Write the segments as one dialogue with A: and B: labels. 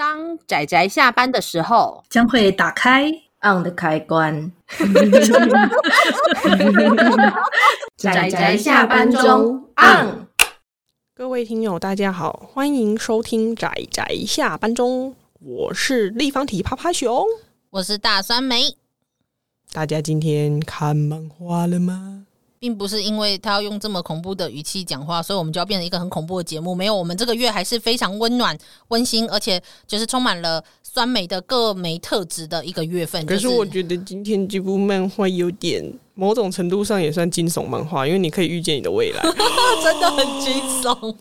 A: 当仔仔下班的时候，
B: 将会打开
C: on 的开关。
D: 仔仔下班中 on。
E: 各位听友，大家好，欢迎收听仔仔下班中，我是立方体趴趴熊，
D: 我是大酸梅。
E: 大家今天看漫画了吗？
D: 并不是因为他要用这么恐怖的语气讲话，所以我们就要变成一个很恐怖的节目。没有，我们这个月还是非常温暖、温馨，而且就是充满了酸梅的各梅特质的一个月份。
E: 可是我觉得今天这部漫画有点。某种程度上也算惊悚漫画，因为你可以预见你的未来，
D: 真的很惊悚。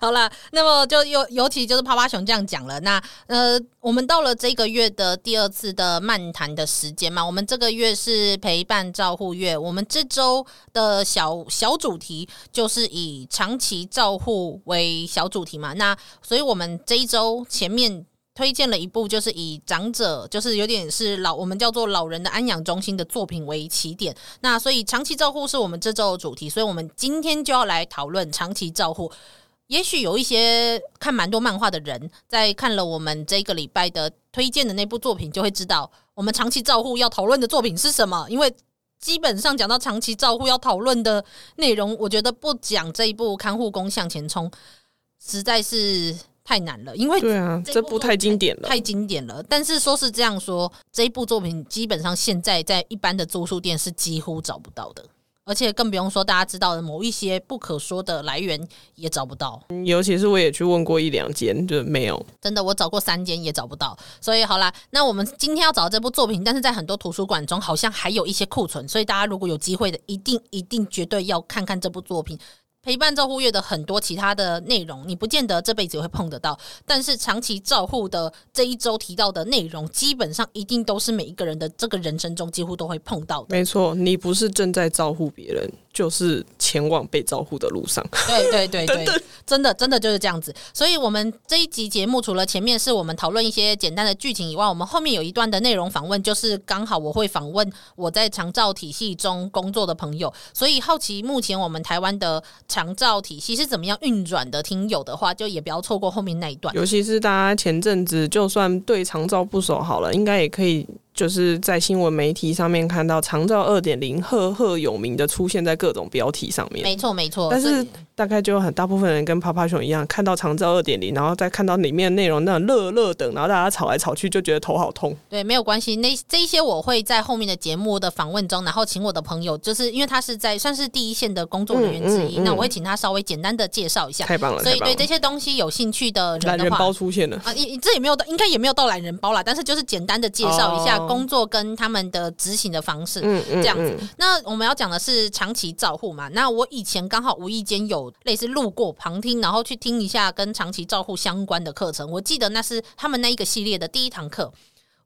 D: 好啦，那么就尤尤其就是趴趴熊这样讲了。那呃，我们到了这个月的第二次的漫谈的时间嘛，我们这个月是陪伴照护月，我们这周的小小主题就是以长期照护为小主题嘛。那所以我们这一周前面。推荐了一部，就是以长者，就是有点是老，我们叫做老人的安养中心的作品为起点。那所以长期照护是我们这周的主题，所以我们今天就要来讨论长期照护。也许有一些看蛮多漫画的人，在看了我们这个礼拜的推荐的那部作品，就会知道我们长期照护要讨论的作品是什么。因为基本上讲到长期照护要讨论的内容，我觉得不讲这一部《看护工向前冲》，实在是。太难了，因为
E: 对啊，这部太经典了，
D: 太经典了。但是说是这样说，这一部作品基本上现在在一般的租书店是几乎找不到的，而且更不用说大家知道的某一些不可说的来源也找不到。
E: 尤其是我也去问过一两间，就没有。
D: 真的，我找过三间也找不到。所以好啦，那我们今天要找这部作品，但是在很多图书馆中好像还有一些库存，所以大家如果有机会的，一定一定绝对要看看这部作品。陪伴照护月的很多其他的内容，你不见得这辈子会碰得到，但是长期照护的这一周提到的内容，基本上一定都是每一个人的这个人生中几乎都会碰到的。
E: 没错，你不是正在照护别人，就是前往被照护的路上。
D: 对对对对，真的真的就是这样子。所以，我们这一集节目除了前面是我们讨论一些简单的剧情以外，我们后面有一段的内容访问，就是刚好我会访问我在长照体系中工作的朋友，所以好奇目前我们台湾的。长照体系是怎么样运转的？听友的话，就也不要错过后面那一段。
E: 尤其是大家前阵子就算对长照不熟好了，应该也可以。就是在新闻媒体上面看到“长照二点零”赫赫有名的出现在各种标题上面。
D: 没错，没错。
E: 但是大概就很大部分人跟趴趴熊一样，看到“长照二点零”，然后再看到里面内容那乐乐等，然后大家吵来吵去，就觉得头好痛。
D: 对，没有关系。那这一些我会在后面的节目的访问中，然后请我的朋友，就是因为他是在算是第一线的工作人员之一，嗯嗯嗯、那我会请他稍微简单的介绍一下。
E: 太棒了！
D: 所以对这些东西有兴趣的人的话，
E: 懒人包出现了
D: 啊！也这也没有到，应该也没有到懒人包啦，但是就是简单的介绍一下工作跟他。们的执行的方式，嗯嗯，这样子。那我们要讲的是长期照护嘛？那我以前刚好无意间有类似路过旁听，然后去听一下跟长期照护相关的课程。我记得那是他们那一个系列的第一堂课。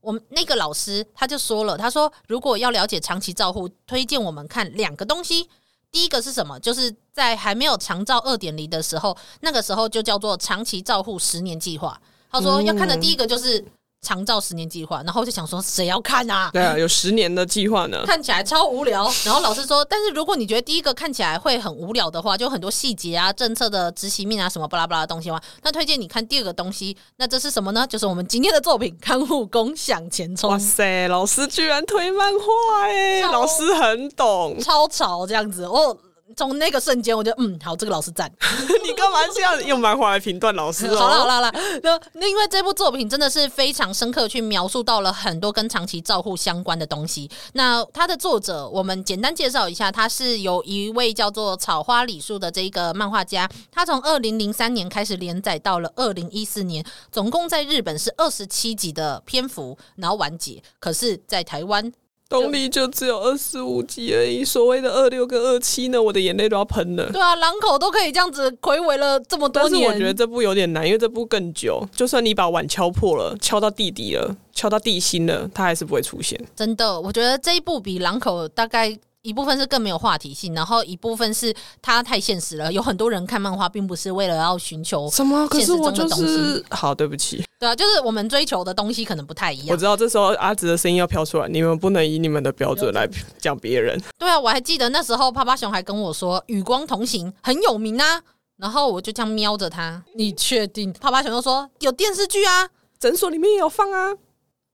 D: 我们那个老师他就说了，他说如果要了解长期照护，推荐我们看两个东西。第一个是什么？就是在还没有长照二点零的时候，那个时候就叫做长期照护十年计划。他说要看的第一个就是。长照十年计划，然后就想说谁要看啊？
E: 对啊，有十年的计划呢，
D: 看起来超无聊。然后老师说，但是如果你觉得第一个看起来会很无聊的话，就很多细节啊、政策的执行面啊、什么巴拉巴拉的东西的话，那推荐你看第二个东西。那这是什么呢？就是我们今天的作品《看护工向前冲》。
E: 哇塞，老师居然推漫画哎，超老师很懂，
D: 超潮这样子哦。从那个瞬间，我就嗯，好，这个老师赞。
E: 你干嘛这样用漫画来评断老师？
D: 好了好了好了，那那因为这部作品真的是非常深刻，去描述到了很多跟长期照护相关的东西。那它的作者，我们简单介绍一下，他是有一位叫做草花李树的这一个漫画家，他从二零零三年开始连载到了二零一四年，总共在日本是二十七集的篇幅，然后完结。可是，在台湾。
E: 动力就只有二十五级而已，所谓的二六跟二七呢，我的眼泪都要喷了。
D: 对啊，狼口都可以这样子回违了这么多年。
E: 但是我觉得这部有点难，因为这部更久。就算你把碗敲破了，敲到地底了，敲到地心了，它还是不会出现。
D: 真的，我觉得这一部比狼口大概。一部分是更没有话题性，然后一部分是它太现实了。有很多人看漫画，并不是为了要寻求
E: 什么，可是我就是好，对不起，
D: 对啊，就是我们追求的东西可能不太一样。
E: 我知道这时候阿紫的声音要飘出来，你们不能以你们的标准来讲别人。
D: 对啊，我还记得那时候趴趴熊还跟我说《与光同行》很有名啊，然后我就这样瞄着他，你确定？趴趴熊就说有电视剧啊。
E: 诊所里面也有放啊。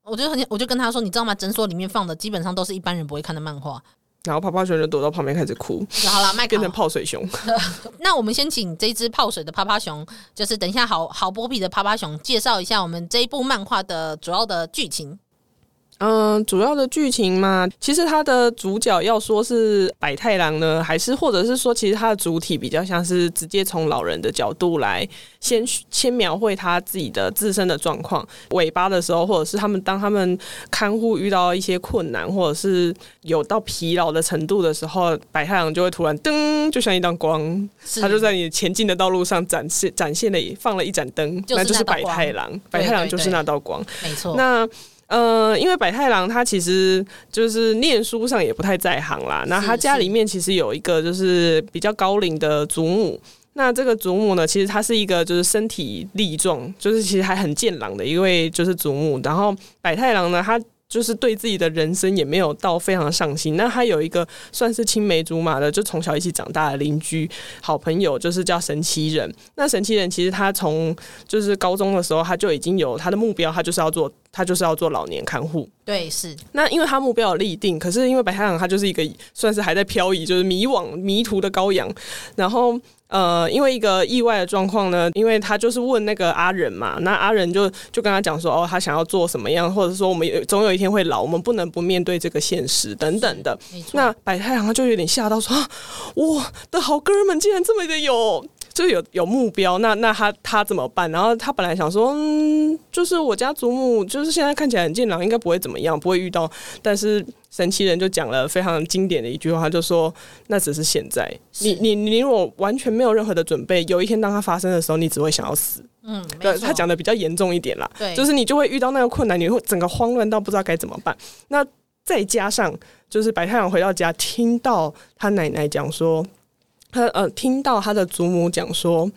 D: 我就很，我就跟他说，你知道吗？诊所里面放的基本上都是一般人不会看的漫画。
E: 然后泡泡熊就躲到旁边开始哭。
D: 好了，麦
E: 变成泡水熊。
D: 那我们先请这只泡水的趴趴熊，就是等一下好好波比的趴趴熊，介绍一下我们这一部漫画的主要的剧情。
E: 嗯，主要的剧情嘛，其实它的主角要说是百太郎呢，还是或者是说，其实它的主体比较像是直接从老人的角度来先先描绘他自己的自身的状况。尾巴的时候，或者是他们当他们看护遇到一些困难，或者是有到疲劳的程度的时候，百太郎就会突然噔，就像一道光，他就在你前进的道路上展现展现了放了一盏灯，那就是百太郎，百太郎就是那道光，
D: 没错。
E: 那呃，因为百太郎他其实就是念书上也不太在行啦。那他家里面其实有一个就是比较高龄的祖母。那这个祖母呢，其实她是一个就是身体力壮，就是其实还很健朗的一位就是祖母。然后百太郎呢，他。就是对自己的人生也没有到非常上心。那他有一个算是青梅竹马的，就从小一起长大的邻居好朋友，就是叫神奇人。那神奇人其实他从就是高中的时候他就已经有他的目标，他就是要做他就是要做老年看护。
D: 对，是。
E: 那因为他目标有立定，可是因为白太狼他就是一个算是还在漂移，就是迷惘迷途的羔羊，然后。呃，因为一个意外的状况呢，因为他就是问那个阿仁嘛，那阿仁就就跟他讲说，哦，他想要做什么样，或者说我们总有一天会老，我们不能不面对这个现实等等的。那白太狼他就有点吓到说，啊，我的好哥们竟然这么的有。就有有目标，那那他他怎么办？然后他本来想说，嗯，就是我家祖母，就是现在看起来很健朗，应该不会怎么样，不会遇到。但是神奇人就讲了非常经典的一句话，他就说，那只是现在，你你你如果完全没有任何的准备，有一天当它发生的时候，你只会想要死。
D: 嗯，
E: 对，他讲的比较严重一点啦，
D: 对，
E: 就是你就会遇到那个困难，你会整个慌乱到不知道该怎么办。那再加上就是白太阳回到家，听到他奶奶讲说。他呃，听到他的祖母讲说，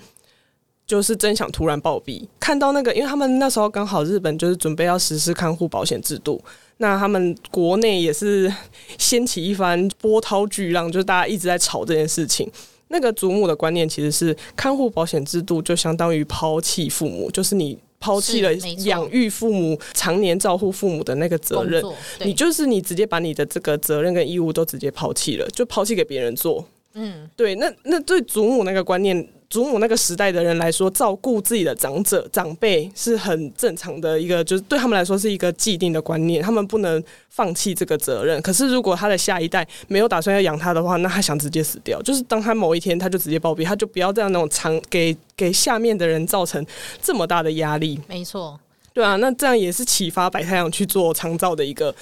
E: 就是真想突然暴毙。看到那个，因为他们那时候刚好日本就是准备要实施看护保险制度，那他们国内也是掀起一番波涛巨浪，就是大家一直在吵这件事情。那个祖母的观念其实是，看护保险制度就相当于抛弃父母，就是你抛弃了养育父母、常年照顾父母的那个责任，你就是你直接把你的这个责任跟义务都直接抛弃了，就抛弃给别人做。嗯，对，那那对祖母那个观念，祖母那个时代的人来说，照顾自己的长者长辈是很正常的一个，就是对他们来说是一个既定的观念，他们不能放弃这个责任。可是如果他的下一代没有打算要养他的话，那他想直接死掉，就是当他某一天他就直接暴毙，他就不要这样那种长给给下面的人造成这么大的压力。
D: 没错，
E: 对啊，那这样也是启发白太阳去做长照的一个。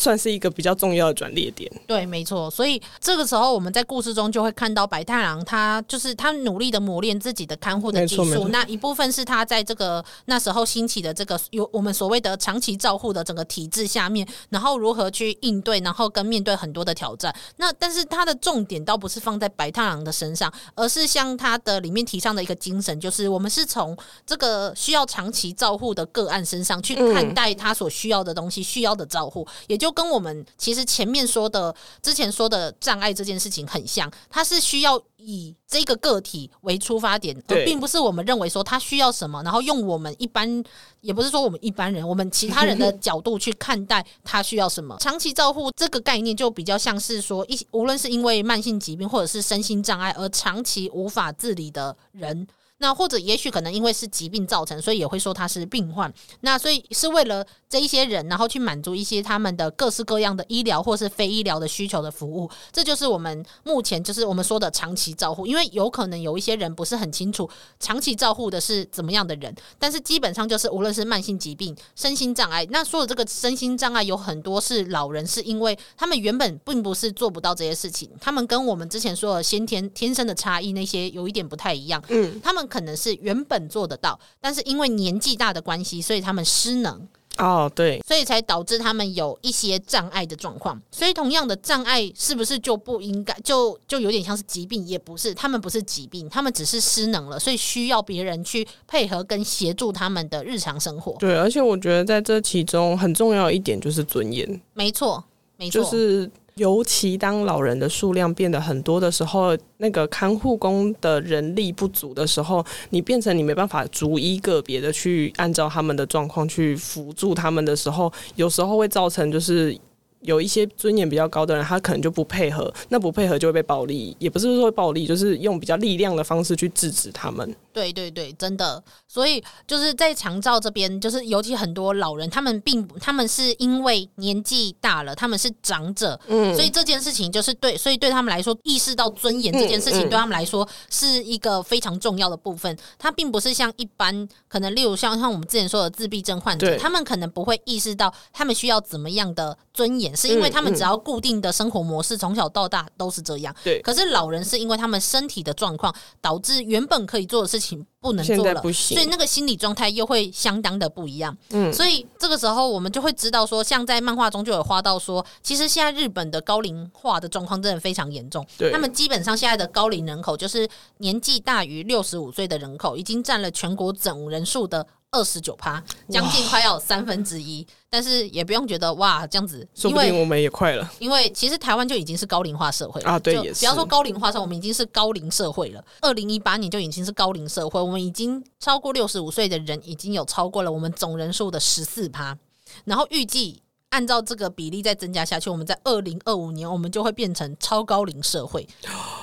E: 算是一个比较重要的转捩点。
D: 对，没错。所以这个时候，我们在故事中就会看到白太郎，他就是他努力的磨练自己的看护的技术。那一部分是他在这个那时候兴起的这个有我们所谓的长期照护的整个体制下面，然后如何去应对，然后跟面对很多的挑战。那但是他的重点倒不是放在白太郎的身上，而是像他的里面提倡的一个精神，就是我们是从这个需要长期照护的个案身上去看待他所需要的东西，需要的照护，也。就跟我们其实前面说的、之前说的障碍这件事情很像，它是需要以这个个体为出发点，而并不是我们认为说他需要什么，然后用我们一般，也不是说我们一般人，我们其他人的角度去看待他需要什么。长期照护这个概念就比较像是说，一无论是因为慢性疾病或者是身心障碍而长期无法自理的人。那或者也许可能因为是疾病造成，所以也会说他是病患。那所以是为了这一些人，然后去满足一些他们的各式各样的医疗或是非医疗的需求的服务。这就是我们目前就是我们说的长期照护。因为有可能有一些人不是很清楚长期照护的是怎么样的人，但是基本上就是无论是慢性疾病、身心障碍。那说的这个身心障碍有很多是老人，是因为他们原本并不是做不到这些事情，他们跟我们之前说的先天天生的差异那些有一点不太一样。嗯，他们。可能是原本做得到，但是因为年纪大的关系，所以他们失能。
E: 哦，对，
D: 所以才导致他们有一些障碍的状况。所以同样的障碍，是不是就不应该就就有点像是疾病？也不是，他们不是疾病，他们只是失能了，所以需要别人去配合跟协助他们的日常生活。
E: 对，而且我觉得在这其中很重要一点就是尊严。
D: 没错，没错，
E: 就是尤其当老人的数量变得很多的时候，那个看护工的人力不足的时候，你变成你没办法逐一个别的去按照他们的状况去辅助他们的时候，有时候会造成就是。有一些尊严比较高的人，他可能就不配合，那不配合就会被暴力，也不是说暴力，就是用比较力量的方式去制止他们。
D: 对对对，真的，所以就是在长照这边，就是尤其很多老人，他们并他们是因为年纪大了，他们是长者，嗯，所以这件事情就是对，所以对他们来说，意识到尊严这件事情对他们来说是一个非常重要的部分。他并不是像一般可能，例如像像我们之前说的自闭症患者，他们可能不会意识到他们需要怎么样的尊严，是因为他们只要固定的生活模式，从小到大都是这样。对，可是老人是因为他们身体的状况导致原本可以做的事情。不能做了，所以那个心理状态又会相当的不一样。嗯，所以这个时候我们就会知道说，像在漫画中就有画到说，其实现在日本的高龄化的状况真的非常严重。对，他们基本上现在的高龄人口，就是年纪大于六十五岁的人口，已经占了全国总人数的。二十九趴，将近快要三分之一，但是也不用觉得哇这样子，
E: 说不定我们也快了。
D: 因为其实台湾就已经是高龄化社会了
E: 啊，对，也是。
D: 不要说高龄化社会，我们已经是高龄社会了。二零一八年就已经是高龄社会，我们已经超过六十五岁的人已经有超过了我们总人数的十四趴，然后预计按照这个比例再增加下去，我们在二零二五年我们就会变成超高龄社会。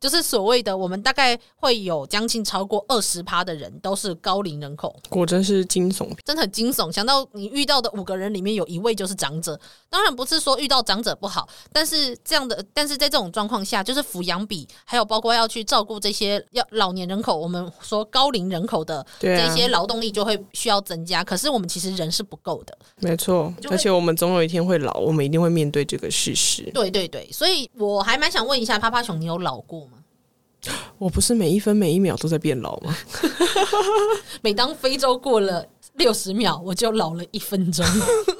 D: 就是所谓的，我们大概会有将近超过二十趴的人都是高龄人口，
E: 果真是惊悚，
D: 真的很惊悚。想到你遇到的五个人里面有一位就是长者，当然不是说遇到长者不好，但是这样的，但是在这种状况下，就是抚养比还有包括要去照顾这些要老年人口，我们说高龄人口的这些劳动力就会需要增加。可是我们其实人是不够的，
E: 没错，而且我们总有一天会老，我们一定会面对这个事实。
D: 对对对，所以我还蛮想问一下趴趴熊，你有老过吗？
E: 我不是每一分每一秒都在变老吗？
D: 每当非洲过了六十秒，我就老了一分钟，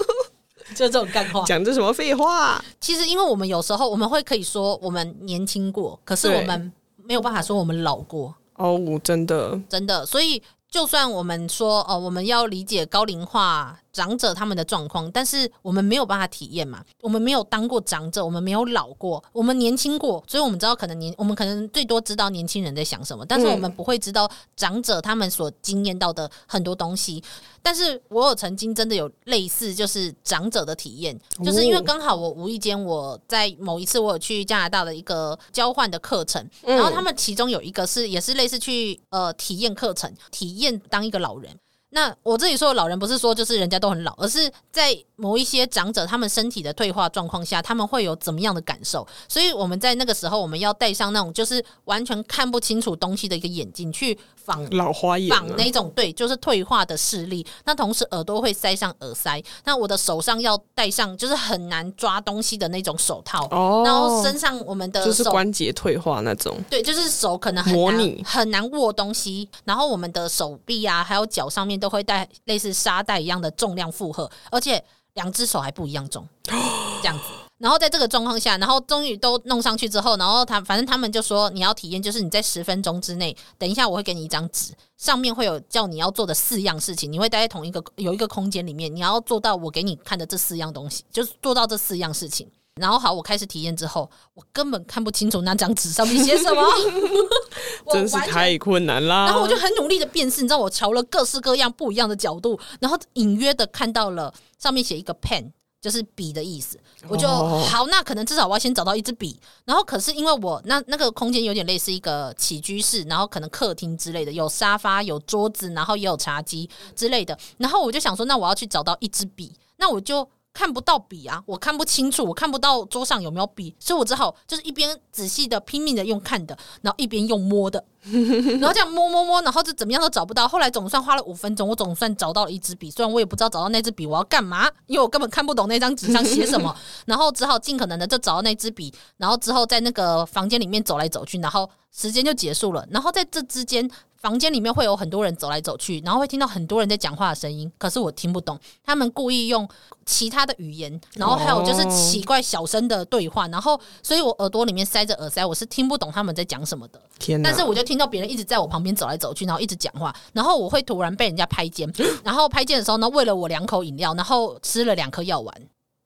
D: 就这种干话，
E: 讲这什么废话？
D: 其实，因为我们有时候我们会可以说我们年轻过，可是我们没有办法说我们老过。
E: 哦，真的，
D: 真的，所以就算我们说哦，我们要理解高龄化。长者他们的状况，但是我们没有办法体验嘛，我们没有当过长者，我们没有老过，我们年轻过，所以我们知道可能年，我们可能最多知道年轻人在想什么，但是我们不会知道长者他们所经验到的很多东西。但是我有曾经真的有类似就是长者的体验，就是因为刚好我无意间我在某一次我有去加拿大的一个交换的课程，然后他们其中有一个是也是类似去呃体验课程，体验当一个老人。那我这里说的老人不是说就是人家都很老，而是在某一些长者他们身体的退化状况下，他们会有怎么样的感受？所以我们在那个时候，我们要戴上那种就是完全看不清楚东西的一个眼镜去仿
E: 老花眼，
D: 仿那种对，就是退化的视力。那同时耳朵会塞上耳塞，那我的手上要戴上就是很难抓东西的那种手套，哦，然后身上我们的
E: 就是关节退化那种，
D: 对，就是手可能很难模拟很难握东西，然后我们的手臂啊，还有脚上面。都会带类似沙袋一样的重量负荷，而且两只手还不一样重，这样子。然后在这个状况下，然后终于都弄上去之后，然后他反正他们就说你要体验，就是你在十分钟之内，等一下我会给你一张纸，上面会有叫你要做的四样事情，你会待在同一个有一个空间里面，你要做到我给你看的这四样东西，就是做到这四样事情。然后好，我开始体验之后，我根本看不清楚那张纸上面写什么，
E: 真是太困难啦。
D: 然后我就很努力的辨识，你知道，我瞧了各式各样不一样的角度，然后隐约的看到了上面写一个 pen，就是笔的意思。我就好，那可能至少我要先找到一支笔。然后可是因为我那那个空间有点类似一个起居室，然后可能客厅之类的，有沙发、有桌子，然后也有茶几之类的。然后我就想说，那我要去找到一支笔，那我就。看不到笔啊，我看不清楚，我看不到桌上有没有笔，所以我只好就是一边仔细的拼命的用看的，然后一边用摸的，然后这样摸摸摸，然后就怎么样都找不到。后来总算花了五分钟，我总算找到了一支笔，虽然我也不知道找到那支笔我要干嘛，因为我根本看不懂那张纸上写什么，然后只好尽可能的就找到那支笔，然后之后在那个房间里面走来走去，然后时间就结束了，然后在这之间。房间里面会有很多人走来走去，然后会听到很多人在讲话的声音，可是我听不懂。他们故意用其他的语言，然后还有就是奇怪小声的对话，然后所以我耳朵里面塞着耳塞，我是听不懂他们在讲什么的。天哪！但是我就听到别人一直在我旁边走来走去，然后一直讲话，然后我会突然被人家拍肩，然后拍肩的时候呢，喂了我两口饮料，然后吃了两颗药丸。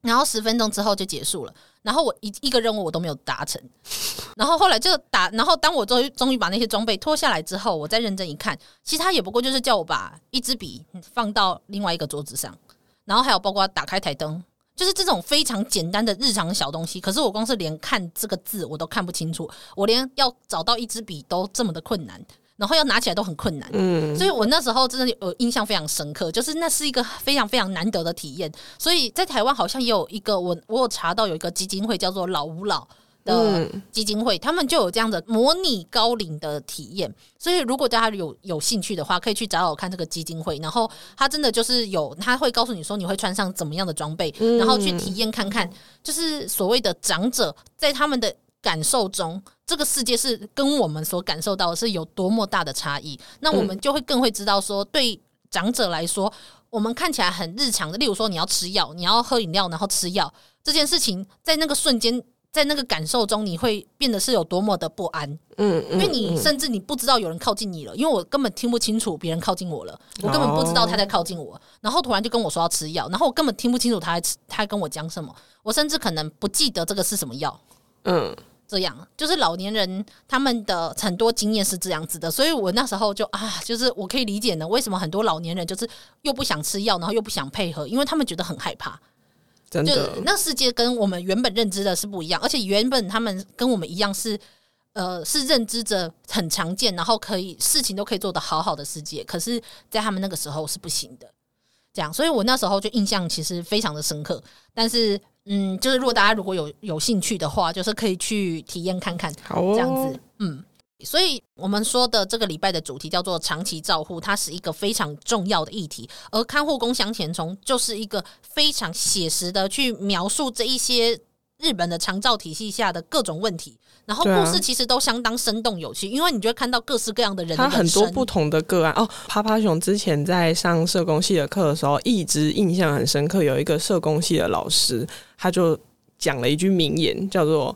D: 然后十分钟之后就结束了。然后我一一个任务我都没有达成。然后后来就打，然后当我终于终于把那些装备脱下来之后，我再认真一看，其实他也不过就是叫我把一支笔放到另外一个桌子上，然后还有包括打开台灯。就是这种非常简单的日常小东西，可是我光是连看这个字我都看不清楚，我连要找到一支笔都这么的困难，然后要拿起来都很困难。嗯，所以我那时候真的有印象非常深刻，就是那是一个非常非常难得的体验。所以在台湾好像也有一个我我有查到有一个基金会叫做老吾老。的基金会，他们就有这样的模拟高龄的体验，所以如果大家有有兴趣的话，可以去找找看这个基金会。然后他真的就是有，他会告诉你说你会穿上怎么样的装备，然后去体验看看，就是所谓的长者在他们的感受中，这个世界是跟我们所感受到的是有多么大的差异。那我们就会更会知道说，对长者来说，我们看起来很日常的，例如说你要吃药，你要喝饮料，然后吃药这件事情，在那个瞬间。在那个感受中，你会变得是有多么的不安，嗯，因为你甚至你不知道有人靠近你了，因为我根本听不清楚别人靠近我了，我根本不知道他在靠近我，然后突然就跟我说要吃药，然后我根本听不清楚他在吃，他跟我讲什么，我甚至可能不记得这个是什么药，嗯，这样就是老年人他们的很多经验是这样子的，所以我那时候就啊，就是我可以理解呢，为什么很多老年人就是又不想吃药，然后又不想配合，因为他们觉得很害怕。就那世界跟我们原本认知的是不一样，而且原本他们跟我们一样是，呃，是认知着很常见，然后可以事情都可以做得好好的世界，可是，在他们那个时候是不行的。这样，所以我那时候就印象其实非常的深刻。但是，嗯，就是如果大家如果有有兴趣的话，就是可以去体验看看，好哦，这样子，嗯。所以我们说的这个礼拜的主题叫做长期照护，它是一个非常重要的议题。而看护工乡田充就是一个非常写实的去描述这一些日本的长照体系下的各种问题，然后故事其实都相当生动有趣，因为你就会看到各式各样的人的，他
E: 很多不同的个案哦。趴趴熊之前在上社工系的课的时候，一直印象很深刻，有一个社工系的老师，他就讲了一句名言，叫做。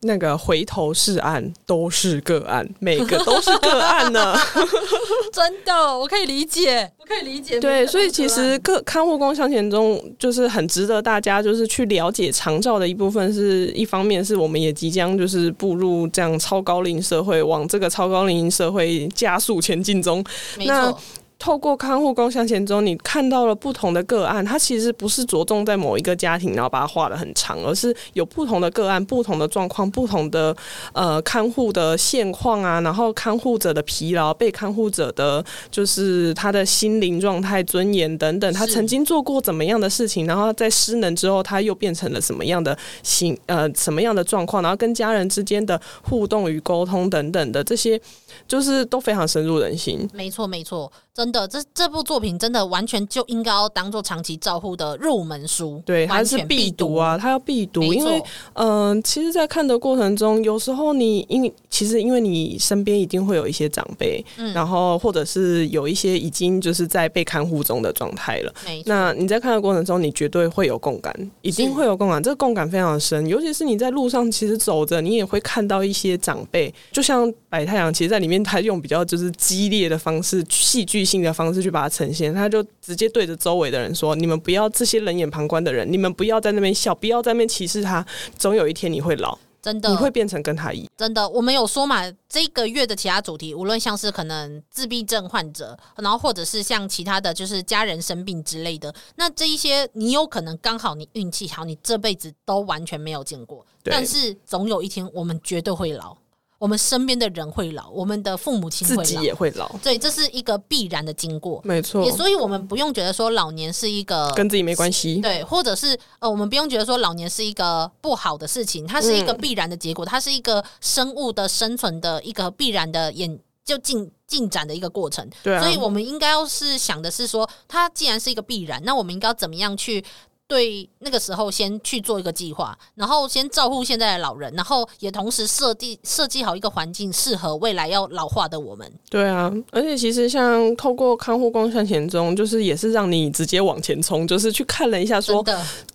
E: 那个回头是岸，都是个案，每个都是个案呢。
D: 真的，我可以理解，我可以理解。
E: 对，所以其实各看护工向前中就是很值得大家就是去了解长照的一部分。是一方面，是我们也即将就是步入这样超高龄社会，往这个超高龄社会加速前进中。
D: 没错。
E: 透过看护工向前中，你看到了不同的个案，它其实不是着重在某一个家庭，然后把它画的很长，而是有不同的个案、不同的状况、不同的呃看护的现况啊，然后看护者的疲劳、被看护者的就是他的心灵状态、尊严等等，他曾经做过怎么样的事情，然后在失能之后，他又变成了什么样的形呃什么样的状况，然后跟家人之间的互动与沟通等等的这些，就是都非常深入人心。
D: 没错，没错。真的，这这部作品真的完全就应该要当做长期照护的入门书，
E: 对，它是必读啊，它要必读，因为嗯、呃，其实，在看的过程中，有时候你因为其实因为你身边一定会有一些长辈，嗯，然后或者是有一些已经就是在被看护中的状态了，那你在看的过程中，你绝对会有共感，一定会有共感，这个共感非常深，尤其是你在路上，其实走着，你也会看到一些长辈，就像白太阳，其实在里面他用比较就是激烈的方式，戏剧性的方式去把它呈现，他就直接对着周围的人说：“你们不要这些冷眼旁观的人，你们不要在那边笑，不要在那边歧视他。总有一天你会老，真的，你会变成跟他一样。
D: 真的，我们有说嘛，这个月的其他主题，无论像是可能自闭症患者，然后或者是像其他的就是家人生病之类的，那这一些你有可能刚好你运气好，你这辈子都完全没有见过，但是总有一天我们绝对会老。”我们身边的人会老，我们的父母亲会老，
E: 自己也会老，
D: 对，这是一个必然的经过，
E: 没错。
D: 也所以我们不用觉得说老年是一个
E: 跟自己没关系，
D: 对，或者是呃，我们不用觉得说老年是一个不好的事情，它是一个必然的结果，嗯、它是一个生物的生存的一个必然的演就进进展的一个过程。对、啊，所以我们应该要是想的是说，它既然是一个必然，那我们应该要怎么样去？对，那个时候先去做一个计划，然后先照顾现在的老人，然后也同时设计设计好一个环境，适合未来要老化的我们。
E: 对啊，而且其实像透过看护工乡田中，就是也是让你直接往前冲，就是去看了一下说，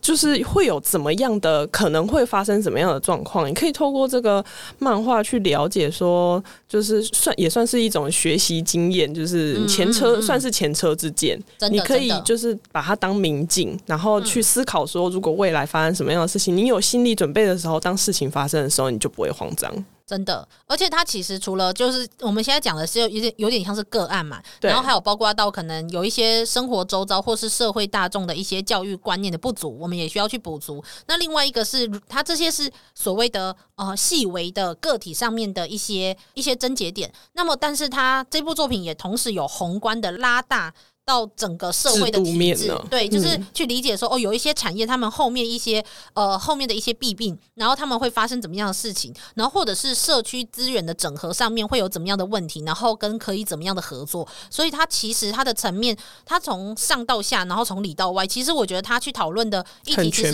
E: 就是会有怎么样的可能会发生怎么样的状况？你可以透过这个漫画去了解，说就是算也算是一种学习经验，就是前车、嗯嗯嗯、算是前车之鉴。你可以就是把它当明镜，然后去思考说，如果未来发生什么样的事情，你有心理准备的时候，当事情发生的时候，你就不会慌张。
D: 真的，而且它其实除了就是我们现在讲的是有点有点像是个案嘛，然后还有包括到可能有一些生活周遭或是社会大众的一些教育观念的不足，我们也需要去补足。那另外一个是它这些是所谓的呃细微的个体上面的一些一些症结点，那么但是它这部作品也同时有宏观的拉大。到整个社会的体制，对，就是去理解说，哦，有一些产业，他们后面一些呃后面的一些弊病，然后他们会发生怎么样的事情，然后或者是社区资源的整合上面会有怎么样的问题，然后跟可以怎么样的合作。所以，它其实它的层面，它从上到下，然后从里到外，其实我觉得他去讨论的议题其实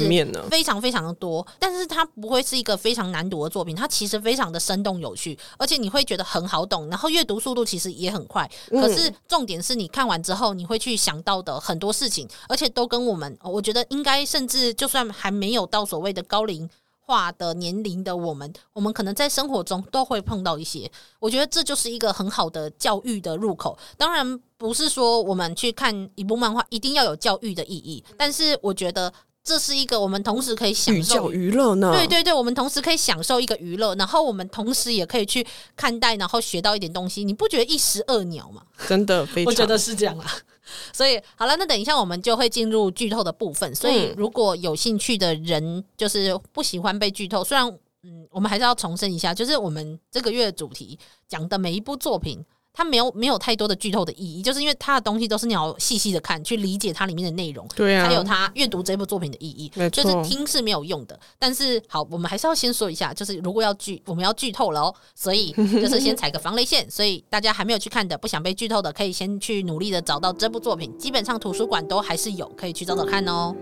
D: 非常非常的多，但是它不会是一个非常难读的作品，它其实非常的生动有趣，而且你会觉得很好懂，然后阅读速度其实也很快。可是重点是你看完之后。你会去想到的很多事情，而且都跟我们，我觉得应该甚至就算还没有到所谓的高龄化的年龄的我们，我们可能在生活中都会碰到一些。我觉得这就是一个很好的教育的入口。当然不是说我们去看一部漫画一定要有教育的意义，但是我觉得。这是一个我们同时可以享受
E: 娱乐呢？
D: 对对对，我们同时可以享受一个娱乐，然后我们同时也可以去看待，然后学到一点东西。你不觉得一石二鸟吗？
E: 真的，非常
D: 我觉得是这样啊。所以好了，那等一下我们就会进入剧透的部分。所以如果有兴趣的人，就是不喜欢被剧透，虽然嗯，我们还是要重申一下，就是我们这个月的主题讲的每一部作品。它没有没有太多的剧透的意义，就是因为它的东西都是你要细细的看，去理解它里面的内容，
E: 对啊，
D: 还有它阅读这部作品的意义，就是听是没有用的。但是好，我们还是要先说一下，就是如果要剧，我们要剧透了哦，所以 就是先踩个防雷线。所以大家还没有去看的，不想被剧透的，可以先去努力的找到这部作品，基本上图书馆都还是有，可以去找找看哦。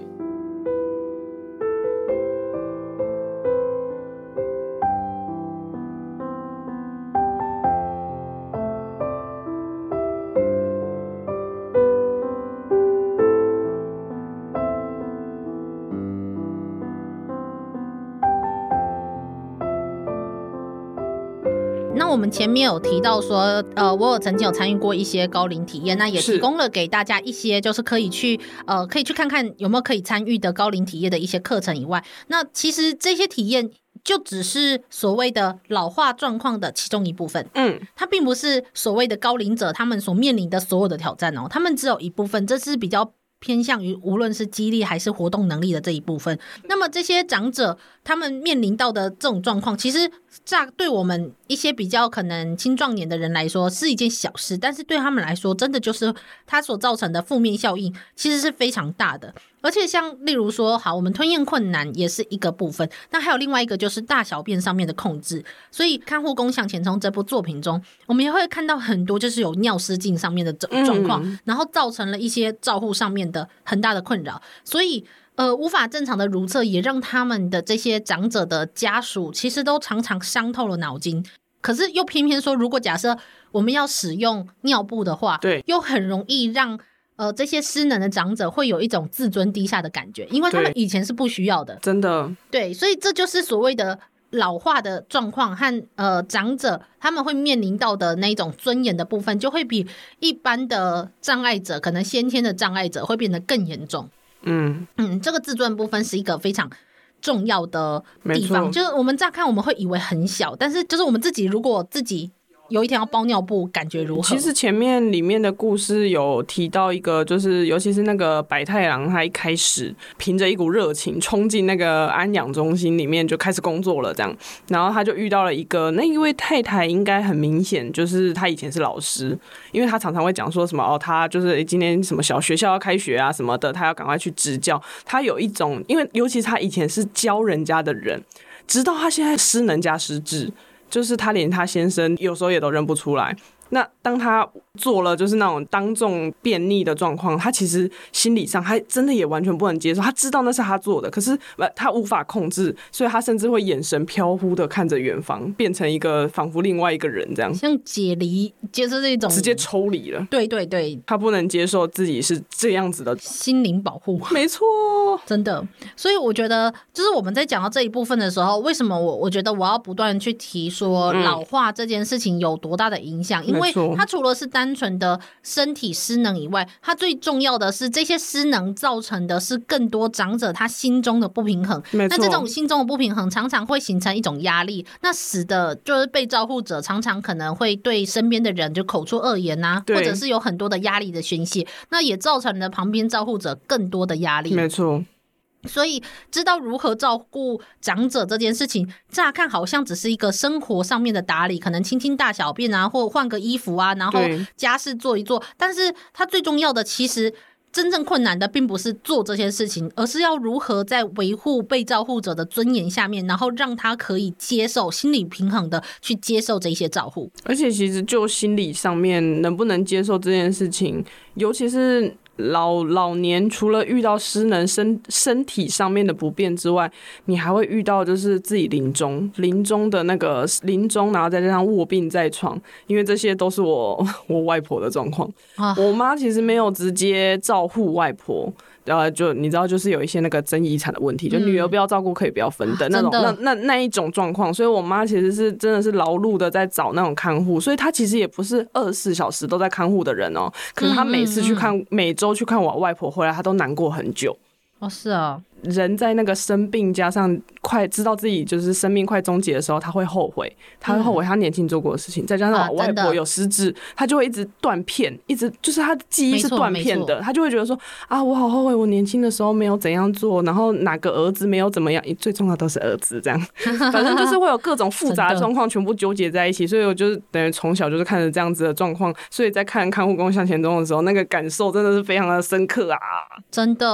D: 我们前面有提到说，呃，我有曾经有参与过一些高龄体验，那也提供了给大家一些，就是可以去，呃，可以去看看有没有可以参与的高龄体验的一些课程以外，那其实这些体验就只是所谓的老化状况的其中一部分，嗯，它并不是所谓的高龄者他们所面临的所有的挑战哦，他们只有一部分，这是比较。偏向于无论是肌力还是活动能力的这一部分，那么这些长者他们面临到的这种状况，其实这对我们一些比较可能青壮年的人来说是一件小事，但是对他们来说，真的就是它所造成的负面效应其实是非常大的。而且像例如说，好，我们吞咽困难也是一个部分，那还有另外一个就是大小便上面的控制。所以看护工向前冲这部作品中，我们也会看到很多就是有尿失禁上面的状状况，然后造成了一些照护上面的很大的困扰。所以呃，无法正常的如厕，也让他们的这些长者的家属其实都常常伤透了脑筋。可是又偏偏说，如果假设我们要使用尿布的话，对，又很容易让。呃，这些失能的长者会有一种自尊低下的感觉，因为他们以前是不需要的，
E: 真的。
D: 对，所以这就是所谓的老化的状况和呃长者他们会面临到的那种尊严的部分，就会比一般的障碍者，可能先天的障碍者会变得更严重。嗯嗯，这个自尊部分是一个非常重要的地方，就是我们乍看我们会以为很小，但是就是我们自己如果自己。有一天要包尿布，感觉如何？
E: 其实前面里面的故事有提到一个，就是尤其是那个白太狼，他一开始凭着一股热情冲进那个安养中心里面就开始工作了，这样，然后他就遇到了一个那一位太太，应该很明显就是他以前是老师，因为他常常会讲说什么哦，他就是今天什么小学校要开学啊什么的，他要赶快去支教。他有一种，因为尤其是他以前是教人家的人，直到他现在失能加失智。就是他连他先生有时候也都认不出来，那当他做了就是那种当众便秘的状况，他其实心理上他真的也完全不能接受。他知道那是他做的，可是他无法控制，所以他甚至会眼神飘忽的看着远方，变成一个仿佛另外一个人这样，
D: 像解离，就是这种
E: 直接抽离了。
D: 对对对，
E: 他不能接受自己是这样子的
D: 心灵保护，
E: 没错，
D: 真的。所以我觉得，就是我们在讲到这一部分的时候，为什么我我觉得我要不断去提说老化这件事情有多大的影响？嗯、因为它除了是单纯的身体失能以外，它最重要的是这些失能造成的是更多长者他心中的不平衡。那这种心中的不平衡常常会形成一种压力，那使得就是被照护者常常可能会对身边的人就口出恶言呐，或者是有很多的压力的宣泄，那也造成了旁边照护者更多的压力。
E: 没错。
D: 所以，知道如何照顾长者这件事情，乍看好像只是一个生活上面的打理，可能清清大小便啊，或换个衣服啊，然后家事做一做。但是，他最重要的，其实真正困难的，并不是做这些事情，而是要如何在维护被照护者的尊严下面，然后让他可以接受、心理平衡的去接受这些照护。
E: 而且，其实就心理上面能不能接受这件事情，尤其是。老老年除了遇到失能身身体上面的不便之外，你还会遇到就是自己临终临终的那个临终，然后再加上卧病在床，因为这些都是我 我外婆的状况。啊、我妈其实没有直接照护外婆。呃，就你知道，就是有一些那个争遗产的问题，就女儿不要照顾，可以不要分的、嗯、那种，那那那一种状况。所以我妈其实是真的是劳碌的在找那种看护，所以她其实也不是二十四小时都在看护的人哦、喔。可是她每次去看，嗯嗯嗯每周去看我外婆回来，她都难过很久。
D: 哦，是啊。
E: 人在那个生病，加上快知道自己就是生命快终结的时候，他会后悔，他会后悔他年轻做过的事情。嗯、再加上我外婆有失智，啊、他就会一直断片，一直就是他的记忆是断片的，他就会觉得说啊，我好后悔，我年轻的时候没有怎样做，然后哪个儿子没有怎么样，最重要都是儿子这样，反正就是会有各种复杂的状况全部纠结在一起，所以我就是等于从小就是看着这样子的状况，所以在看看护工向前冲的时候，那个感受真的是非常的深刻啊，
D: 真的。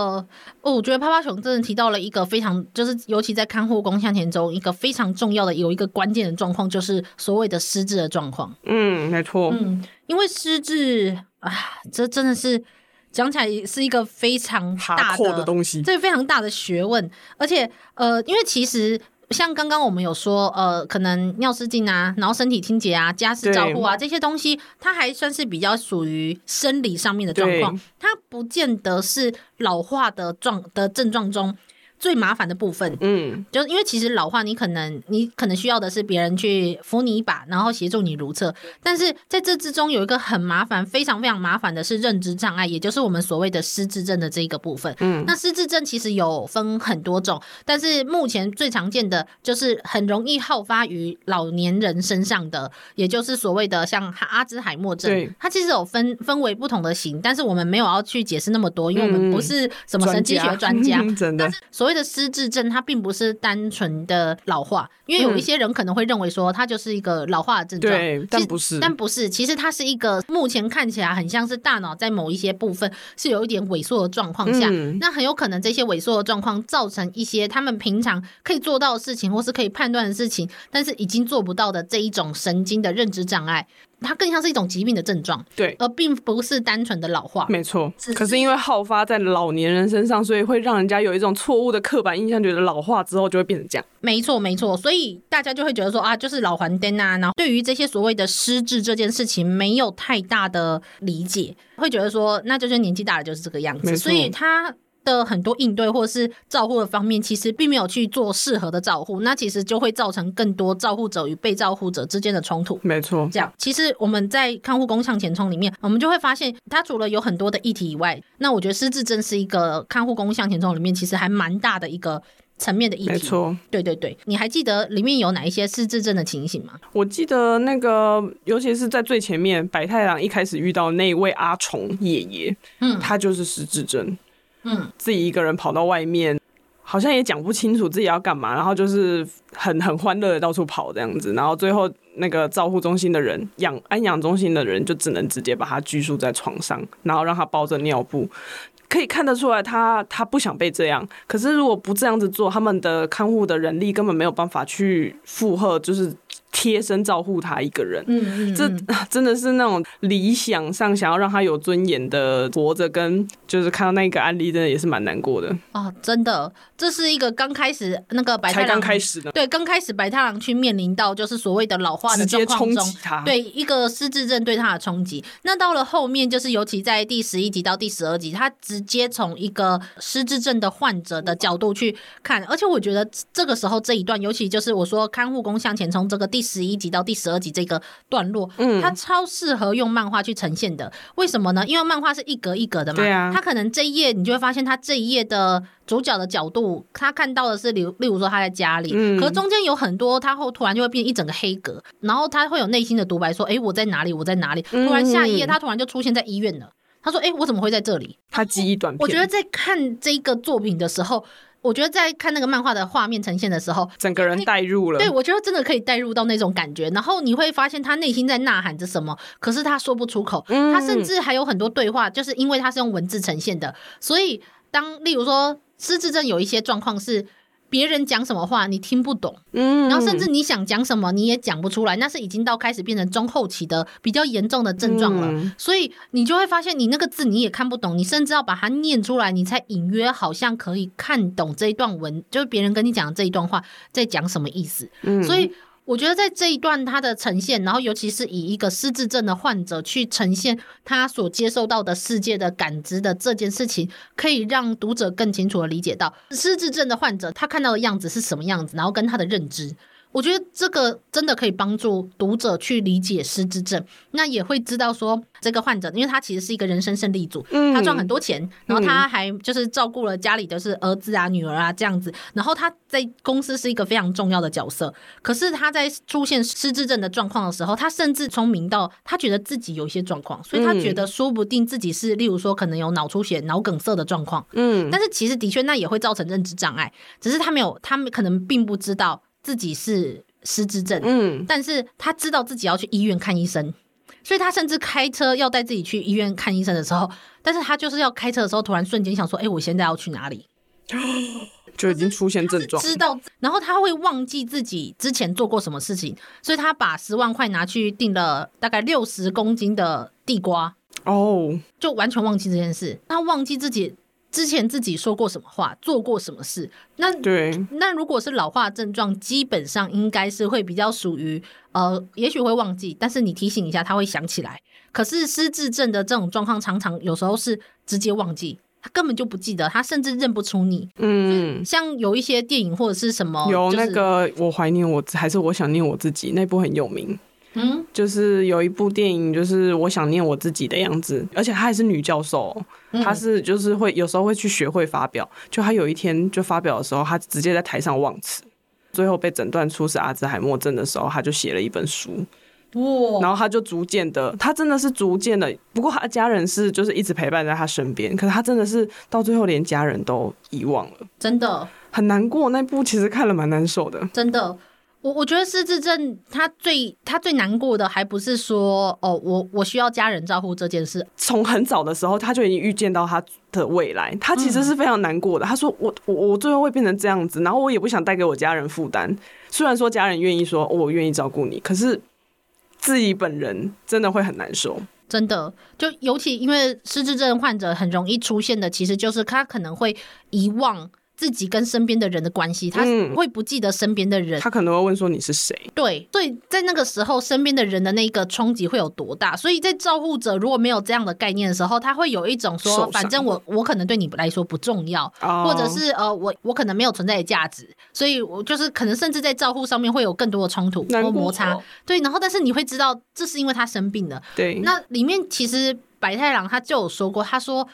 D: 哦，我觉得趴趴熊真的提到了一个非常，就是尤其在看护工向前中，一个非常重要的有一个关键的状况，就是所谓的失智的状况。
E: 嗯，没错。
D: 嗯，因为失智啊，这真的是讲起来是一个非常大的，
E: 的东西，
D: 这非常大的学问。而且呃，因为其实像刚刚我们有说，呃，可能尿失禁啊，然后身体清洁啊，家事照顾啊这些东西，它还算是比较属于生理上面的状况，它不见得是老化的状的症状中。最麻烦的部分，嗯，就因为其实老化，你可能你可能需要的是别人去扶你一把，然后协助你如厕。但是在这之中有一个很麻烦、非常非常麻烦的是认知障碍，也就是我们所谓的失智症的这一个部分。嗯，那失智症其实有分很多种，但是目前最常见的就是很容易好发于老年人身上的，也就是所谓的像阿兹海默症。对，它其实有分分为不同的型，但是我们没有要去解释那么多，因为我们不是什么神经学专家。
E: 真的，
D: 所谓的失智症，它并不是单纯的老化，因为有一些人可能会认为说它就是一个老化的症状，
E: 对，但不是，
D: 但不是，其实它是一个目前看起来很像是大脑在某一些部分是有一点萎缩的状况下，嗯，那很有可能这些萎缩的状况造成一些他们平常可以做到的事情，或是可以判断的事情，但是已经做不到的这一种神经的认知障碍。它更像是一种疾病的症状，
E: 对，
D: 而并不是单纯的老化。
E: 没错，可是因为好发在老年人身上，所以会让人家有一种错误的刻板印象，觉得老化之后就会变成这样。
D: 没错，没错，所以大家就会觉得说啊，就是老还灯啊，然后对于这些所谓的失智这件事情，没有太大的理解，会觉得说，那就是年纪大了就是这个样子，所以他。的很多应对或是照护的方面，其实并没有去做适合的照护，那其实就会造成更多照护者与被照护者之间的冲突。
E: 没错，
D: 这样其实我们在看护工向前冲里面，我们就会发现，它除了有很多的议题以外，那我觉得失智症是一个看护工向前冲里面其实还蛮大的一个层面的议题。
E: 没错，
D: 对对对，你还记得里面有哪一些失智症的情形吗？
E: 我记得那个，尤其是在最前面，白太狼一开始遇到那一位阿虫爷爷，嗯，他就是失智症。嗯，自己一个人跑到外面，好像也讲不清楚自己要干嘛，然后就是很很欢乐的到处跑这样子，然后最后那个照护中心的人养安养中心的人就只能直接把他拘束在床上，然后让他包着尿布，可以看得出来他他不想被这样，可是如果不这样子做，他们的看护的人力根本没有办法去负荷，就是。贴身照顾他一个人。
D: 嗯嗯，
E: 这 真的是那种理想上想要让他有尊严的活着，跟就是看到那个案例，真的也是蛮难过的。
D: 啊，真的，这是一个刚开始那个白太
E: 郎开始的，
D: 对，刚开始白太郎去面临到就是所谓的老化的状况中，对一个失智症对他的冲击。那到了后面，就是尤其在第十一集到第十二集，他直接从一个失智症的患者的角度去看，而且我觉得这个时候这一段，尤其就是我说看护工向前冲这个第十一集到第十二集这个段落，嗯，它超适合用漫画去呈现的。为什么呢？因为漫画是一格一格的嘛，对啊，他可能这一页你就会发现，他这一页的主角的角度，他看到的是例例如说他在家里，嗯，可是中间有很多，他后突然就会变一整个黑格，然后他会有内心的独白说，哎，我在哪里？我在哪里？突然下一页他突然就出现在医院了。他说：“哎、欸，我怎么会在这里？”
E: 他记忆短片。
D: 我觉得在看这个作品的时候，我觉得在看那个漫画的画面呈现的时候，
E: 整个人带入了。
D: 对，我觉得真的可以带入到那种感觉。然后你会发现他内心在呐喊着什么，可是他说不出口。他甚至还有很多对话，就是因为他是用文字呈现的。所以，当例如说失智症有一些状况是。别人讲什么话你听不懂，嗯，然后甚至你想讲什么你也讲不出来，那是已经到开始变成中后期的比较严重的症状了。嗯，所以你就会发现，你那个字你也看不懂，你甚至要把它念出来，你才隐约好像可以看懂这一段文，就是别人跟你讲的这一段话在讲什么意思。嗯，所以。我觉得在这一段他的呈现，然后尤其是以一个失智症的患者去呈现他所接受到的世界的感知的这件事情，可以让读者更清楚的理解到失智症的患者他看到的样子是什么样子，然后跟他的认知。我觉得这个真的可以帮助读者去理解失智症，那也会知道说这个患者，因为他其实是一个人生胜利组，他赚很多钱，然后他还就是照顾了家里的是儿子啊、女儿啊这样子，然后他在公司是一个非常重要的角色。可是他在出现失智症的状况的时候，他甚至聪明到他觉得自己有一些状况，所以他觉得说不定自己是，例如说可能有脑出血、脑梗塞的状况。嗯，但是其实的确那也会造成认知障碍，只是他没有，他们可能并不知道。自己是失智症，嗯，但是他知道自己要去医院看医生，所以他甚至开车要带自己去医院看医生的时候，但是他就是要开车的时候，突然瞬间想说，哎、欸，我现在要去哪里？
E: 就已经出现症状，
D: 知道，然后他会忘记自己之前做过什么事情，所以他把十万块拿去订了大概六十公斤的地瓜，哦，就完全忘记这件事，他忘记自己。之前自己说过什么话，做过什么事？那对，那如果是老化症状，基本上应该是会比较属于呃，也许会忘记，但是你提醒一下，他会想起来。可是失智症的这种状况，常常有时候是直接忘记，他根本就不记得，他甚至认不出你。嗯，像有一些电影或者是什么，
E: 有那个我怀念我，还是我想念我自己，那部很有名。嗯，就是有一部电影，就是我想念我自己的样子，而且她还是女教授，她是就是会有时候会去学会发表，就她有一天就发表的时候，她直接在台上忘词，最后被诊断出是阿兹海默症的时候，她就写了一本书，哇，然后她就逐渐的，她真的是逐渐的，不过她家人是就是一直陪伴在她身边，可是她真的是到最后连家人都遗忘了，
D: 真的？
E: 很难过，那部其实看了蛮难受的，
D: 真的。我我觉得失智症，他最他最难过的，还不是说哦，我我需要家人照顾这件事。
E: 从很早的时候，他就已经预见到他的未来，他其实是非常难过的。嗯、他说我：“我我我最后会变成这样子，然后我也不想带给我家人负担。虽然说家人愿意说、哦、我愿意照顾你，可是自己本人真的会很难受。
D: 真的，就尤其因为失智症患者很容易出现的，其实就是他可能会遗忘。”自己跟身边的人的关系，他会不记得身边的人、嗯，
E: 他可能会问说你是谁？
D: 对，所以在那个时候，身边的人的那个冲击会有多大？所以在照护者如果没有这样的概念的时候，他会有一种说，反正我我可能对你来说不重要，哦、或者是呃，我我可能没有存在的价值，所以我就是可能甚至在照护上面会有更多的冲突或摩擦。对，然后但是你会知道，这是因为他生病了。
E: 对，
D: 那里面其实白太郎他就有说过，他说。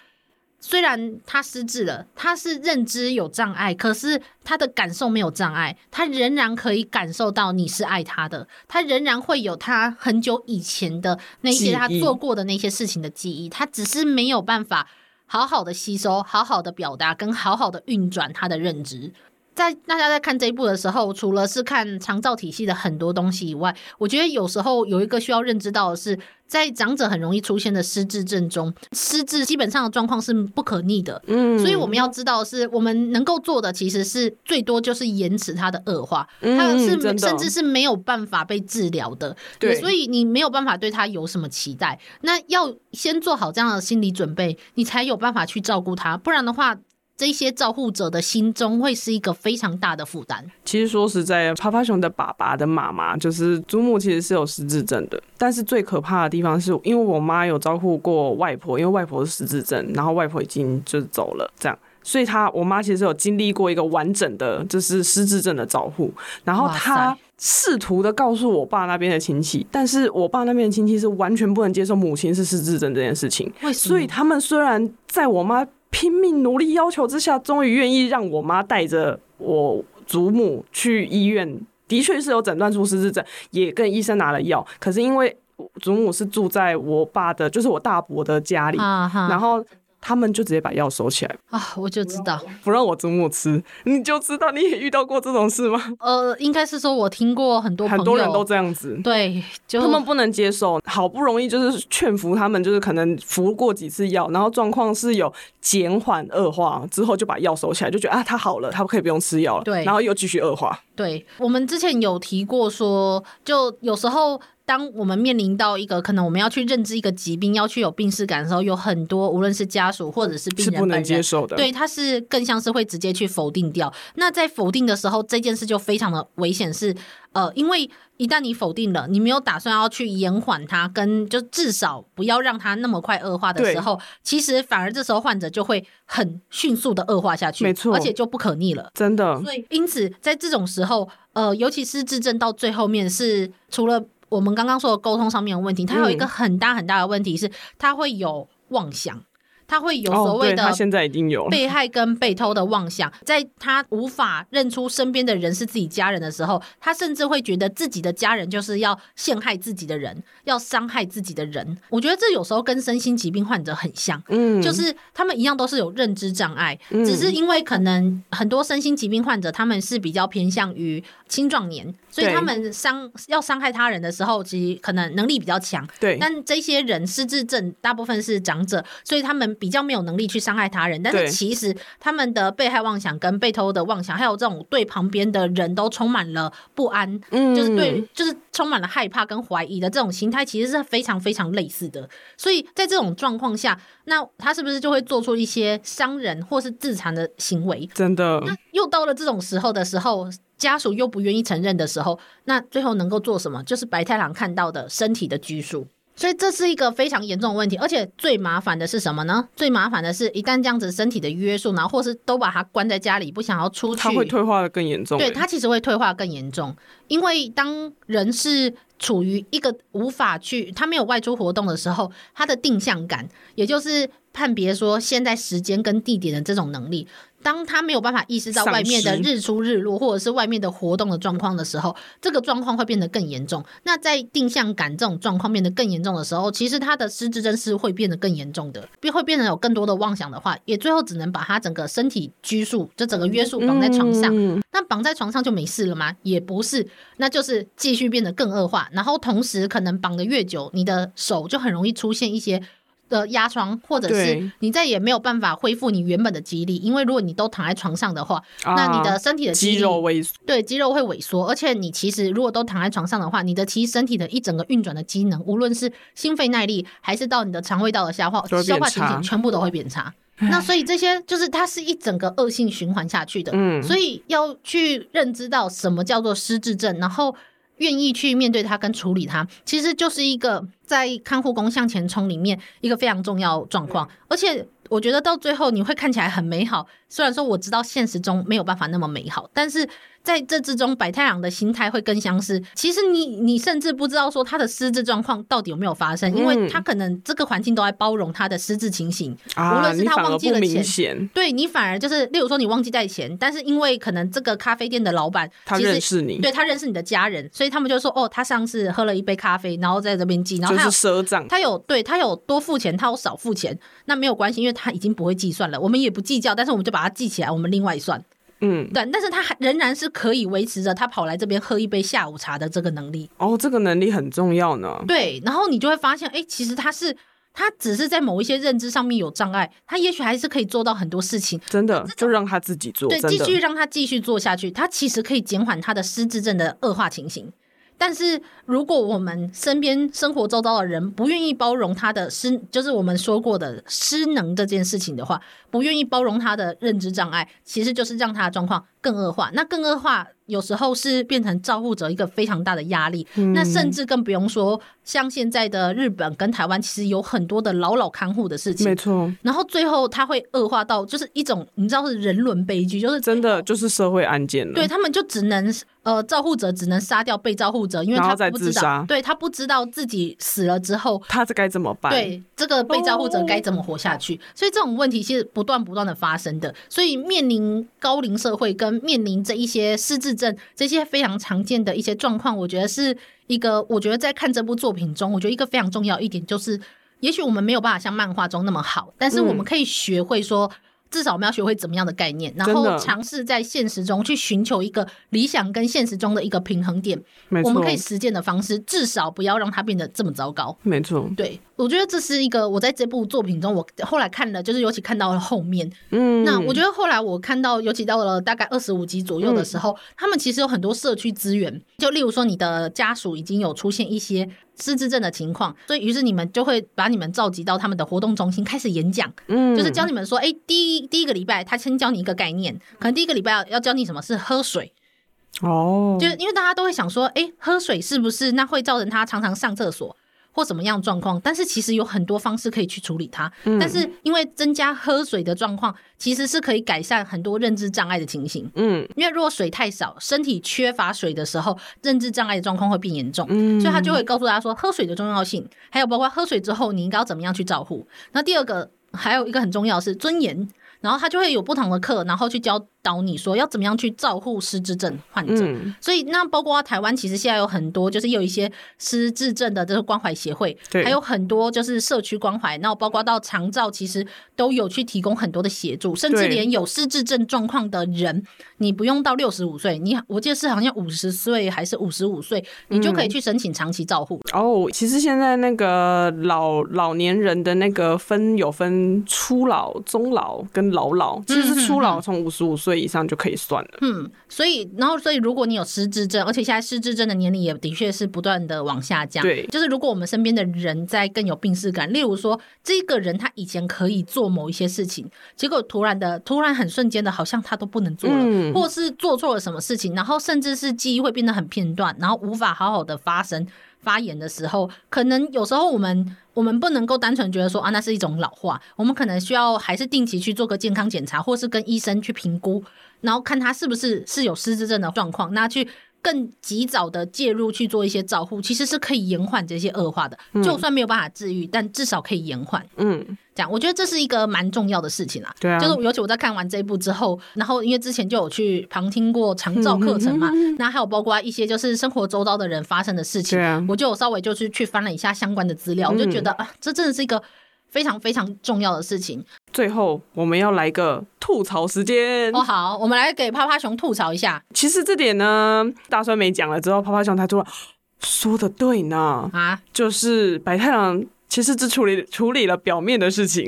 D: 虽然他失智了，他是认知有障碍，可是他的感受没有障碍，他仍然可以感受到你是爱他的，他仍然会有他很久以前的那些他做过的那些事情的记忆，他只是没有办法好好的吸收、好好的表达跟好好的运转他的认知。在大家在看这一部的时候，除了是看长照体系的很多东西以外，我觉得有时候有一个需要认知到的是，在长者很容易出现的失智症中，失智基本上的状况是不可逆的。嗯，所以我们要知道的是，我们能够做的其实是最多就是延迟它的恶化，它是甚至是没有办法被治疗的。对，所以你没有办法对他有什么期待。那要先做好这样的心理准备，你才有办法去照顾他，不然的话。这些照护者的心中会是一个非常大的负担。
E: 其实说实在，趴趴熊的爸爸的妈妈就是祖母，其实是有失智症的。但是最可怕的地方是，因为我妈有照顾过外婆，因为外婆是失智症，然后外婆已经就是走了，这样，所以她我妈其实有经历过一个完整的，就是失智症的照护。然后她试图的告诉我爸那边的亲戚，但是我爸那边的亲戚是完全不能接受母亲是失智症这件事情。所以他们虽然在我妈。拼命努力要求之下，终于愿意让我妈带着我祖母去医院。的确是有诊断出失智症，也跟医生拿了药。可是因为祖母是住在我爸的，就是我大伯的家里，啊、然后。他们就直接把药收起来
D: 啊！我就知道
E: 不让我周末吃，你就知道你也遇到过这种事吗？
D: 呃，应该是说我听过很多
E: 很多人都这样子，
D: 对，就
E: 他们不能接受，好不容易就是劝服他们，就是可能服过几次药，然后状况是有减缓恶化之后，就把药收起来，就觉得啊，他好了，他可以不用吃药了，对，然后又继续恶化。
D: 对，我们之前有提过说，就有时候。当我们面临到一个可能我们要去认知一个疾病，要去有病识感的时候，有很多无论是家属或者是病人
E: 是不能接受的，
D: 对，他是更像是会直接去否定掉。那在否定的时候，这件事就非常的危险，是呃，因为一旦你否定了，你没有打算要去延缓它，跟就至少不要让它那么快恶化的时候，其实反而这时候患者就会很迅速的恶化下去，没错，而且就不可逆了，
E: 真的。
D: 所以因此在这种时候，呃，尤其是失智症到最后面是除了。我们刚刚说的沟通上面的问题，他有一个很大很大的问题是，他会有妄想。他会有所谓的，他现在已经有被害跟被偷的妄想，在他无法认出身边的人是自己家人的时候，他甚至会觉得自己的家人就是要陷害自己的人，要伤害自己的人。我觉得这有时候跟身心疾病患者很像，嗯，就是他们一样都是有认知障碍，只是因为可能很多身心疾病患者他们是比较偏向于青壮年，所以他们伤要伤害他人的时候，其实可能能力比较强，对。但这些人失智症大部分是长者，所以他们。比较没有能力去伤害他人，但是其实他们的被害妄想跟被偷的妄想，还有这种对旁边的人都充满了不安，嗯，就是对，就是充满了害怕跟怀疑的这种心态，其实是非常非常类似的。所以在这种状况下，那他是不是就会做出一些伤人或是自残的行为？
E: 真的，
D: 那又到了这种时候的时候，家属又不愿意承认的时候，那最后能够做什么？就是白太狼看到的身体的拘束。所以这是一个非常严重的问题，而且最麻烦的是什么呢？最麻烦的是一旦这样子身体的约束，然后或是都把他关在家里，不想要出去，
E: 他会退化的更严重。
D: 对，他其实会退化更严重，因为当人是处于一个无法去，他没有外出活动的时候，他的定向感，也就是判别说现在时间跟地点的这种能力。当他没有办法意识到外面的日出日落，或者是外面的活动的状况的时候，这个状况会变得更严重。那在定向感这种状况变得更严重的时候，其实他的失智症是会变得更严重的，会变得有更多的妄想的话，也最后只能把他整个身体拘束，就整个约束绑在床上。那绑在床上就没事了吗？也不是，那就是继续变得更恶化。然后同时可能绑得越久，你的手就很容易出现一些。的压疮，或者是你再也没有办法恢复你原本的肌力，因为如果你都躺在床上的话，啊、那你的身体的肌，
E: 肌肉萎缩，
D: 对，肌肉会萎缩，而且你其实如果都躺在床上的话，你的其实身体的一整个运转的机能，无论是心肺耐力，还是到你的肠胃道的消化消化情形，全部都会变差。那所以这些就是它是一整个恶性循环下去的，嗯，所以要去认知到什么叫做失智症，然后。愿意去面对它跟处理它，其实就是一个在看护工向前冲里面一个非常重要状况，而且我觉得到最后你会看起来很美好。虽然说我知道现实中没有办法那么美好，但是在这之中，白太狼的心态会更相似，其实你你甚至不知道说他的失智状况到底有没有发生，因为他可能这个环境都在包容他的失智情形，无论是他忘记了钱，对你反而就是，例如说你忘记带钱，但是因为可能这个咖啡店的老板
E: 他认识你，
D: 对他认识你的家人，所以他们就说哦，他上次喝了一杯咖啡，然后在这边记，然后他有
E: 赊账，
D: 他有对他有多付钱，他有少付钱，那没有关系，因为他已经不会计算了，我们也不计较，但是我们就把它记起来，我们另外算。
E: 嗯，
D: 但，但是他还仍然是可以维持着他跑来这边喝一杯下午茶的这个能力。
E: 哦，这个能力很重要呢。
D: 对，然后你就会发现，哎，其实他是他只是在某一些认知上面有障碍，他也许还是可以做到很多事情。
E: 真的，就让他自己做，
D: 对，继续让他继续做下去，他其实可以减缓他的失智症的恶化情形。但是，如果我们身边生活周遭的人不愿意包容他的失，就是我们说过的失能这件事情的话，不愿意包容他的认知障碍，其实就是让他的状况更恶化。那更恶化，有时候是变成照护者一个非常大的压力。嗯、那甚至更不用说，像现在的日本跟台湾，其实有很多的老老看护的事情。
E: 没错。
D: 然后最后他会恶化到，就是一种你知道是人伦悲剧，就是
E: 真的就是社会案件了。
D: 对，他们就只能。呃，照护者只能杀掉被照护者，因为他不知道，对，他不知道自己死了之后，
E: 他这该怎么办？
D: 对，这个被照护者该怎么活下去？Oh. 所以这种问题其实不断不断的发生的。所以面临高龄社会跟面临这一些失智症这些非常常见的一些状况，我觉得是一个，我觉得在看这部作品中，我觉得一个非常重要一点就是，也许我们没有办法像漫画中那么好，但是我们可以学会说。嗯至少我们要学会怎么样的概念，然后尝试在现实中去寻求一个理想跟现实中的一个平衡点。我们可以实践的方式，至少不要让它变得这么糟糕。
E: 没错，
D: 对。我觉得这是一个我在这部作品中，我后来看了，就是尤其看到了后面，嗯，那我觉得后来我看到，尤其到了大概二十五集左右的时候，嗯，他们其实有很多社区资源，就例如说你的家属已经有出现一些失智症的情况，所以于是你们就会把你们召集到他们的活动中心开始演讲，嗯，就是教你们说，哎，第一第一个礼拜他先教你一个概念，可能第一个礼拜要要教你什么是喝水，哦，就是因为大家都会想说，哎，喝水是不是那会造成他常常上厕所？或怎么样状况，但是其实有很多方式可以去处理它。嗯、但是因为增加喝水的状况，其实是可以改善很多认知障碍的情形。嗯，因为如果水太少，身体缺乏水的时候，认知障碍的状况会变严重。嗯，所以他就会告诉大家说，喝水的重要性，还有包括喝水之后你应该要怎么样去照护。那第二个还有一个很重要的是尊严，然后他就会有不同的课，然后去教。教你说要怎么样去照护失智症患者，嗯、所以那包括台湾其实现在有很多，就是有一些失智症的这个关怀协会，对，还有很多就是社区关怀，然后包括到长照，其实都有去提供很多的协助，甚至连有失智症状况的人，你不用到六十五岁，你我记得是好像五十岁还是五十五岁，你就可以去申请长期照护。
E: 嗯、哦，其实现在那个老老年人的那个分有分初老、中老跟老老，其实初老从五十五岁。以上就可以算了。嗯，所
D: 以，然后，所以，如果你有失智症，而且现在失智症的年龄也的确是不断的往下降。
E: 对，
D: 就是如果我们身边的人在更有病视感，例如说，这个人他以前可以做某一些事情，结果突然的，突然很瞬间的，好像他都不能做了，嗯、或是做错了什么事情，然后甚至是记忆会变得很片段，然后无法好好的发声。发言的时候，可能有时候我们我们不能够单纯觉得说啊，那是一种老化，我们可能需要还是定期去做个健康检查，或是跟医生去评估，然后看他是不是是有失智症的状况，那去。更及早的介入去做一些照护，其实是可以延缓这些恶化的。嗯、就算没有办法治愈，但至少可以延缓。嗯，这样我觉得这是一个蛮重要的事情啦。
E: 对啊，
D: 就是尤其我在看完这一部之后，然后因为之前就有去旁听过长照课程嘛，嗯、那还有包括一些就是生活周遭的人发生的事情，啊、我就有稍微就是去翻了一下相关的资料，嗯、我就觉得啊，这真的是一个。非常非常重要的事情。
E: 最后，我们要来个吐槽时间。
D: 哦，好，我们来给趴趴熊吐槽一下。
E: 其实这点呢，大酸梅讲了之后，趴趴熊他就说的对呢。啊，就是白太狼其实只处理处理了表面的事情。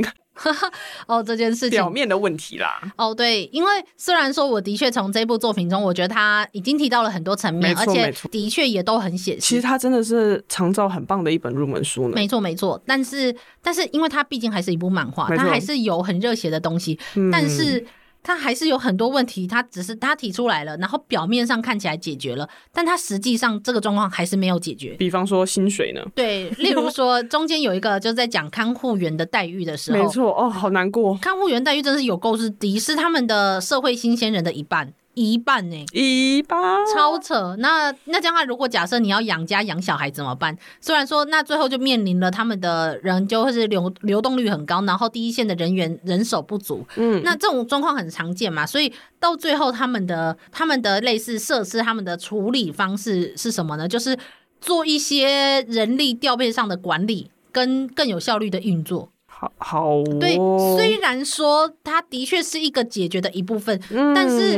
D: 哦，这件事情
E: 表面的问题啦。
D: 哦，对，因为虽然说我的确从这部作品中，我觉得他已经提到了很多层面，而且的确也都很写实。
E: 其实他真的是长照很棒的一本入门书呢。
D: 没错，没错。但是，但是，因为它毕竟还是一部漫画，它还是有很热血的东西，嗯、但是。他还是有很多问题，他只是他提出来了，然后表面上看起来解决了，但他实际上这个状况还是没有解决。
E: 比方说薪水呢？
D: 对，例如说中间有一个就是在讲看护员的待遇的时候，
E: 没错哦，好难过。
D: 看护员待遇真是有够是低，是他们的社会新鲜人的一半。一半呢、欸，
E: 一半
D: 超扯。那那这样的话，如果假设你要养家养小孩怎么办？虽然说那最后就面临了他们的人就会是流流动率很高，然后第一线的人员人手不足。嗯，那这种状况很常见嘛，所以到最后他们的他们的类似设施，他们的处理方式是什么呢？就是做一些人力调配上的管理，跟更有效率的运作。
E: 好好、哦，
D: 对，虽然说它的确是一个解决的一部分，
E: 嗯、
D: 但是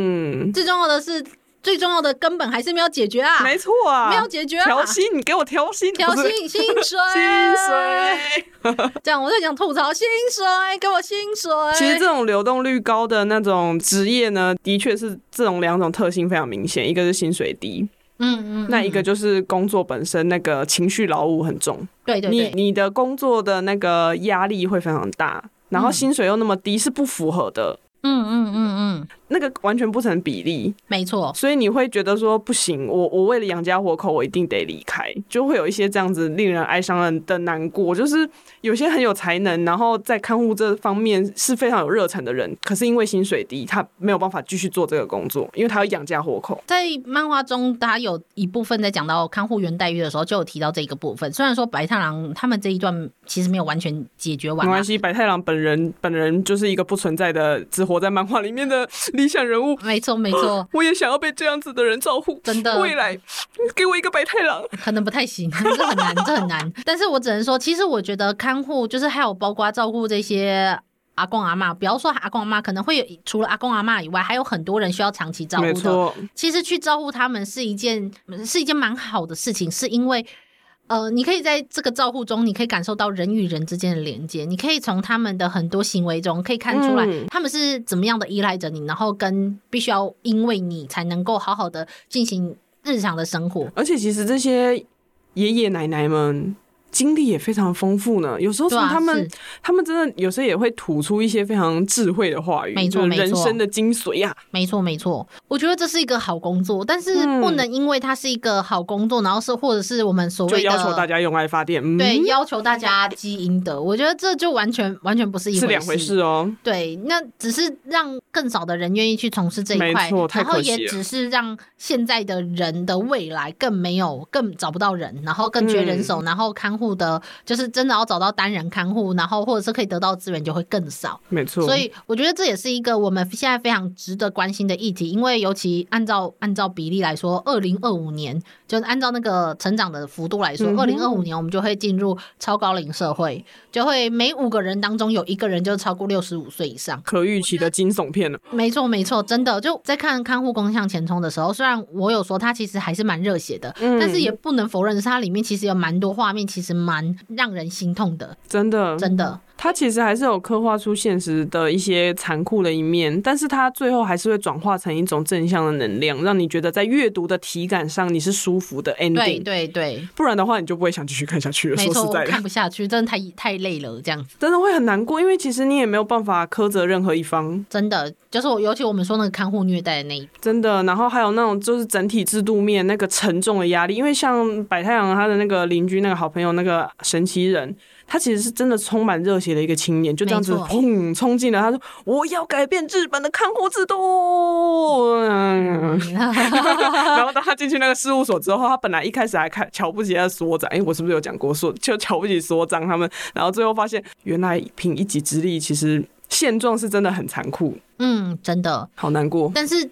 D: 最重要的是。最重要的根本还是没有解决啊！
E: 没错啊，
D: 没有解决啊！
E: 调薪，你给我调薪，
D: 调薪薪水，薪水。这样我在想吐槽薪水，给我薪水。
E: 其实这种流动率高的那种职业呢，的确是这种两种特性非常明显，一个是薪水低，
D: 嗯嗯，嗯，
E: 那一个就是工作本身那个情绪劳务很重，
D: 对对对，
E: 你你的工作的那个压力会非常大，然后薪水又那么低，是不符合的。
D: 嗯嗯嗯嗯，
E: 那个完全不成比例，
D: 没错。
E: 所以你会觉得说不行，我我为了养家活口，我一定得离开，就会有一些这样子令人哀伤的难过。就是有些很有才能，然后在看护这方面是非常有热忱的人，可是因为薪水低，他没有办法继续做这个工作，因为他要养家活口。
D: 在漫画中，他有一部分在讲到看护员待遇的时候，就有提到这个部分。虽然说白太狼他们这一段其实没有完全解决完，没
E: 关系，白太狼本人本人就是一个不存在的只。活在漫画里面的理想人物，
D: 没错没错，
E: 我也想要被这样子的人照顾。
D: 真的，
E: 未来给我一个白太狼，
D: 可能不太行，这很难，这很难。但是我只能说，其实我觉得看护就是还有包括照顾这些阿公阿妈，不要说阿公阿妈，可能会有除了阿公阿妈以外，还有很多人需要长期照顾的。其实去照顾他们是一件是一件蛮好的事情，是因为。呃，你可以在这个照护中，你可以感受到人与人之间的连接，你可以从他们的很多行为中可以看出来，他们是怎么样的依赖着你，然后跟必须要因为你才能够好好的进行日常的生活。
E: 而且，其实这些爷爷奶奶们。经历也非常丰富呢，有时候从他们，啊、他们真的有时候也会吐出一些非常智慧的话语，
D: 没错，没错，
E: 人生的精髓呀，
D: 没错，没错。我觉得这是一个好工作，但是不能因为它是一个好工作，嗯、然后是或者是我们所谓的
E: 要求大家用爱发电，嗯、
D: 对，要求大家积阴德，我觉得这就完全完全不是一回事，
E: 是两回事哦。
D: 对，那只是让更少的人愿意去从事这一块，然后也只是让现在的人的未来更没有，更找不到人，然后更缺人手，嗯、然后看护的就是。真的要找到单人看护，然后或者是可以得到资源就会更少，
E: 没错。
D: 所以我觉得这也是一个我们现在非常值得关心的议题，因为尤其按照按照比例来说，二零二五年就是按照那个成长的幅度来说，二零二五年我们就会进入超高龄社会，就会每五个人当中有一个人就超过六十五岁以上，
E: 可预期的惊悚片了。
D: 没错没错，真的就在看看护工向前冲的时候，虽然我有说他其实还是蛮热血的，嗯，但是也不能否认的是，它里面其实有蛮多画面，其实蛮让。人心痛的，
E: 真的，
D: 真的。
E: 他其实还是有刻画出现实的一些残酷的一面，但是他最后还是会转化成一种正向的能量，让你觉得在阅读的体感上你是舒服的 ending。
D: 对对对，
E: 不然的话你就不会想继续看下去了。没错，说实在
D: 看不下去，真的太太累了，这样子
E: 真的会很难过，因为其实你也没有办法苛责任何一方。
D: 真的，就是我，尤其我们说那个看护虐待的那一，
E: 真的，然后还有那种就是整体制度面那个沉重的压力，因为像白太阳他的那个邻居那个好朋友那个神奇人。他其实是真的充满热血的一个青年，就这样子砰冲进来。他说：“我要改变日本的看护制度。” 嗯，然后当他进去那个事务所之后，他本来一开始还看瞧不起他的所长，哎、欸，我是不是有讲过说就瞧不起所长他们？然后最后发现，原来凭一己之力，其实现状是真的很残酷。
D: 嗯，真的
E: 好难过。
D: 但是。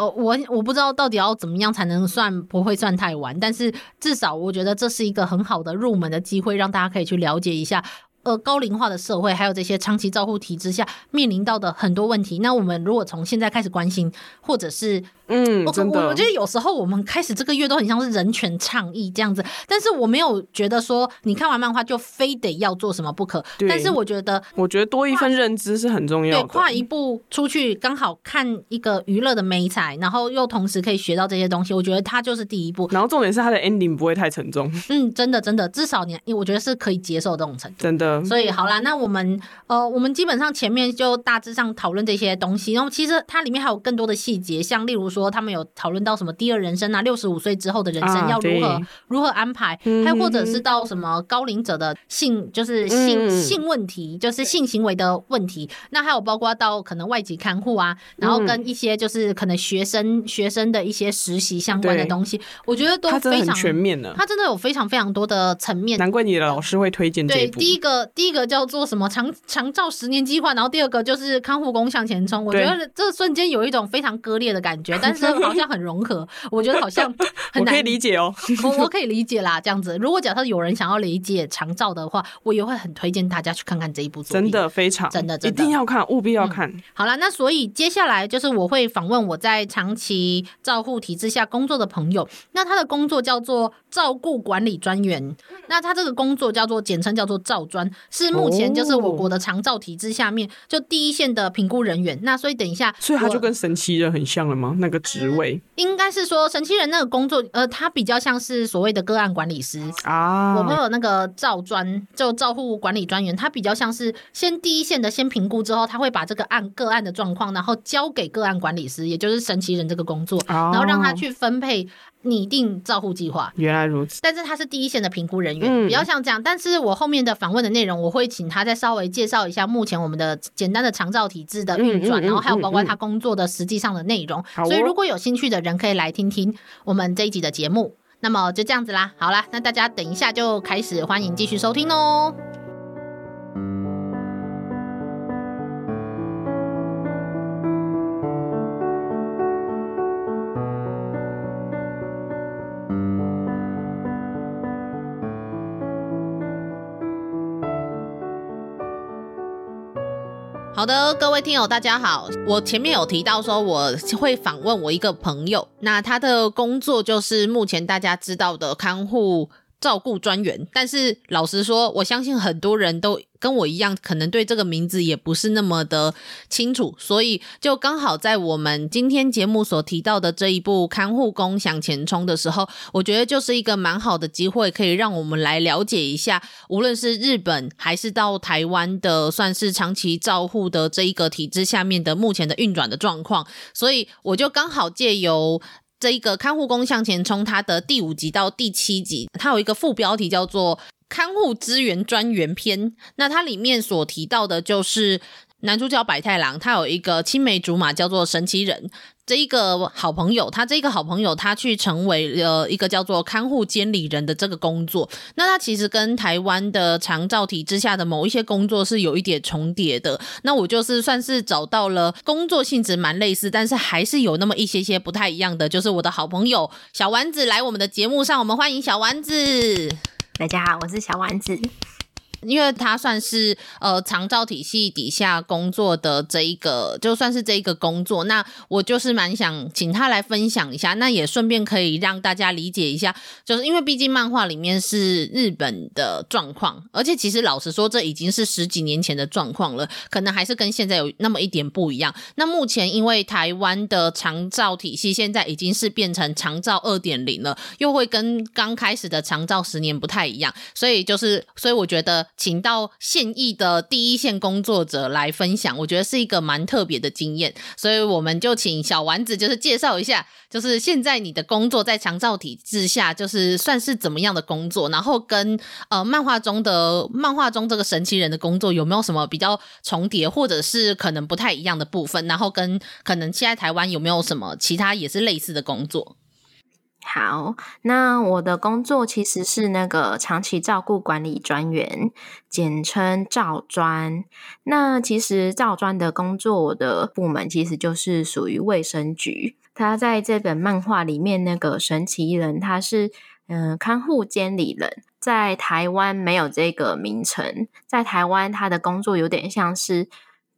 D: 呃，我我不知道到底要怎么样才能算不会算太晚，但是至少我觉得这是一个很好的入门的机会，让大家可以去了解一下。呃，高龄化的社会，还有这些长期照护体制下面临到的很多问题，那我们如果从现在开始关心，或者是
E: 嗯，我我，
D: 我觉得有时候我们开始这个月都很像是人权倡议这样子，但是我没有觉得说你看完漫画就非得要做什么不可。对，但是我觉得，
E: 我觉得多一份认知是很重要的。
D: 对，跨一步出去，刚好看一个娱乐的美彩，然后又同时可以学到这些东西，我觉得它就是第一步。
E: 然后重点是它的 ending 不会太沉重。
D: 嗯，真的真的，至少你，我觉得是可以接受这种程度。
E: 真的。
D: 所以好啦，那我们呃，我们基本上前面就大致上讨论这些东西，然后其实它里面还有更多的细节，像例如说他们有讨论到什么第二人生啊，六十五岁之后的人生要如何、啊、如何安排，还有或者是到什么高龄者的性，就是性、嗯、性问题，就是性行为的问题，那还有包括到可能外籍看护啊，然后跟一些就是可能学生学生的一些实习相关的东西，我觉得都非常
E: 全面的，
D: 它真的有非常非常多的层面，
E: 难怪你的老师会推荐这。
D: 对，第一个第一个。叫做什么长长照十年计划，然后第二个就是看护工向前冲。我觉得这瞬间有一种非常割裂的感觉，但 但是好像很融合。我觉得好像 很难
E: 我可以理解哦，
D: 我我可以理解啦。这样子，如果假设有人想要理解长照的话，我也会很推荐大家去看看这一部作品。
E: 真的非常，
D: 真的，真的
E: 一定要看，务必要看。
D: 嗯、好了，那所以接下来就是我会访问我在长期照护体制下工作的朋友。那他的工作叫做照顾管理专员，那他这个工作叫做简称叫做照专，是目前就是我国的长照体制下面就第一线的评估人员。那所以等一下，
E: 所以他就跟神奇人很像了吗？那个职位、嗯、
D: 应该是说神奇人那个工作，呃，他比较像是所谓的个案管理师啊。我朋友那个照专就照护管理专员，他比较像是先第一线的先评估之后，他会把这个案个案的状况，然后交给个案管理师，也就是神奇人这个工作，然后让他去分配。拟定照护计划，
E: 原来如此。
D: 但是他是第一线的评估人员，比较像这样。但是我后面的访问的内容，我会请他再稍微介绍一下目前我们的简单的长照体制的运转，然后还有包括他工作的实际上的内容。所以如果有兴趣的人，可以来听听我们这一集的节目。那么就这样子啦，好啦，那大家等一下就开始，欢迎继续收听哦。好的，各位听友，大家好。我前面有提到说我会访问我一个朋友，那他的工作就是目前大家知道的看护。照顾专员，但是老实说，我相信很多人都跟我一样，可能对这个名字也不是那么的清楚，所以就刚好在我们今天节目所提到的这一部《看护工向前冲》的时候，我觉得就是一个蛮好的机会，可以让我们来了解一下，无论是日本还是到台湾的，算是长期照护的这一个体制下面的目前的运转的状况，所以我就刚好借由。这一个看护工向前冲，它的第五集到第七集，它有一个副标题叫做“看护资源专员篇”。那它里面所提到的就是男主角百太郎，他有一个青梅竹马叫做神奇人。这一个好朋友，他这一个好朋友，他去成为了一个叫做看护监理人的这个工作。那他其实跟台湾的长照体制下的某一些工作是有一点重叠的。那我就是算是找到了工作性质蛮类似，但是还是有那么一些些不太一样的。就是我的好朋友小丸子来我们的节目上，我们欢迎小丸子。
B: 大家好，我是小丸子。
D: 因为他算是呃长照体系底下工作的这一个，就算是这一个工作，那我就是蛮想请他来分享一下，那也顺便可以让大家理解一下，就是因为毕竟漫画里面是日本的状况，而且其实老实说，这已经是十几年前的状况了，可能还是跟现在有那么一点不一样。那目前因为台湾的长照体系现在已经是变成长照二点零了，又会跟刚开始的长照十年不太一样，所以就是，所以我觉得。请到现役的第一线工作者来分享，我觉得是一个蛮特别的经验，所以我们就请小丸子就是介绍一下，就是现在你的工作在强照体制下，就是算是怎么样的工作，然后跟呃漫画中的漫画中这个神奇人的工作有没有什么比较重叠，或者是可能不太一样的部分，然后跟可能现在台湾有没有什么其他也是类似的工作？
B: 好，那我的工作其实是那个长期照顾管理专员，简称照专。那其实照专的工作，的部门其实就是属于卫生局。他在这本漫画里面，那个神奇人，他是嗯、看护监理人，在台湾没有这个名称，在台湾他的工作有点像是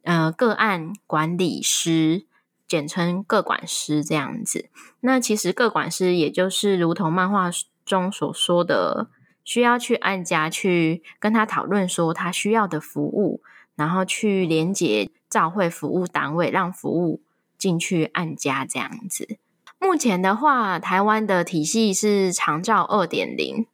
B: 呃个案管理师。简称个管师这样子，那其实各管师也就是如同漫画中所说的，需要去按家去跟他讨论说他需要的服务，然后去连接照会服务单位，让服务进去按家这样子。目前的话，台湾的体系是长照二点零，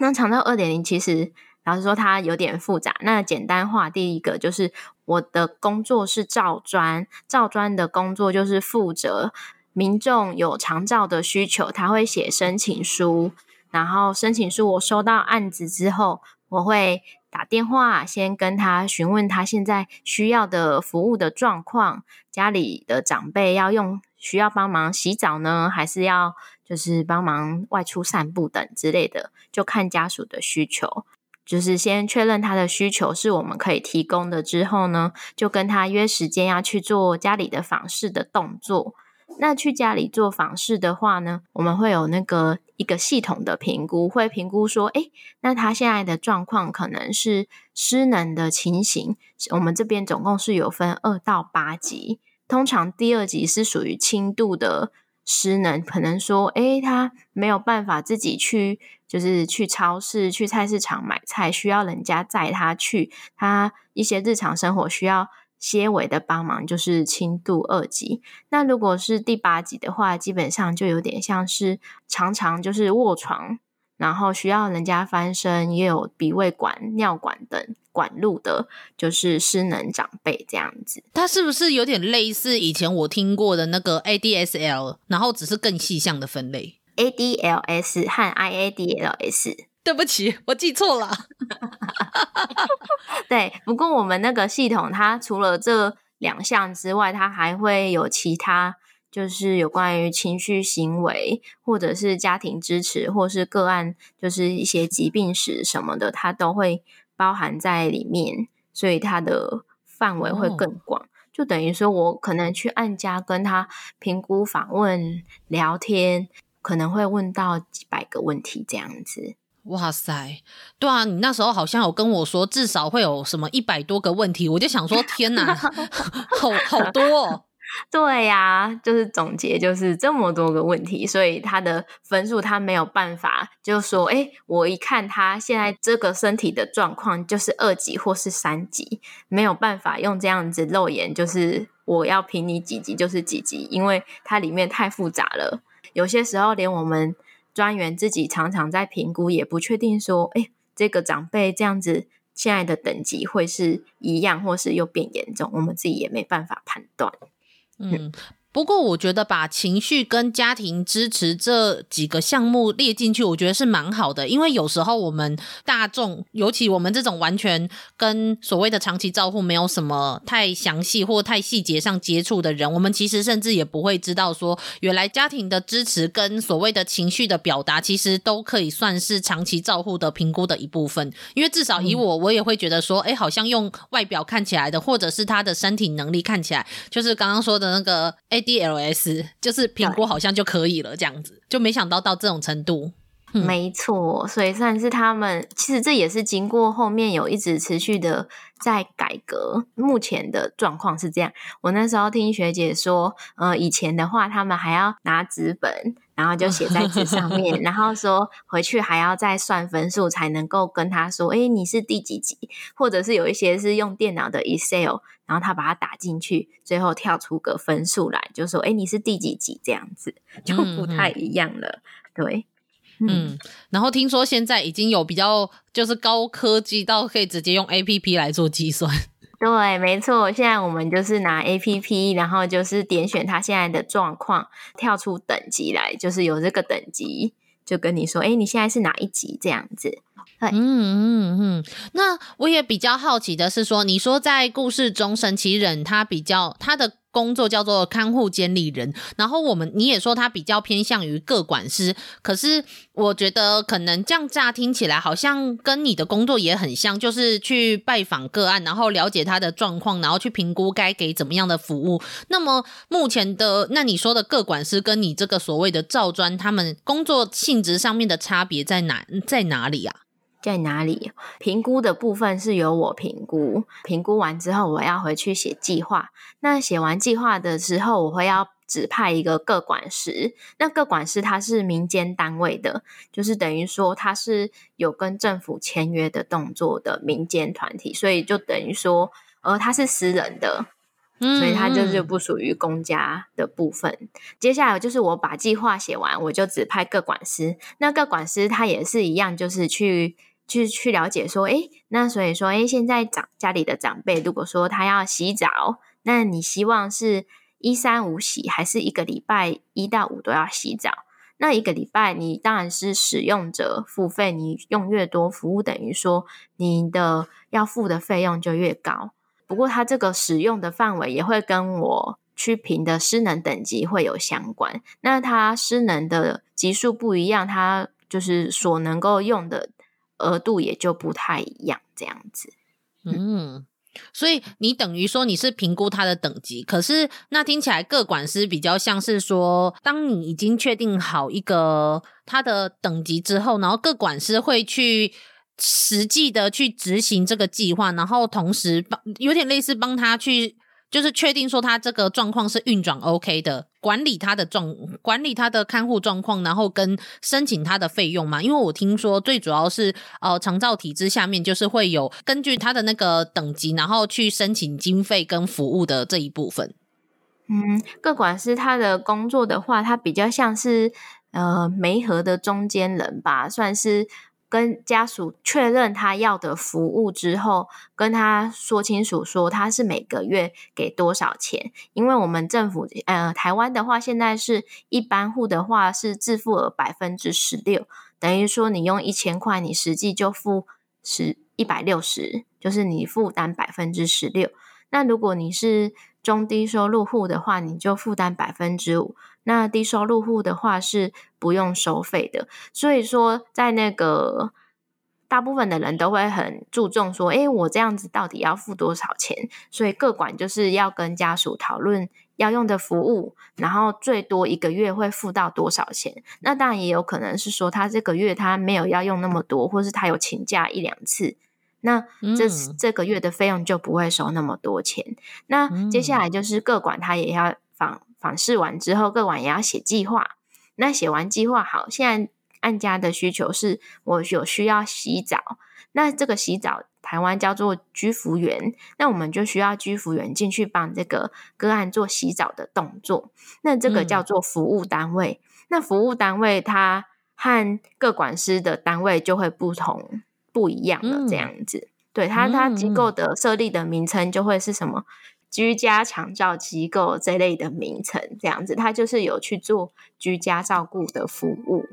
B: 那长照二点零其实。老实说，它有点复杂。那简单化，第一个就是我的工作是照专，照专的工作就是负责民众有长照的需求，他会写申请书，然后申请书我收到案子之后，我会打电话先跟他询问他现在需要的服务的状况，家里的长辈要用需要帮忙洗澡呢，还是要就是帮忙外出散步等之类的，就看家属的需求。就是先确认他的需求是我们可以提供的之后呢，就跟他约时间要去做家里的访视的动作。那去家里做访视的话呢，我们会有那个一个系统的评估，会评估说，诶，那他现在的状况可能是失能的情形。我们这边总共是有分二到八级，通常第二级是属于轻度的失能，可能说，诶，他没有办法自己去，就是去超市、去菜市场买菜，需要人家载他去，他一些日常生活需要。些微的帮忙就是轻度二级，那如果是第八级的话，基本上就有点像是常常就是卧床，然后需要人家翻身，也有鼻胃管、尿管等管路的，就是失能长辈这样子。
D: 它是不是有点类似以前我听过的那个 ADSL，然后只是更细项的分类
B: ？ADLS 和 IADLS。
D: 对不起，我记错了。
B: 对，不过我们那个系统，它除了这两项之外，它还会有其他，就是有关于情绪行为，或者是家庭支持，或是个案，就是一些疾病史什么的，它都会包含在里面，所以它的范围会更广。哦、就等于说，我可能去按家跟他评估、访问、聊天，可能会问到几百个问题这样子。
D: 哇塞，对啊，你那时候好像有跟我说，至少会有什么一百多个问题，我就想说，天哪，好好多哦。
B: 对呀、啊，就是总结就是这么多个问题，所以他的分数他没有办法，就说，哎，我一看他现在这个身体的状况就是二级或是三级，没有办法用这样子肉眼，就是我要评你几级就是几级，因为它里面太复杂了，有些时候连我们。专员自己常常在评估，也不确定说，哎，这个长辈这样子现在的等级会是一样，或是又变严重，我们自己也没办法判断。
D: 嗯。不过，我觉得把情绪跟家庭支持这几个项目列进去，我觉得是蛮好的。因为有时候我们大众，尤其我们这种完全跟所谓的长期照护没有什么太详细或太细节上接触的人，我们其实甚至也不会知道说，原来家庭的支持跟所谓的情绪的表达，其实都可以算是长期照护的评估的一部分。因为至少以我，我也会觉得说，哎，好像用外表看起来的，或者是他的身体能力看起来，就是刚刚说的那个，哎。DLS 就是评估好像就可以了，这样子就没想到到这种程度。
B: 嗯、没错，所以算是他们，其实这也是经过后面有一直持续的在改革。目前的状况是这样。我那时候听学姐说，呃，以前的话他们还要拿纸本，然后就写在纸上面，然后说回去还要再算分数才能够跟他说，诶，你是第几级？或者是有一些是用电脑的 Excel，然后他把它打进去，最后跳出个分数来，就说，哎，你是第几级？这样子就不太一样了，嗯、对。
D: 嗯，然后听说现在已经有比较就是高科技到可以直接用 APP 来做计算。
B: 对，没错，现在我们就是拿 APP，然后就是点选它现在的状况，跳出等级来，就是有这个等级，就跟你说，哎，你现在是哪一级这样子。嗯
D: 嗯嗯。那我也比较好奇的是说，你说在故事中，神奇人他比较他的。工作叫做看护监理人，然后我们你也说他比较偏向于个管师，可是我觉得可能这样乍听起来好像跟你的工作也很像，就是去拜访个案，然后了解他的状况，然后去评估该给怎么样的服务。那么目前的那你说的个管师跟你这个所谓的照专，他们工作性质上面的差别在哪在哪里啊？
B: 在哪里？评估的部分是由我评估，评估完之后我要回去写计划。那写完计划的时候，我会要指派一个各管师。那各管师他是民间单位的，就是等于说他是有跟政府签约的动作的民间团体，所以就等于说，呃，他是私人的，所以他就是不属于公家的部分。接下来就是我把计划写完，我就指派各管师。那各管师他也是一样，就是去。去去了解说，诶，那所以说，诶，现在长家里的长辈，如果说他要洗澡，那你希望是一三五洗，还是一个礼拜一到五都要洗澡？那一个礼拜，你当然是使用者付费，你用越多，服务等于说你的要付的费用就越高。不过，它这个使用的范围也会跟我去评的失能等级会有相关。那它失能的级数不一样，它就是所能够用的。额度也就不太一样，这样子。
D: 嗯，所以你等于说你是评估他的等级，可是那听起来各管师比较像是说，当你已经确定好一个他的等级之后，然后各管师会去实际的去执行这个计划，然后同时帮有点类似帮他去。就是确定说他这个状况是运转 OK 的，管理他的状，管理他的看护状况，然后跟申请他的费用嘛。因为我听说最主要是呃长照体制下面就是会有根据他的那个等级，然后去申请经费跟服务的这一部分。
B: 嗯，个管师他的工作的话，他比较像是呃媒合的中间人吧，算是。跟家属确认他要的服务之后，跟他说清楚说他是每个月给多少钱。因为我们政府呃台湾的话，现在是一般户的话是自付额百分之十六，等于说你用一千块，你实际就付十一百六十，就是你负担百分之十六。那如果你是中低收入户的话，你就负担百分之五。那低收入户的话是不用收费的。所以说，在那个大部分的人都会很注重说，诶，我这样子到底要付多少钱？所以各管就是要跟家属讨论要用的服务，然后最多一个月会付到多少钱。那当然也有可能是说，他这个月他没有要用那么多，或是他有请假一两次。那这、嗯、这个月的费用就不会收那么多钱。那接下来就是各管，他也要访访视完之后，各管也要写计划。那写完计划，好，现在按家的需求是我有需要洗澡，那这个洗澡台湾叫做居服员，那我们就需要居服员进去帮这个个案做洗澡的动作。那这个叫做服务单位。嗯、那服务单位它和各管师的单位就会不同。不一样了这样子，嗯、对他，他机构的设立的名称就会是什么居家长照机构这类的名称，这样子，他就是有去做居家照顾的服务。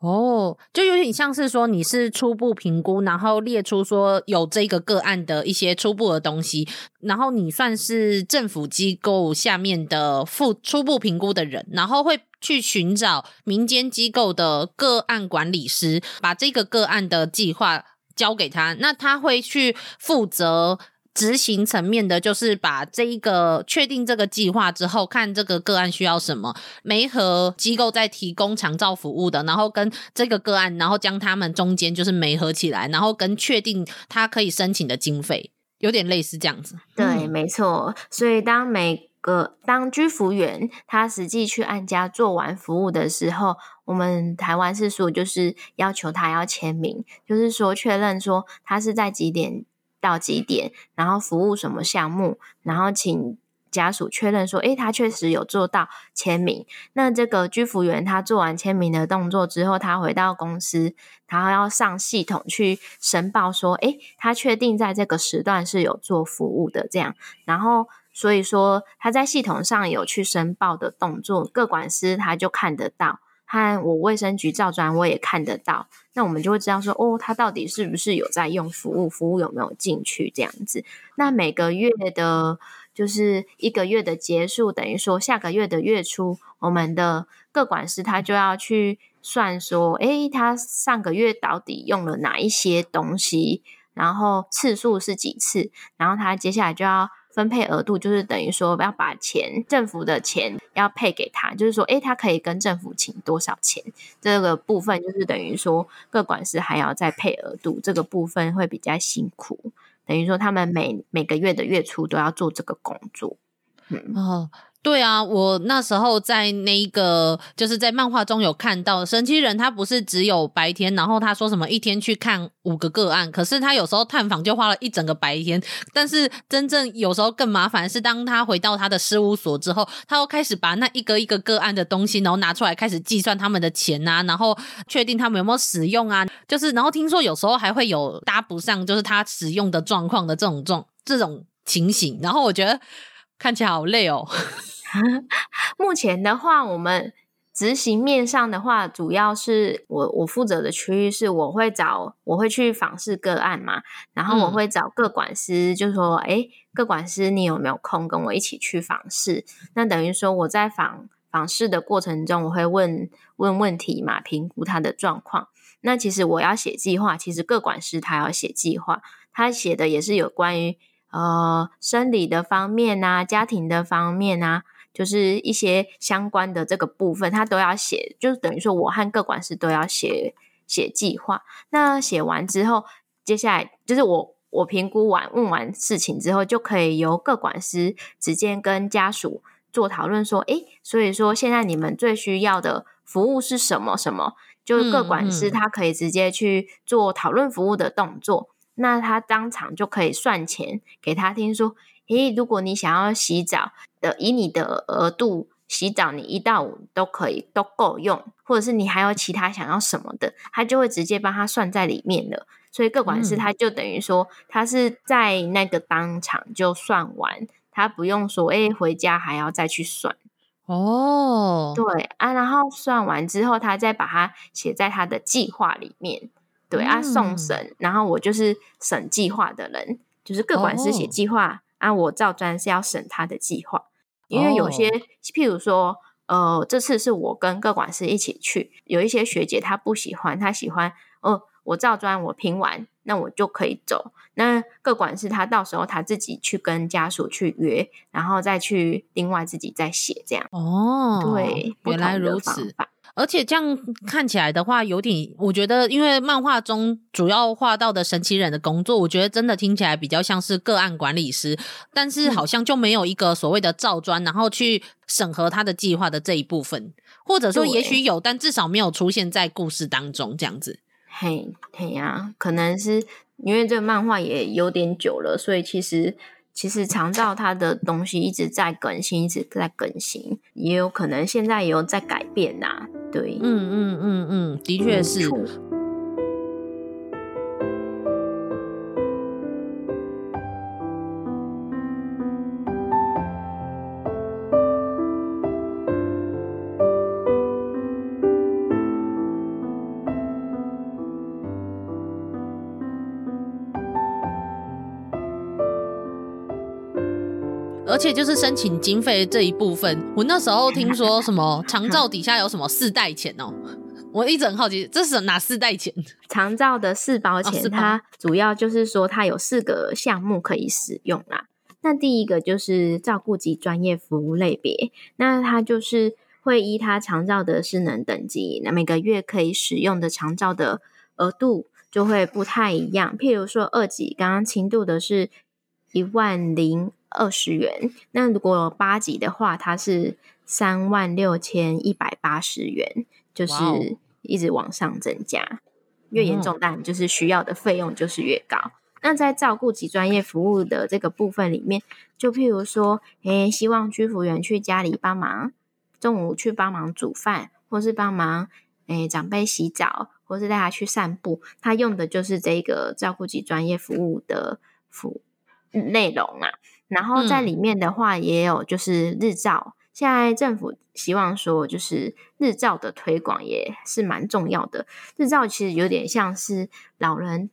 D: 哦，就有点像是说你是初步评估，然后列出说有这个个案的一些初步的东西，然后你算是政府机构下面的副初步评估的人，然后会去寻找民间机构的个案管理师，把这个个案的计划。交给他，那他会去负责执行层面的，就是把这一个确定这个计划之后，看这个个案需要什么，媒合机构在提供长照服务的，然后跟这个个案，然后将他们中间就是媒合起来，然后跟确定他可以申请的经费，有点类似这样子。
B: 对，嗯、没错。所以当每个当居服员他实际去按家做完服务的时候，我们台湾是说，就是要求他要签名，就是说确认说他是在几点到几点，然后服务什么项目，然后请家属确认说，诶，他确实有做到签名。那这个居服员他做完签名的动作之后，他回到公司，他要上系统去申报说，诶，他确定在这个时段是有做服务的这样，然后所以说他在系统上有去申报的动作，各管师他就看得到。和我卫生局照专，我也看得到，那我们就会知道说，哦，他到底是不是有在用服务，服务有没有进去这样子。那每个月的，就是一个月的结束，等于说下个月的月初，我们的各管师他就要去算说，诶，他上个月到底用了哪一些东西，然后次数是几次，然后他接下来就要。分配额度就是等于说要把钱，政府的钱要配给他，就是说，诶，他可以跟政府请多少钱？这个部分就是等于说，各管事还要再配额度，这个部分会比较辛苦。等于说，他们每每个月的月初都要做这个工作。嗯。
D: 哦。对啊，我那时候在那一个就是在漫画中有看到神奇人，他不是只有白天，然后他说什么一天去看五个个案，可是他有时候探访就花了一整个白天。但是真正有时候更麻烦是，当他回到他的事务所之后，他又开始把那一个一个个案的东西，然后拿出来开始计算他们的钱啊，然后确定他们有没有使用啊，就是然后听说有时候还会有搭不上，就是他使用的状况的这种状这种情形，然后我觉得看起来好累哦。
B: 目前的话，我们执行面上的话，主要是我我负责的区域是，我会找我会去访视个案嘛，然后我会找各管师，嗯、就说，哎，各管师你有没有空跟我一起去访视？那等于说我在访访视的过程中，我会问问问题嘛，评估他的状况。那其实我要写计划，其实各管师他要写计划，他写的也是有关于。呃生理的方面啊，家庭的方面啊，就是一些相关的这个部分，他都要写，就是等于说我和各管师都要写写计划。那写完之后，接下来就是我我评估完问完事情之后，就可以由各管师直接跟家属做讨论，说，诶，所以说现在你们最需要的服务是什么？什么？就是各管师他可以直接去做讨论服务的动作，嗯嗯、那他当场就可以算钱给他听，说，诶，如果你想要洗澡的，以你的额度洗澡，你一到五都可以都够用，或者是你还有其他想要什么的，他就会直接帮他算在里面了。所以各管事他就等于说，他是在那个当场就算完，他不用说，诶，回家还要再去算。
D: 哦，
B: 对啊，然后算完之后，他再把它写在他的计划里面。对啊，送审，然后我就是审计划的人，就是各管师写计划，啊，我照专是要审他的计划。因为有些，譬如说，呃，这次是我跟各管师一起去，有一些学姐她不喜欢，她喜欢，呃，我照专我评完，那我就可以走。那各管师他到时候他自己去跟家属去约，然后再去另外自己再写这样。
D: 哦，
B: 对，
D: 原来如此。而且这样看起来的话，有点，我觉得，因为漫画中主要画到的神奇人的工作，我觉得真的听起来比较像是个案管理师，但是好像就没有一个所谓的照专，然后去审核他的计划的这一部分，或者说也许有，但至少没有出现在故事当中这样子。
B: 嘿，嘿呀，可能是因为这个漫画也有点久了，所以其实。其实肠道它的东西一直在更新，一直在更新，也有可能现在也有在改变呐、啊。对，
D: 嗯嗯嗯嗯，的确是。而且就是申请经费这一部分，我那时候听说什么 长照底下有什么四代钱哦，我一直很好奇，这是哪四代钱？
B: 长照的四包钱，它主要就是说它有四个项目可以使用啦。那第一个就是照顾及专业服务类别，那它就是会依它长照的失能等级，那每个月可以使用的长照的额度就会不太一样。譬如说二级，刚刚轻度的是一万零。二十元，那如果八级的话，它是三万六千一百八十元，就是一直往上增加。越严重，当然就是需要的费用就是越高。嗯、那在照顾及专业服务的这个部分里面，就譬如说，诶，希望居服员去家里帮忙，中午去帮忙煮饭，或是帮忙诶长辈洗澡，或是带他去散步，他用的就是这个照顾及专业服务的服内容啊。然后在里面的话，也有就是日照。嗯、现在政府希望说，就是日照的推广也是蛮重要的。日照其实有点像是老人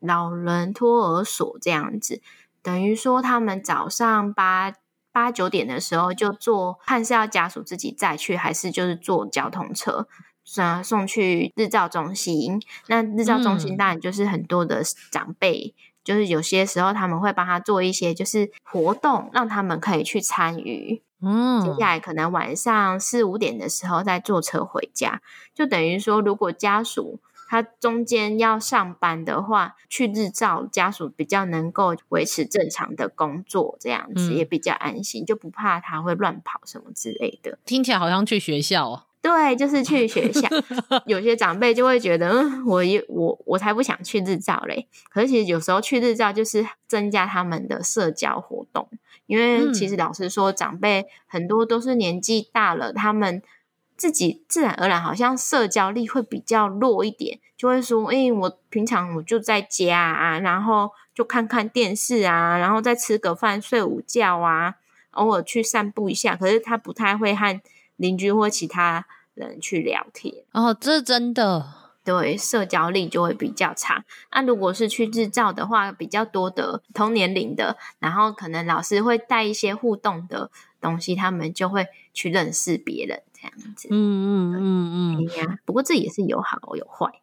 B: 老人托儿所这样子，等于说他们早上八八九点的时候就坐，看是要家属自己再去，还是就是坐交通车，啊送去日照中心。那日照中心当然就是很多的长辈。嗯就是有些时候他们会帮他做一些就是活动，让他们可以去参与。嗯，接下来可能晚上四五点的时候再坐车回家，就等于说，如果家属他中间要上班的话，去日照家属比较能够维持正常的工作，这样子也比较安心，就不怕他会乱跑什么之类的。
D: 听起来好像去学校哦。
B: 对，就是去学校，有些长辈就会觉得，嗯，我我我才不想去日照嘞。可是其实有时候去日照就是增加他们的社交活动，因为其实老实说，长辈很多都是年纪大了，他们自己自然而然好像社交力会比较弱一点，就会说，哎，我平常我就在家啊，然后就看看电视啊，然后再吃个饭，睡午觉啊，偶尔去散步一下。可是他不太会和邻居或其他人去聊天
D: 哦，这真的
B: 对社交力就会比较差。那、啊、如果是去日照的话，比较多的同年龄的，然后可能老师会带一些互动的东西，他们就会去认识别人这样子。嗯嗯嗯嗯，哎呀不过这也是有好有坏。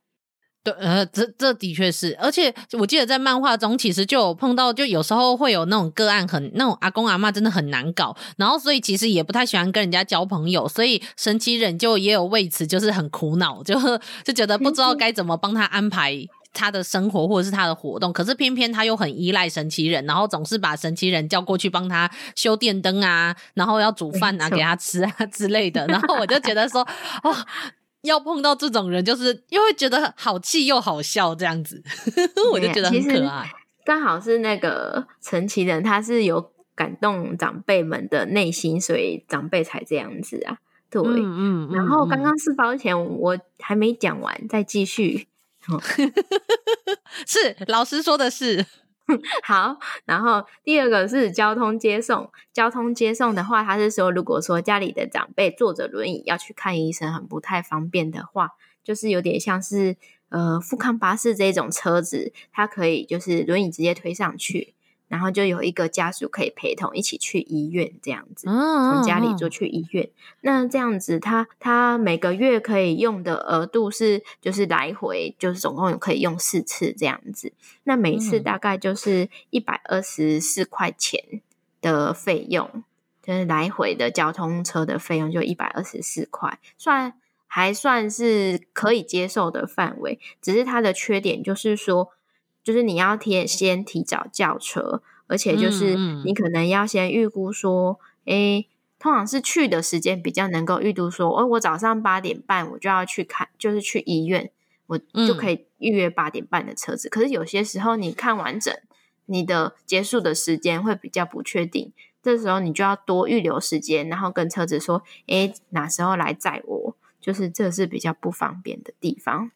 D: 对，呃，这这的确是，而且我记得在漫画中，其实就有碰到，就有时候会有那种个案很，很那种阿公阿妈真的很难搞，然后所以其实也不太喜欢跟人家交朋友，所以神奇人就也有为此就是很苦恼，就 就觉得不知道该怎么帮他安排他的生活或者是他的活动，可是偏偏他又很依赖神奇人，然后总是把神奇人叫过去帮他修电灯啊，然后要煮饭啊给他吃啊之类的，然后我就觉得说，哦。要碰到这种人，就是又会觉得好气又好笑这样子，我就觉得很可爱。
B: 刚好是那个陈奇人，他是有感动长辈们的内心，所以长辈才这样子啊。对，嗯嗯。然后刚刚四包钱我还没讲完，再继续。
D: 是老师说的是。
B: 好，然后第二个是交通接送。交通接送的话，他是说，如果说家里的长辈坐着轮椅要去看医生，很不太方便的话，就是有点像是呃富康巴士这种车子，它可以就是轮椅直接推上去。然后就有一个家属可以陪同一起去医院，这样子，从家里坐去医院。那这样子他，他他每个月可以用的额度是，就是来回，就是总共可以用四次这样子。那每次大概就是一百二十四块钱的费用，就是来回的交通车的费用就一百二十四块，算还算是可以接受的范围。只是它的缺点就是说。就是你要提先提早叫车，而且就是你可能要先预估说，哎、嗯嗯，通常是去的时间比较能够预估说，哦，我早上八点半我就要去看，就是去医院，我就可以预约八点半的车子。嗯、可是有些时候你看完整，你的结束的时间会比较不确定，这时候你就要多预留时间，然后跟车子说，哎，哪时候来载我？就是这是比较不方便的地方。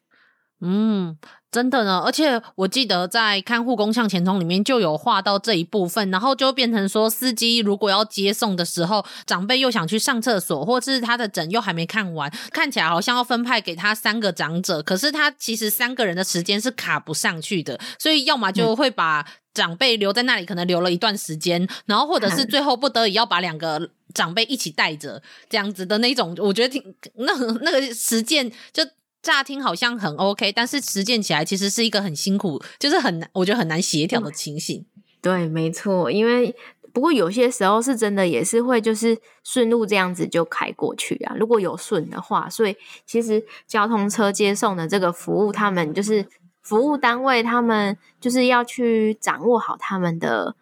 D: 嗯，真的呢，而且我记得在看护工向前冲里面就有画到这一部分，然后就变成说，司机如果要接送的时候，长辈又想去上厕所，或是他的诊又还没看完，看起来好像要分派给他三个长者，可是他其实三个人的时间是卡不上去的，所以要么就会把长辈留在那里，可能留了一段时间，然后或者是最后不得已要把两个长辈一起带着，这样子的那种，我觉得挺那那个实践就。乍听好像很 OK，但是实践起来其实是一个很辛苦，就是很难，我觉得很难协调的情形。
B: 对，没错，因为不过有些时候是真的也是会就是顺路这样子就开过去啊。如果有顺的话，所以其实交通车接送的这个服务，他们就是服务单位，他们就是要去掌握好他们的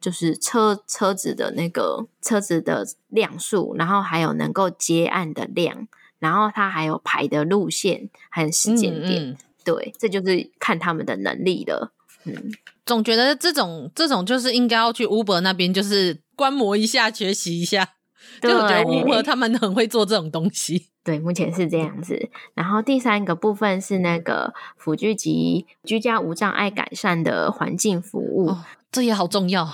B: 就是车车子的那个车子的辆数，然后还有能够接案的量。然后他还有排的路线还有时间点，嗯嗯，对，这就是看他们的能力了。嗯，
D: 总觉得这种这种就是应该要去 Uber 那边，就是观摩一下，学习一下。对，就我觉得 Uber 他们很会做这种东西。
B: 对，目前是这样子。然后第三个部分是那个辅具及居家无障碍改善的环境服务，
D: 哦，这也好重要。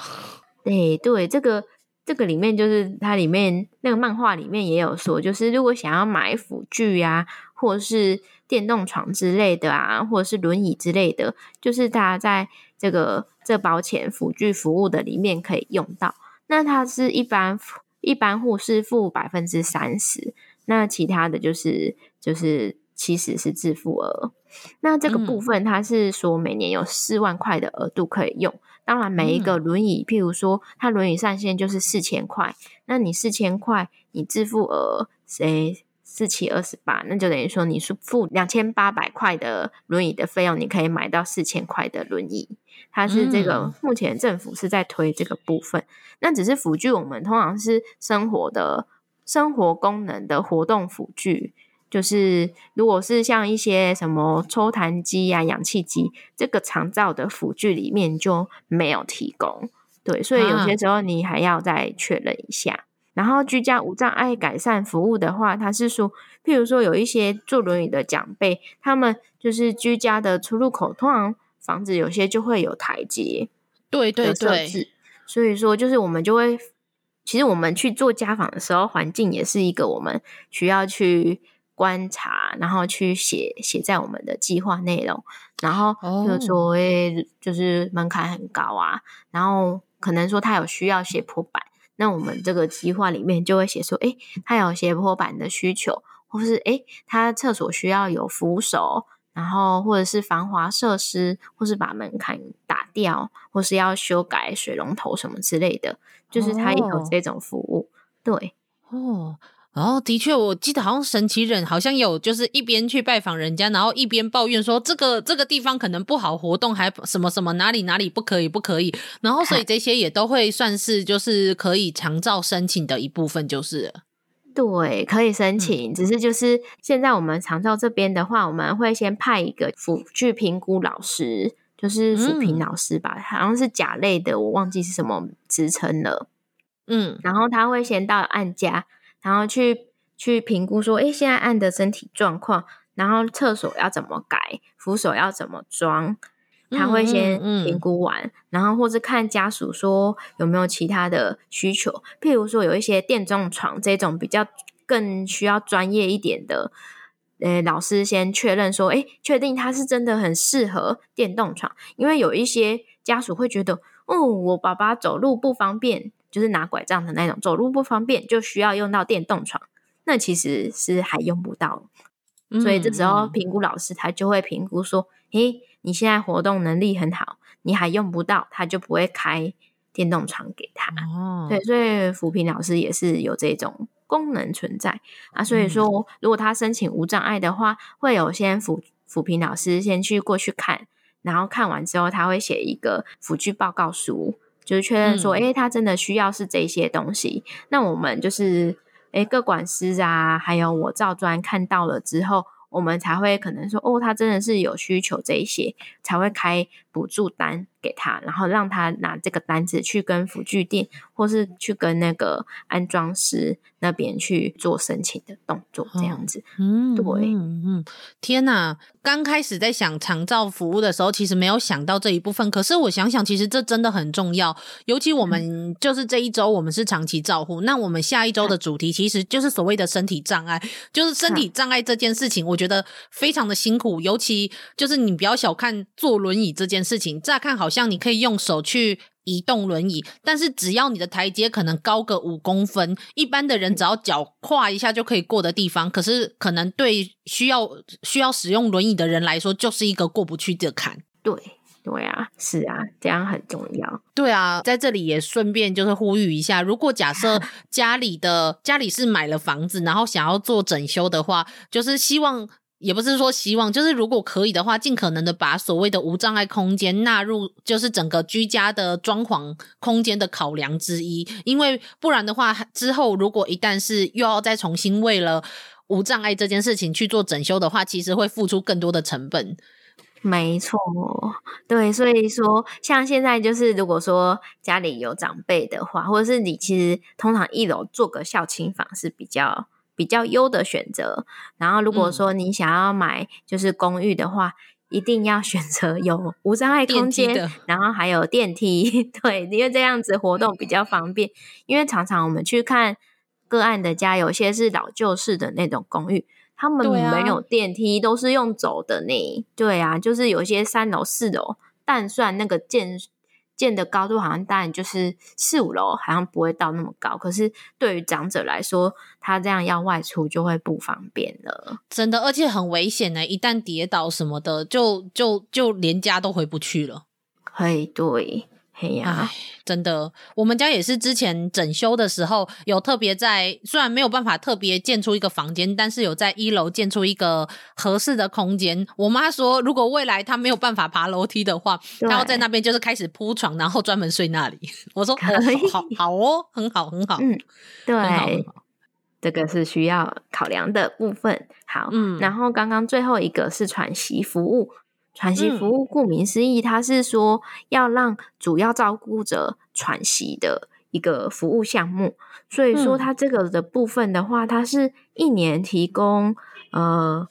B: 对对，这个。这个里面就是它里面那个漫画里面也有说，就是如果想要买辅具啊，或者是电动床之类的啊，或者是轮椅之类的，就是大家在这个这保险辅具服务的里面可以用到。那它是一般一般户是付百分之三十，那其他的就是就是七十是自付额。那这个部分它是说每年有四万块的额度可以用。当然，每一个轮椅，譬如说，它轮椅上限就是四千块，那你四千块，你自付额谁四七二十八，那就等于说你是付两千八百块的轮椅的费用，你可以买到四千块的轮椅。它是这个目前政府是在推这个部分，那只是辅具，我们通常是生活的生活功能的活动辅具。就是，如果是像一些什么抽痰机啊、氧气机，这个长照的辅具里面就没有提供，对，所以有些时候你还要再确认一下。啊、然后居家无障碍改善服务的话，它是说，譬如说有一些坐轮椅的长辈，他们就是居家的出入口，通常房子有些就会有台阶，
D: 对对对，
B: 所以说就是我们就会，其实我们去做家访的时候，环境也是一个我们需要去。观察，然后去写写在我们的计划内容，然后就说，诶，就是门槛很高啊，然后可能说他有需要斜坡板，那我们这个计划里面就会写说，诶，他有斜坡板的需求，或是诶，他厕所需要有扶手，然后或者是防滑设施，或是把门槛打掉，或是要修改水龙头什么之类的，就是他也有这种服务。
D: 哦、
B: 对，
D: 哦。哦，的确，我记得好像神奇人好像有，就是一边去拜访人家，然后一边抱怨说这个这个地方可能不好活动，还什么什么哪里哪里不可以不可以，然后所以这些也都会算是就是可以长照申请的一部分，就是
B: 对，可以申请，嗯、只是就是现在我们长照这边的话，我们会先派一个辅具评估老师，就是辅评老师吧，嗯、好像是甲类的，我忘记是什么职称了，嗯，然后他会先到案家。然后去去评估说，诶，现在按的身体状况，然后厕所要怎么改，扶手要怎么装，他会先评估完，嗯嗯嗯、然后或是看家属说有没有其他的需求，譬如说有一些电动床这种比较更需要专业一点的，诶，老师先确认说，诶，确定他是真的很适合电动床，因为有一些家属会觉得，哦，我爸爸走路不方便。就是拿拐杖的那种，走路不方便，就需要用到电动床。那其实是还用不到，嗯、所以这时候评估老师他就会评估说：“诶，你现在活动能力很好，你还用不到，他就不会开电动床给他。哦”对，所以扶贫老师也是有这种功能存在啊。所以说，如果他申请无障碍的话，会有先扶扶贫老师先去过去看，然后看完之后，他会写一个辅具报告书。就是确认说，诶、欸，他真的需要是这些东西，嗯、那我们就是，哎、欸，个管师啊，还有我赵专看到了之后，我们才会可能说，哦，他真的是有需求这一些，才会开补助单给他，然后让他拿这个单子去跟辅具店，或是去跟那个安装师那边去做申请的动作，这样子。嗯，对，
D: 嗯嗯，天哪！刚开始在想长照服务的时候，其实没有想到这一部分。可是我想想，其实这真的很重要。尤其我们就是这一周，我们是长期照护。那我们下一周的主题其实就是所谓的身体障碍。就是身体障碍这件事情，我觉得非常的辛苦。尤其就是你不要小看坐轮椅这件事情，乍看好像你可以用手去。移动轮椅，但是只要你的台阶可能高个五公分，一般的人只要脚跨一下就可以过的地方，可是可能对需要需要使用轮椅的人来说，就是一个过不去的坎。
B: 对，对啊，是啊，这样很重要。
D: 对啊，在这里也顺便就是呼吁一下，如果假设 家里的家里是买了房子，然后想要做整修的话，就是希望。也不是说希望，就是如果可以的话，尽可能的把所谓的无障碍空间纳入，就是整个居家的装潢空间的考量之一。因为不然的话，之后如果一旦是又要再重新为了无障碍这件事情去做整修的话，其实会付出更多的成本。
B: 没错，对，所以说像现在就是，如果说家里有长辈的话，或者是你其实通常一楼做个孝亲房是比较。比较优的选择，然后如果说你想要买就是公寓的话，嗯、一定要选择有无障碍空间，然后还有电梯，对，因为这样子活动比较方便。因为常常我们去看个案的家，有些是老旧式的那种公寓，他们没有电梯，都是用走的呢。对啊，就是有些三楼、四楼，但算那个建。建的高度好像当然就是四五楼，好像不会到那么高。可是对于长者来说，他这样要外出就会不方便了。
D: 真的，而且很危险呢！一旦跌倒什么的，就就就连家都回不去了。
B: 嘿，对。嘿呀，
D: 真的，我们家也是之前整修的时候，有特别在，虽然没有办法特别建出一个房间，但是有在一楼建出一个合适的空间。我妈说，如果未来她没有办法爬楼梯的话，她要在那边就是开始铺床，然后专门睡那里。我说，可以，好，好哦，很好，很好，
B: 嗯，对，很好，很好，这个是需要考量的部分。好，嗯，然后刚刚最后一个是喘息服务。喘息服务顾名思义，它是说要让主要照顾者喘息的一个服务项目。所以说，它这个的部分的话，它是一年提供呃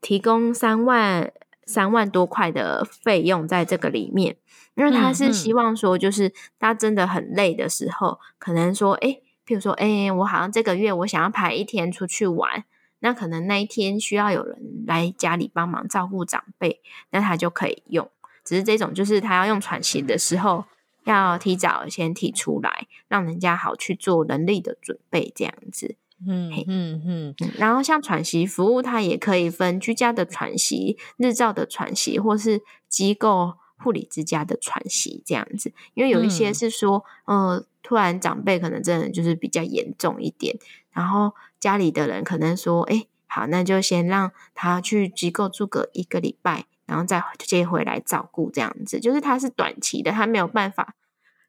B: 提供三万三万多块的费用在这个里面，因为他是希望说，就是他真的很累的时候，可能说，诶，譬如说，诶，我好像这个月我想要排一天出去玩。那可能那一天需要有人来家里帮忙照顾长辈，那他就可以用。只是这种就是他要用喘息的时候，要提早先提出来，让人家好去做人力的准备，这样子。
D: 嗯嗯嗯，
B: 然后像喘息服务，它也可以分居家的喘息、日照的喘息，或是机构护理之家的喘息这样子。因为有一些是说，嗯、呃，突然长辈可能真的就是比较严重一点，然后家里的人可能说，哎，好，那就先让他去机构住个一个礼拜，然后再接回来照顾这样子。就是他是短期的，他没有办法。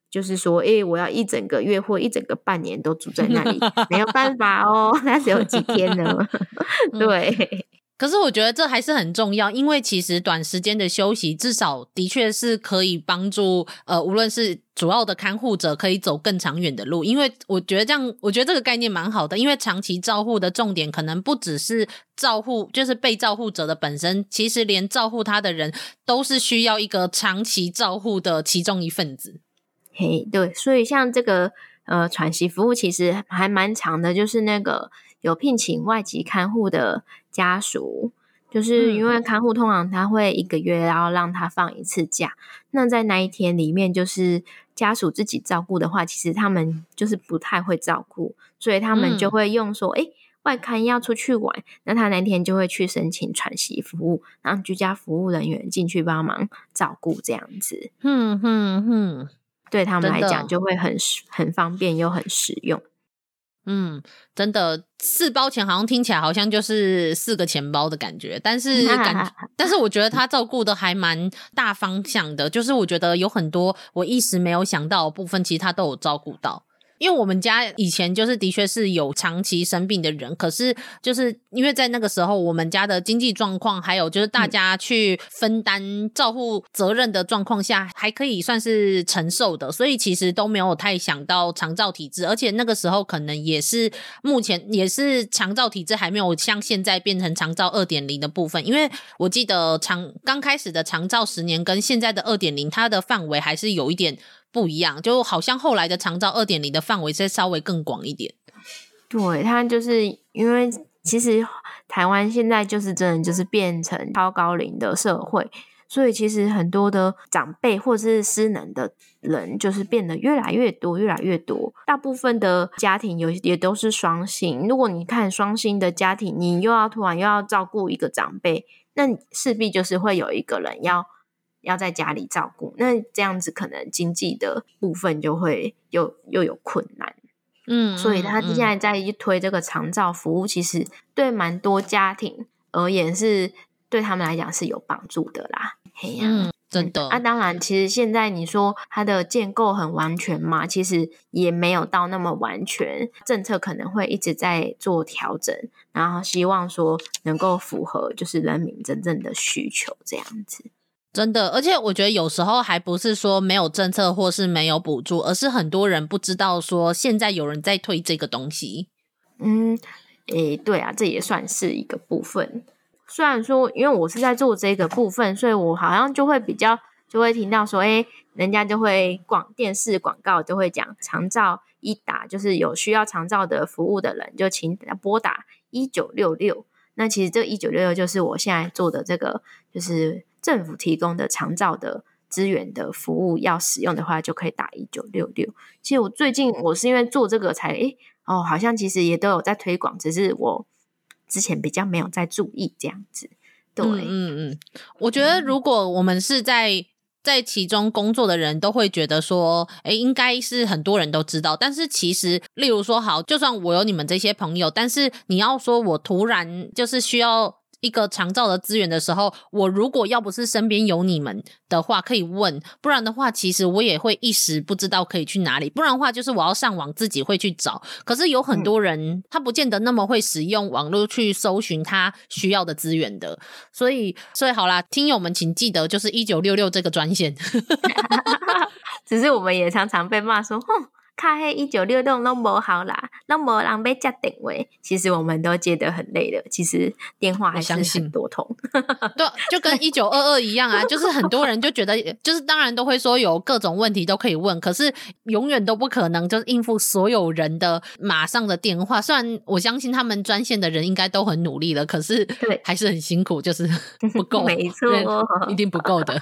B: 就是说，哎、欸，我要一整个月或一整个半年都住在那里，没有办法哦，那只有几天呢。对、嗯，
D: 可是我觉得这还是很重要，因为其实短时间的休息，至少的确是可以帮助呃，无论是主要的看护者可以走更长远的路。因为我觉得这样，我觉得这个概念蛮好的，因为长期照护的重点可能不只是照护，就是被照护者的本身，其实连照护他的人都是需要一个长期照护的其中一份子。
B: 嘿，对，所以像这个呃喘息服务其实还蛮长的，就是那个有聘请外籍看护的家属，就是因为看护通常他会一个月要让他放一次假，那在那一天里面，就是家属自己照顾的话，其实他们就是不太会照顾，所以他们就会用说，哎、嗯，外刊要出去玩，那他那天就会去申请喘息服务，让居家服务人员进去帮忙照顾这样子。
D: 嗯嗯嗯。
B: 对他们来讲就会很很方便又很实用。
D: 嗯，真的四包钱好像听起来好像就是四个钱包的感觉，但是 感但是我觉得他照顾的还蛮大方向的，就是我觉得有很多我一时没有想到的部分，其实他都有照顾到。因为我们家以前就是的确是有长期生病的人，可是就是因为在那个时候，我们家的经济状况，还有就是大家去分担照护责任的状况下，还可以算是承受的，所以其实都没有太想到长照体制，而且那个时候可能也是目前也是长照体制还没有像现在变成长照二点零的部分，因为我记得长刚开始的长照十年跟现在的二点零，它的范围还是有一点。不一样，就好像后来的长照二点零的范围是稍微更广一点。
B: 对，它就是因为其实台湾现在就是真的就是变成超高龄的社会，所以其实很多的长辈或者是失能的人就是变得越来越多，越来越多。大部分的家庭有也都是双薪，如果你看双薪的家庭，你又要突然又要照顾一个长辈，那势必就是会有一个人要。要在家里照顾，那这样子可能经济的部分就会又又有困难，
D: 嗯，
B: 所以他现在在一推这个长照服务，其实对蛮多家庭而言是对他们来讲是有帮助的啦。嘿呀、
D: 嗯，真的。
B: 那、啊、当然，其实现在你说它的建构很完全嘛，其实也没有到那么完全，政策可能会一直在做调整，然后希望说能够符合就是人民真正的需求这样子。
D: 真的，而且我觉得有时候还不是说没有政策或是没有补助，而是很多人不知道说现在有人在推这个东西。
B: 嗯，诶，对啊，这也算是一个部分。虽然说，因为我是在做这个部分，所以我好像就会比较就会听到说，诶，人家就会广电视广告就会讲长照一打，就是有需要长照的服务的人，就请拨打一九六六。那其实这一九六六就是我现在做的这个，就是。政府提供的长照的资源的服务，要使用的话，就可以打一九六六。其实我最近我是因为做这个才，诶哦，好像其实也都有在推广，只是我之前比较没有在注意这样子。对，嗯
D: 嗯，我觉得如果我们是在在其中工作的人，都会觉得说，诶，应该是很多人都知道。但是其实，例如说，好，就算我有你们这些朋友，但是你要说我突然就是需要。一个长照的资源的时候，我如果要不是身边有你们的话，可以问；不然的话，其实我也会一时不知道可以去哪里。不然的话，就是我要上网自己会去找。可是有很多人，他不见得那么会使用网络去搜寻他需要的资源的。所以，所以好啦，听友们请记得，就是一九六六这个专线。
B: 只是我们也常常被骂说，哼。卡黑一九六六拢无好啦，拢无人要接定位。其实我们都接得很累的，其实电话还是很多通。
D: 对，就跟一九二二一样啊，就是很多人就觉得，就是当然都会说有各种问题都可以问，可是永远都不可能就是应付所有人的马上的电话。虽然我相信他们专线的人应该都很努力了，可是还是很辛苦，就是不够，
B: 没错，
D: 一定不够的。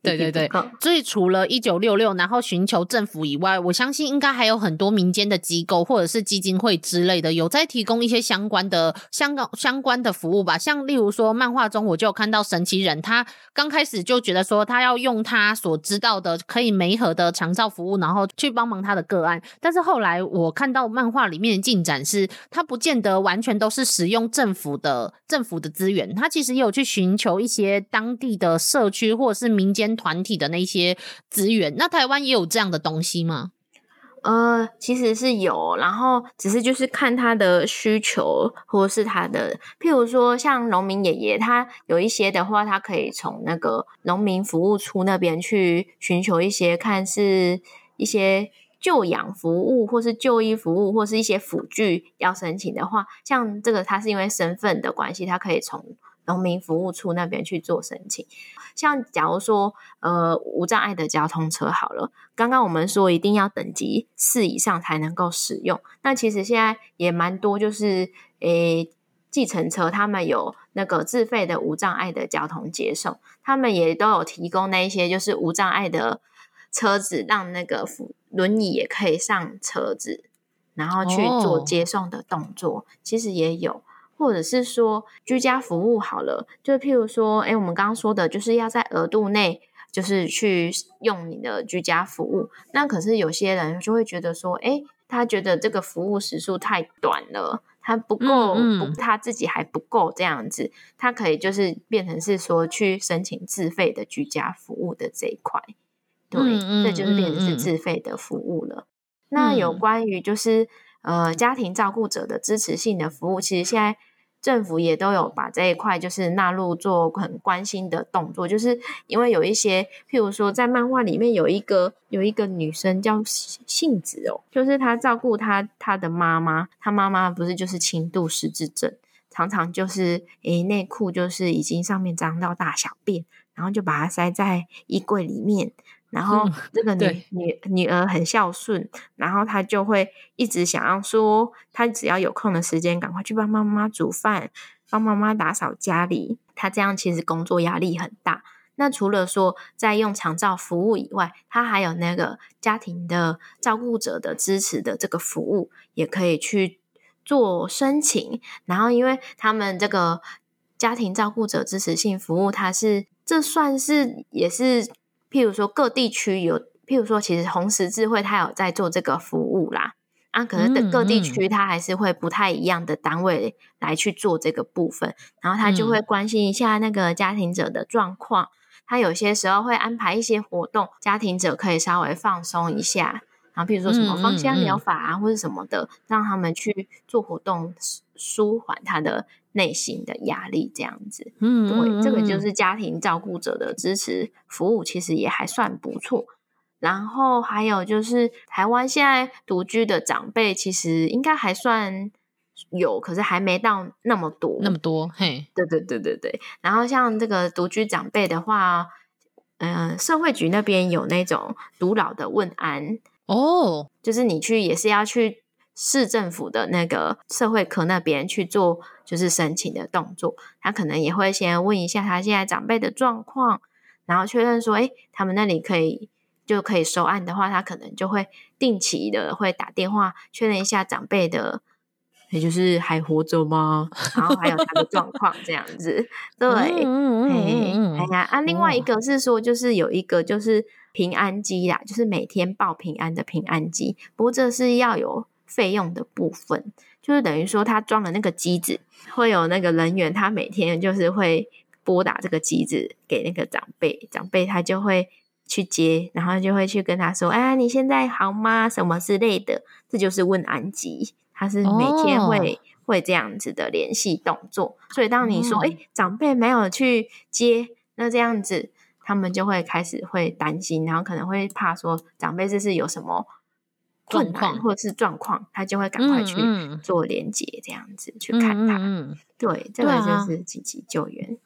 D: 对对对，所以除了一九六六，然后寻求政府以外，我相信应该。
A: 该还有很多民间的机构或者是基金会之类的，有在提供一些相关的、相关相关的服务吧。像例如说，漫画中我就有看到神奇人，他刚开始就觉得说，他要用他所知道的可以媒合的长照服务，然后去帮忙他的个案。但是后来我看到漫画里面的进展是，他不见得完全都是使用政府的政府的资源，他其实也有去寻求一些当地的社区或者是民间团体的那些资源。那台湾也有这样的东西吗？
B: 呃，其实是有，然后只是就是看他的需求，或是他的，譬如说像农民爷爷，他有一些的话，他可以从那个农民服务处那边去寻求一些，看是一些救养服务，或是就医服务，或是一些辅具要申请的话，像这个他是因为身份的关系，他可以从农民服务处那边去做申请。像假如说，呃，无障碍的交通车好了，刚刚我们说一定要等级四以上才能够使用。那其实现在也蛮多，就是诶，计程车他们有那个自费的无障碍的交通接送，他们也都有提供那一些就是无障碍的车子，让那个扶轮椅也可以上车子，然后去做接送的动作。Oh. 其实也有。或者是说居家服务好了，就譬如说，哎，我们刚刚说的，就是要在额度内，就是去用你的居家服务。那可是有些人就会觉得说，哎，他觉得这个服务时数太短了，他不够，嗯嗯不，他自己还不够这样子，他可以就是变成是说去申请自费的居家服务的这一块，对，这就是变成是自费的服务了。嗯、那有关于就是呃家庭照顾者的支持性的服务，其实现在。政府也都有把这一块就是纳入做很关心的动作，就是因为有一些，譬如说在漫画里面有一个有一个女生叫杏子哦，就是她照顾她她的妈妈，她妈妈不是就是轻度失智症，常常就是诶内裤就是已经上面脏到大小便，然后就把它塞在衣柜里面。然后这个女、嗯、女女儿很孝顺，然后她就会一直想要说，她只要有空的时间，赶快去帮妈妈煮饭，帮妈妈打扫家里。她这样其实工作压力很大。那除了说在用长照服务以外，她还有那个家庭的照顾者的支持的这个服务，也可以去做申请。然后，因为他们这个家庭照顾者支持性服务，它是这算是也是。譬如说各地区有，譬如说其实红十字会它有在做这个服务啦，啊，可能的各地区它还是会不太一样的单位来去做这个部分，然后他就会关心一下那个家庭者的状况，他有些时候会安排一些活动，家庭者可以稍微放松一下，然后譬如说什么芳香疗法啊或者什么的，让他们去做活动，舒缓他的。内心的压力这样子，嗯，对，这个就是家庭照顾者的支持服务，其实也还算不错。然后还有就是台湾现在独居的长辈，其实应该还算有，可是还没到那么多，
A: 那么多。嘿，
B: 对对对对对。然后像这个独居长辈的话，嗯、呃，社会局那边有那种独老的问安哦，就是你去也是要去。市政府的那个社会科那边去做，就是申请的动作，他可能也会先问一下他现在长辈的状况，然后确认说，哎，他们那里可以就可以收案的话，他可能就会定期的会打电话确认一下长辈的，也就是还活着吗？然后还有他的状况这样子。对，哎呀，啊，另外一个是说，就是有一个就是平安机啦，就是每天报平安的平安机，不过这是要有。费用的部分，就是等于说他装了那个机子，会有那个人员，他每天就是会拨打这个机子给那个长辈，长辈他就会去接，然后就会去跟他说：“哎，你现在好吗？什么之类的。”这就是问安吉，他是每天会、哦、会这样子的联系动作。所以当你说：“哎、嗯，长辈没有去接，那这样子他们就会开始会担心，然后可能会怕说长辈这是有什么。”状况或者是状况，他就会赶快去做连接，这样子、去看他。对，这个就是紧急救援。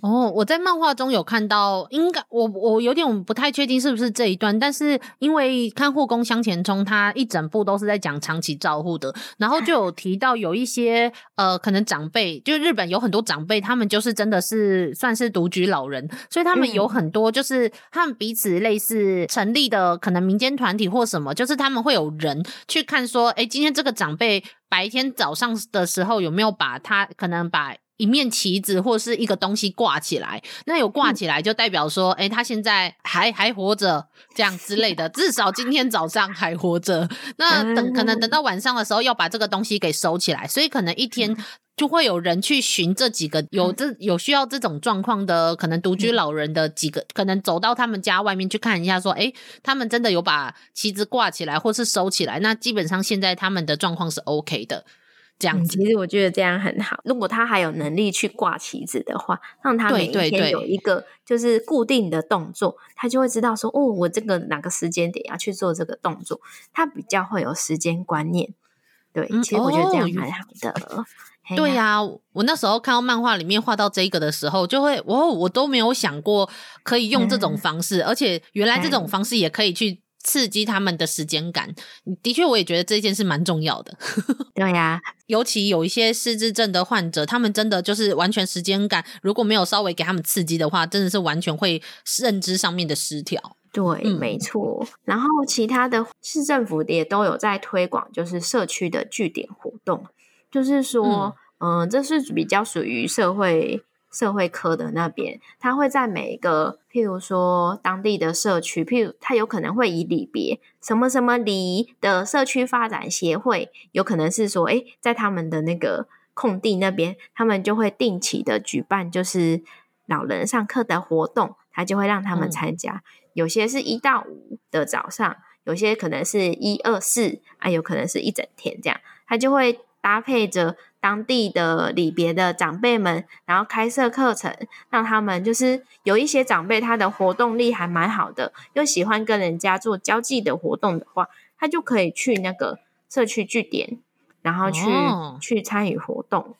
D: 哦，我在漫画中有看到，应该我我有点不太确定是不是这一段，但是因为看护工向前冲，他一整部都是在讲长期照护的，然后就有提到有一些呃，可能长辈，就日本有很多长辈，他们就是真的是算是独居老人，所以他们有很多就是他们彼此类似成立的可能民间团体或什么，就是他们会有人去看说，哎，今天这个长辈白天早上的时候有没有把他可能把。一面旗子或是一个东西挂起来，那有挂起来就代表说，哎、嗯欸，他现在还还活着，这样之类的，至少今天早上还活着。那等可能等到晚上的时候要把这个东西给收起来，所以可能一天就会有人去寻这几个有这有需要这种状况的可能独居老人的几个，可能走到他们家外面去看一下，说，哎、欸，他们真的有把旗子挂起来或是收起来，那基本上现在他们的状况是 OK 的。这样子，
B: 其实我觉得这样很好。如果他还有能力去挂旗子的话，让他每一天有一个就是固定的动作，对对对，他就会知道说，哦，我这个哪个时间点要去做这个动作，他比较会有时间观念。对，其实我觉得这样蛮好的。
D: 对呀、啊，我那时候看到漫画里面画到这个的时候，就会，我我都没有想过可以用这种方式，嗯、而且原来这种方式也可以去。刺激他们的时间感，的确，我也觉得这件事蛮重要的。
B: 对呀、啊，
D: 尤其有一些失智症的患者，他们真的就是完全时间感，如果没有稍微给他们刺激的话，真的是完全会认知上面的失调。
B: 对，嗯、没错。然后其他的市政府也都有在推广，就是社区的据点活动，就是说，嗯、呃，这是比较属于社会。社会科的那边，他会在每一个，譬如说当地的社区，譬如他有可能会以里别什么什么里的社区发展协会，有可能是说，诶，在他们的那个空地那边，他们就会定期的举办，就是老人上课的活动，他就会让他们参加。嗯、有些是一到五的早上，有些可能是一二四，啊，有可能是一整天这样，他就会搭配着。当地的里别的长辈们，然后开设课程，让他们就是有一些长辈，他的活动力还蛮好的，又喜欢跟人家做交际的活动的话，他就可以去那个社区据点，然后去、哦、去参与活动。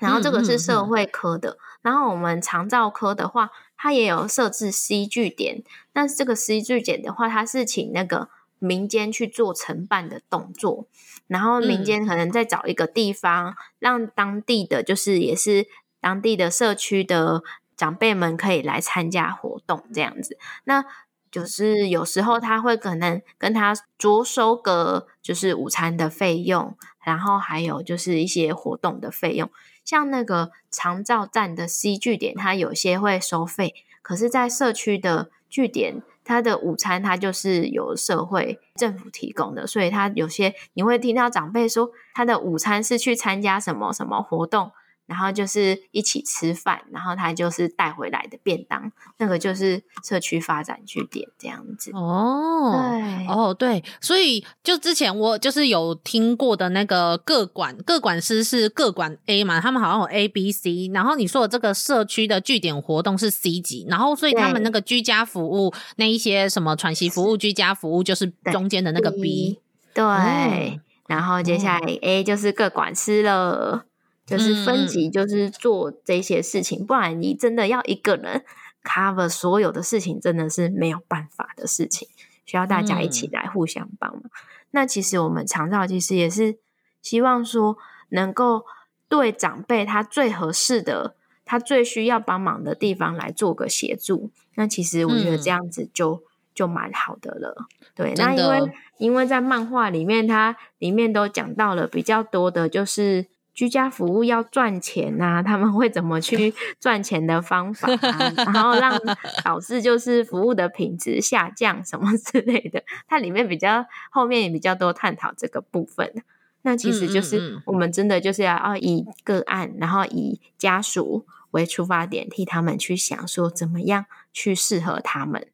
B: 然后这个是社会科的，嗯嗯嗯，然后我们长照科的话，它也有设置 C 据点，但是这个 C 据点的话，它是请那个。民间去做承办的动作，然后民间可能再找一个地方，嗯、让当地的就是也是当地的社区的长辈们可以来参加活动这样子。那就是有时候他会可能跟他酌收个就是午餐的费用，然后还有就是一些活动的费用，像那个长照站的 C 据点，它有些会收费，可是，在社区的据点。他的午餐，他就是由社会政府提供的，所以他有些你会听到长辈说，他的午餐是去参加什么什么活动。然后就是一起吃饭，然后他就是带回来的便当，那个就是社区发展据点这样子。
D: 哦，对，哦对，所以就之前我就是有听过的那个各管各管师是各管 A 嘛，他们好像有 A、B、C，然后你说的这个社区的据点活动是 C 级，然后所以他们那个居家服务那一些什么喘息服务、居家服务就是中间的那个 B，
B: 对，嗯、然后接下来 A 就是各管师了。就是分级，就是做这些事情，嗯、不然你真的要一个人 cover 所有的事情，真的是没有办法的事情，需要大家一起来互相帮忙。嗯、那其实我们长照其实也是希望说，能够对长辈他最合适的、他最需要帮忙的地方来做个协助。那其实我觉得这样子就、嗯、就蛮好的了。对，那因为因为在漫画里面，它里面都讲到了比较多的，就是。居家服务要赚钱呐、啊，他们会怎么去 赚钱的方法、啊，然后让导致就是服务的品质下降什么 之类的。它里面比较后面也比较多探讨这个部分。那其实就是我们真的就是要要以个案，然后以家属为出发点，替他们去想说怎么样去适合他们。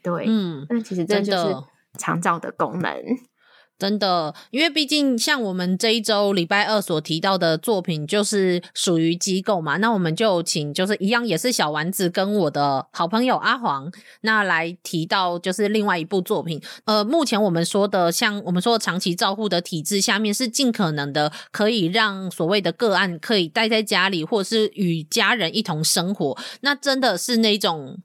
B: 对，嗯，那其实这就是长照的功能。
D: 真的，因为毕竟像我们这一周礼拜二所提到的作品，就是属于机构嘛，那我们就请就是一样也是小丸子跟我的好朋友阿黄，那来提到就是另外一部作品。呃，目前我们说的像我们说的长期照护的体制下面，是尽可能的可以让所谓的个案可以待在家里，或是与家人一同生活。那真的是那种。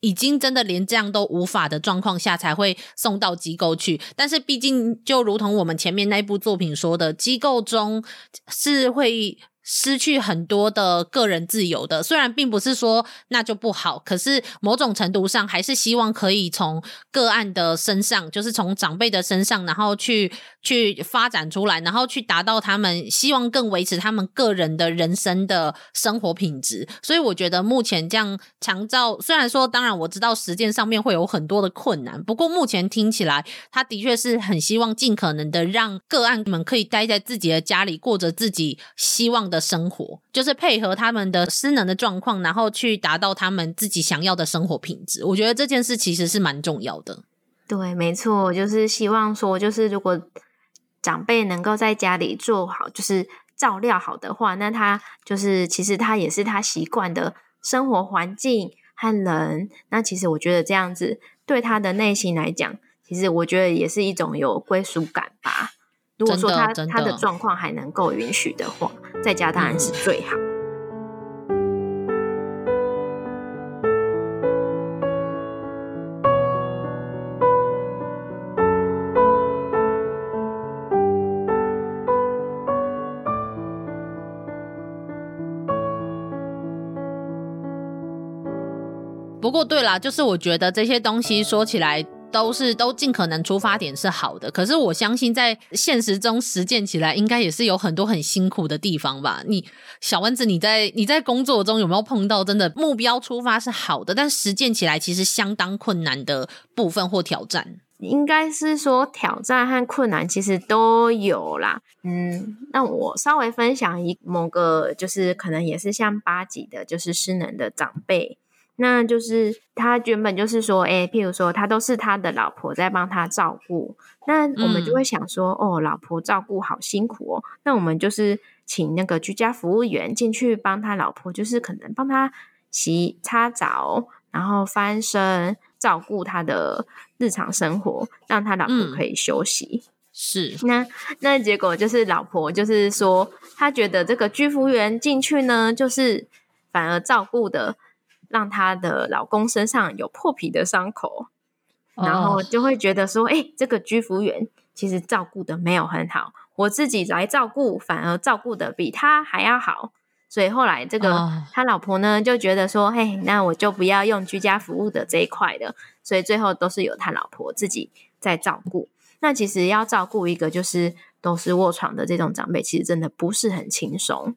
D: 已经真的连这样都无法的状况下，才会送到机构去。但是毕竟，就如同我们前面那部作品说的，机构中是会。失去很多的个人自由的，虽然并不是说那就不好，可是某种程度上还是希望可以从个案的身上，就是从长辈的身上，然后去去发展出来，然后去达到他们希望更维持他们个人的人生的生活品质。所以我觉得目前这样强照，虽然说当然我知道实践上面会有很多的困难，不过目前听起来，他的确是很希望尽可能的让个案们可以待在自己的家里，过着自己希望的生活，就是配合他们的失能的状况，然后去达到他们自己想要的生活品质。我觉得这件事其实是蛮重要的。
B: 对，没错，就是希望说，就是如果长辈能够在家里做好，就是照料好的话，那他就是其实他也是他习惯的生活环境和人。那其实我觉得这样子对他的内心来讲，其实我觉得也是一种有归属感吧。如果说他他的状况还能够允许的话，在家当然是最好。
D: 不过，对啦，就是我觉得这些东西说起来。都是都尽可能出发点是好的，可是我相信在现实中实践起来，应该也是有很多很辛苦的地方吧？你小丸子，你在你在工作中有没有碰到真的目标出发是好的，但实践起来其实相当困难的部分或挑战？
B: 应该是说挑战和困难其实都有啦。嗯，那我稍微分享一某个，就是可能也是像八级的，就是失能的长辈。那就是他原本就是说，哎、欸，譬如说他都是他的老婆在帮他照顾，那我们就会想说，嗯、哦，老婆照顾好辛苦哦。那我们就是请那个居家服务员进去帮他老婆，就是可能帮他洗、擦澡，然后翻身，照顾他的日常生活，让他老婆可以休息。
D: 嗯、是，
B: 那那结果就是老婆就是说，他觉得这个居服员进去呢，就是反而照顾的。让她的老公身上有破皮的伤口，然后就会觉得说：“哎、欸，这个居服员其实照顾的没有很好，我自己来照顾，反而照顾的比他还要好。”所以后来这个他老婆呢就觉得说：“嘿，那我就不要用居家服务的这一块的。”所以最后都是由他老婆自己在照顾。那其实要照顾一个就是都是卧床的这种长辈，其实真的不是很轻松。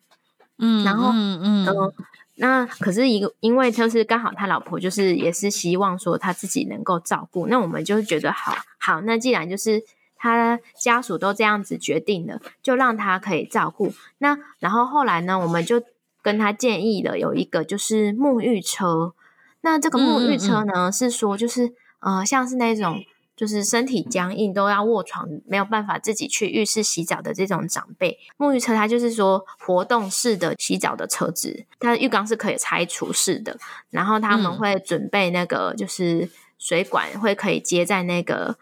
B: 嗯，然后嗯嗯。嗯那可是一个，因为就是刚好他老婆就是也是希望说他自己能够照顾，那我们就是觉得好好，那既然就是他家属都这样子决定了，就让他可以照顾。那然后后来呢，我们就跟他建议了有一个就是沐浴车。那这个沐浴车呢，嗯嗯嗯是说就是呃，像是那种。就是身体僵硬都要卧床，没有办法自己去浴室洗澡的这种长辈，沐浴车它就是说活动式的洗澡的车子，它的浴缸是可以拆除式的，然后他们会准备那个就是水管会可以接在那个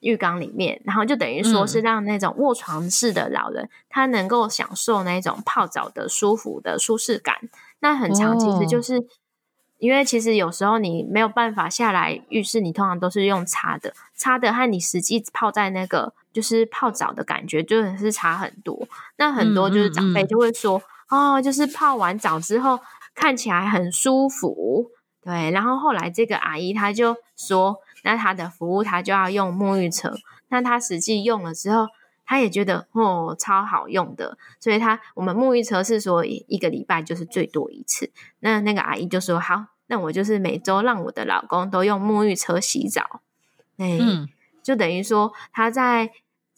B: 浴缸里面，然后就等于说是让那种卧床式的老人他能够享受那种泡澡的舒服的舒适感。那很常其实就是。因为其实有时候你没有办法下来浴室，你通常都是用擦的，擦的和你实际泡在那个就是泡澡的感觉，就是差很多。那很多就是长辈就会说，嗯嗯、哦，就是泡完澡之后看起来很舒服，对。然后后来这个阿姨她就说，那她的服务她就要用沐浴车，那她实际用了之后，她也觉得哦超好用的，所以她我们沐浴车是说一个礼拜就是最多一次。那那个阿姨就说好。那我就是每周让我的老公都用沐浴车洗澡，哎，嗯，就等于说他在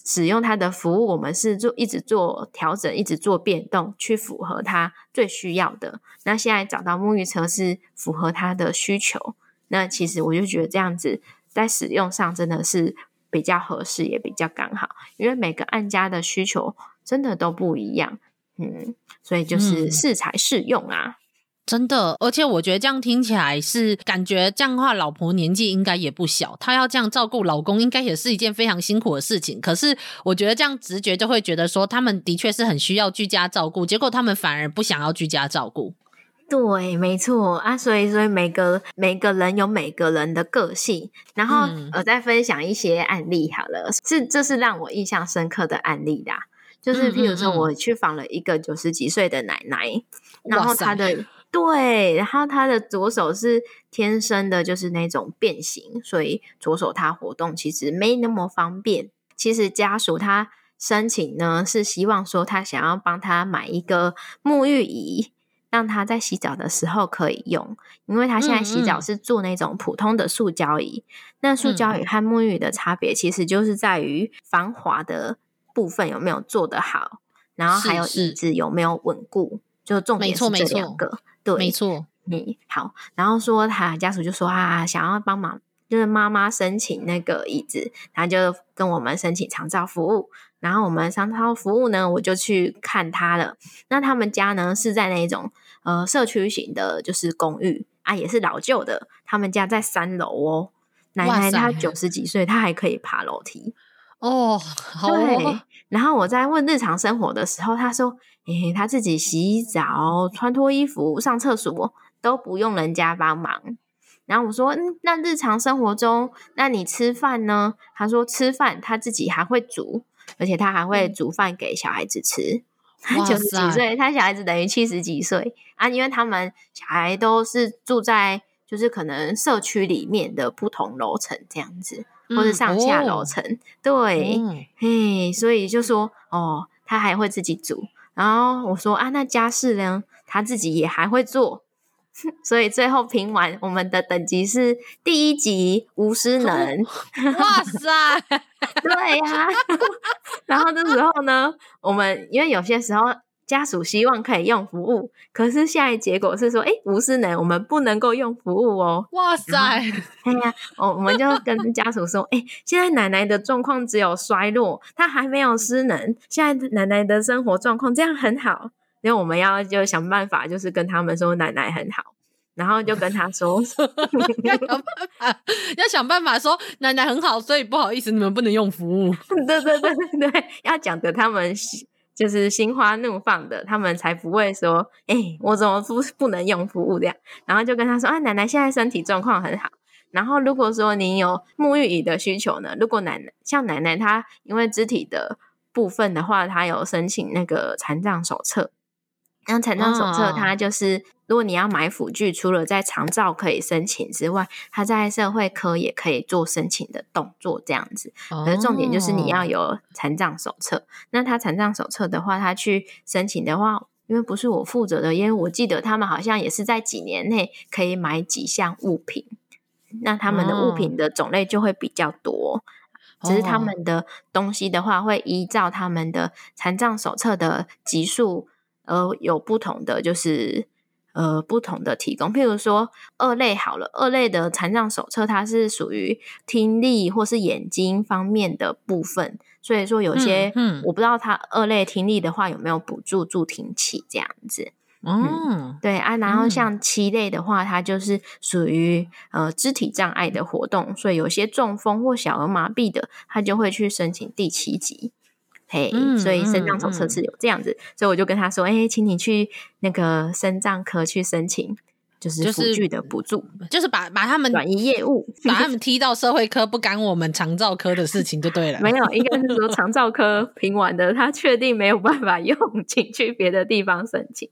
B: 使用他的服务，我们是做一直做调整，一直做变动，去符合他最需要的。那现在找到沐浴车是符合他的需求，那其实我就觉得这样子在使用上真的是比较合适，也比较刚好，因为每个按家的需求真的都不一样，嗯，所以就是适才适用啊。
A: 真的，而且我觉得这样听起来是感觉这样的话，老婆年纪应该也不小，她要这样照顾老公，应该也是一件非常辛苦的事情。可是我觉得这样直觉就会觉得说，他们的确是很需要居家照顾，结果他们反而不想要居家照顾。
B: 对，没错啊，所以所以每个每个人有每个人的个性，然后我再分享一些案例好了，是这是让我印象深刻的案例啦，就是譬如说我去访了一个九十几岁的奶奶，嗯嗯嗯，然后她的。对，然后他的左手是天生的，就是那种变形，所以左手他活动其实没那么方便。其实家属他申请呢，是希望说他想要帮他买一个沐浴仪，让他在洗澡的时候可以用，因为他现在洗澡是做那种普通的塑胶椅。嗯嗯，那塑胶椅和沐浴的差别，其实就是在于防滑的部分有没有做得好，然后还有椅子有没有稳固，就重点是这两个。对，
A: 没错，
B: 你好，然后说他家属就说啊，想要帮忙，就是妈妈申请那个椅子，他就跟我们申请长照服务，然后我们长照服务呢，我就去看他了。那他们家呢是在那种呃社区型的，就是公寓啊，也是老旧的。他们家在三楼哦，奶奶她九十几岁，她还可以爬楼梯
A: 哦。好哦，
B: 对。然后我在问日常生活的时候，他说。嘿嘿，他自己洗澡、穿脱衣服、上厕所都不用人家帮忙。然后我说：“嗯，那日常生活中，那你吃饭呢？”他说：“吃饭他自己还会煮，而且他还会煮饭给小孩子吃。他九十几岁，他小孩子等于七十几岁啊，因为他们小孩都是住在就是可能社区里面的不同楼层这样子，或者上下楼层。对，嗯、嘿，所以就说哦，他还会自己煮。”然后我说啊，那家事呢？他自己也还会做，所以最后评完，我们的等级是第一级无失能。
A: 哇塞，
B: 对呀、啊。然后这时候呢，我们因为有些时候。家属希望可以用服务，可是现在结果是说，哎，无失能，我们不能够用服务哦。
A: 哇塞！哎
B: 呀，我我们就跟家属说，哎，现在奶奶的状况只有衰弱，她还没有失能。现在奶奶的生活状况这样很好，因为我们要就想办法，就是跟他们说奶奶很好，然后就跟他说
A: 要想办法，要想办法说奶奶很好，所以不好意思，你们不能用服务。
B: 对对对对，要讲的他们。就是心花怒放的，他们才不会说：“哎、我怎么不不能用服务这样？”然后就跟他说：“啊，奶奶现在身体状况很好。然后如果说你有沐浴椅的需求呢？如果奶奶像奶奶她因为肢体的部分的话，她有申请那个残障手册。那残障手册它就是。”如果你要买辅具，除了在长照可以申请之外，它在社会科也可以做申请的动作，这样子。可是重点就是你要有残障手册。那他残障手册的话，他去申请的话，因为不是我负责的，因为我记得他们好像也是在几年内可以买几项物品，那他们的物品的种类就会比较多。只是他们的东西的话，会依照他们的残障手册的级数，而有不同的就是。呃，不同的提供，譬如说二类好了，二类的残障手册，它是属于听力或是眼睛方面的部分，所以说有些，嗯，嗯我不知道它二类听力的话有没有补助助听器这样子，嗯，嗯对啊，然后像七类的话，它就是属于呃肢体障碍的活动，所以有些中风或小儿麻痹的，他就会去申请第七级。嘿，所以肾脏手册是有这样子，嗯嗯嗯、所以我就跟他说：“哎、欸，请你去那个肾脏科去申请，就是辅具的补助，
A: 就是、就是把把他们
B: 转移业务，
A: 把他们 踢到社会科，不干我们长照科的事情就对了。
B: 没有，应该是说 长照科评完的，他确定没有办法 用，请去别的地方申请。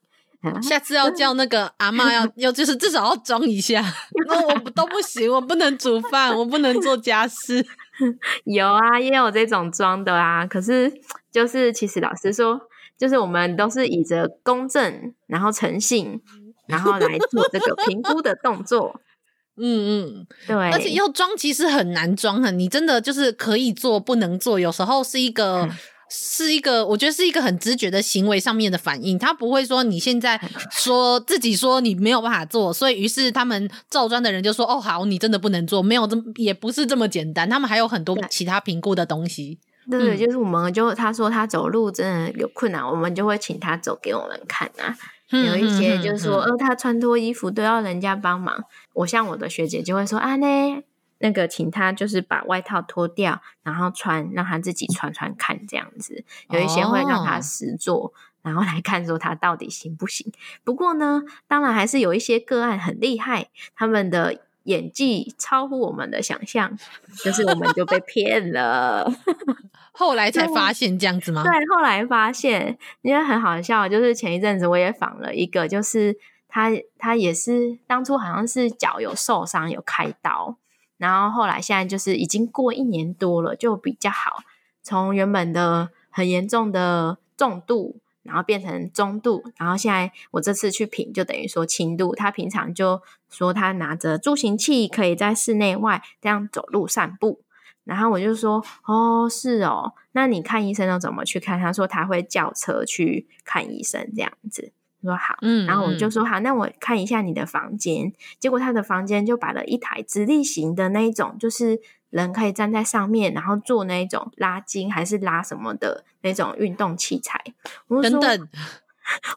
A: 下次要叫那个阿嬷要要，就是至少要装一下。那我都不行，我不能煮饭，我不能做家事。”
B: 有啊，也有这种装的啊。可是，就是其实老实说，就是我们都是以着公正，然后诚信，然后来做这个评估的动作。
A: 嗯嗯，
B: 对。
A: 而且要装其实很难装啊，你真的就是可以做，不能做。有时候是一个
D: 是一个，我觉得是一个很直觉的行为上面的反应，他不会说你现在 说自己说你没有办法做，所以于是他们照砖的人就说哦好，你真的不能做，没有这也不是这么简单，他们还有很多其他评估的东西。
B: 对对，就是我们就他说他走路真的有困难，我们就会请他走给我们看啊。有一些就是说，呃，他穿脱衣服都要人家帮忙。我像我的学姐就会说啊，那那个请他就是把外套脱掉，然后穿，让他自己穿穿看这样子。有一些会让他实做，然后来看说他到底行不行。不过呢，当然还是有一些个案很厉害，他们的。演技超乎我们的想象，就是我们就被 骗了。
D: 后来才发现这样子吗？
B: 对，后来发现，因为很好笑，就是前一阵子我也访了一个，就是他，他也是当初好像是脚有受伤，有开刀，然后后来现在就是已经过一年多了，就比较好，从原本的很严重的重度。然后变成中度，然后现在我这次去评就等于说轻度。他平常就说他拿着助行器可以在室内外这样走路散步，然后我就说哦是哦，那你看医生要怎么去看？他说他会叫车去看医生这样子。我说好，嗯，然后我就说好，那我看一下你的房间。结果他的房间就摆了一台直立型的那一种，就是。人可以站在上面，然后做那种拉筋还是拉什么的那种运动器材。我说，等等，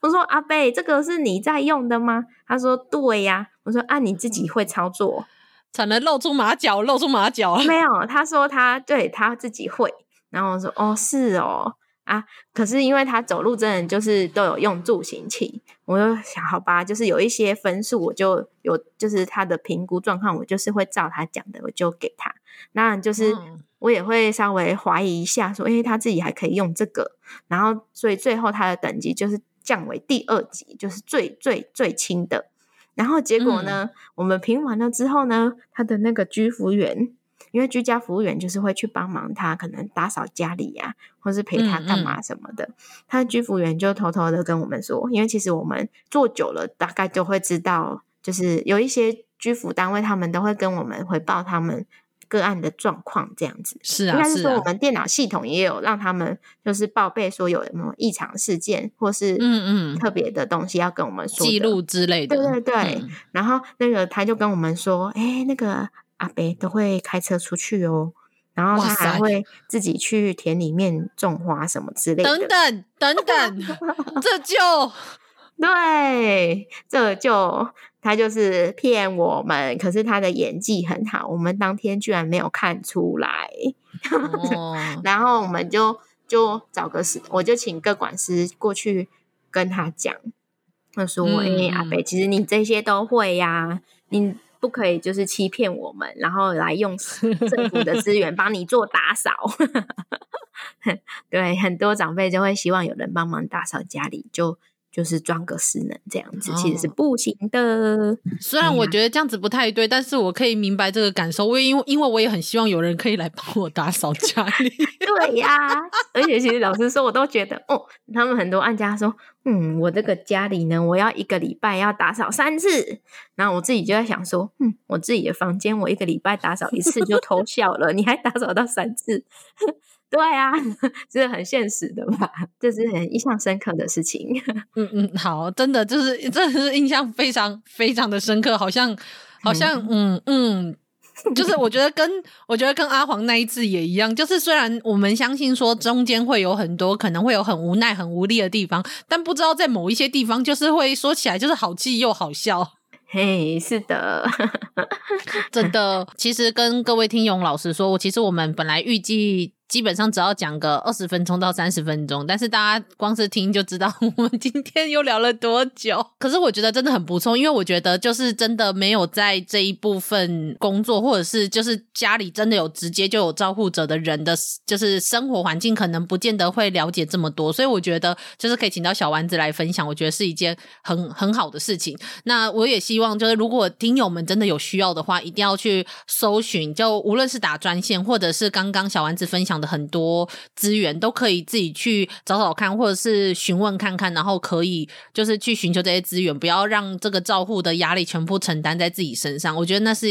B: 我说阿贝，这个是你在用的吗？他说对呀。我说啊，你自己会操作？
D: 才能露出马脚，露出马脚。
B: 没有，他说他对他自己会。然后我说哦，是哦。啊！可是因为他走路真的就是都有用助行器，我就想好吧，就是有一些分数，我就有就是他的评估状况，我就是会照他讲的，我就给他。那就是我也会稍微怀疑一下，说，因为，他自己还可以用这个，然后所以最后他的等级就是降为第二级，就是最最最轻的。然后结果呢，嗯、我们评完了之后呢，他的那个居服员。因为居家服务员就是会去帮忙他，可能打扫家里呀、啊，或是陪他干嘛什么的。嗯嗯，他的居服员就偷偷的跟我们说，因为其实我们做久了，大概就会知道，就是有一些居服单位，他们都会跟我们回报他们个案的状况，这样子。
D: 是啊，
B: 应该是说我们电脑系统也有让他们就是报备说有什么异常事件，或是嗯嗯特别的东西要跟我们说
D: 记录之类的。
B: 对对对，嗯、然后那个他就跟我们说，哎，那个。阿伯都会开车出去哦，然后他还会自己去田里面种花什么之类的。
D: 等等等等，这就
B: 对，这就他就是骗我们。可是他的演技很好，我们当天居然没有看出来。哦、然后我们就就找个师，我就请个管师过去跟他讲，他说：“哎、嗯欸，阿伯，其实你这些都会呀、啊，你。”不可以就是欺骗我们，然后来用政府的资源帮你做打扫。对，很多长辈就会希望有人帮忙打扫家里，就。就是装个失能这样子，其实是不行的。哦、
D: 虽然我觉得这样子不太对，但是我可以明白这个感受。我因为因为我也很希望有人可以来帮我打扫家里。
B: 对呀、啊，而且其实老实说，我都觉得哦，他们很多案家说，嗯，我这个家里呢，我要一个礼拜要打扫三次。然后我自己就在想说，嗯，我自己的房间，我一个礼拜打扫一次就偷笑了，你还打扫到三次。对啊，这是很现实的吧？这是很印象深刻的事情。
D: 嗯嗯，好，真的就是，真的是印象非常非常的深刻，好像好像嗯嗯，就是我觉得跟我觉得跟阿黄那一次也一样，就是虽然我们相信说中间会有很多可能会有很无奈、很无力的地方，但不知道在某一些地方，就是会说起来就是好气又好笑。
B: 嘿，是的，
D: 真的。其实跟各位听友老师说，我其实我们本来预计。基本上只要讲个二十分钟到三十分钟，但是大家光是听就知道 我们今天又聊了多久。可是我觉得真的很不错，因为我觉得就是真的没有在这一部分工作，或者是就是家里真的有直接就有照顾者的人的，就是生活环境可能不见得会了解这么多。所以我觉得就是可以请到小丸子来分享，我觉得是一件很很好的事情。那我也希望就是如果听友们真的有需要的话，一定要去搜寻，就无论是打专线，或者是刚刚小丸子分享的很多资源都可以自己去找找看，或者是询问看看，然后可以就是去寻求这些资源，不要让这个照护的压力全部承担在自己身上。我觉得那是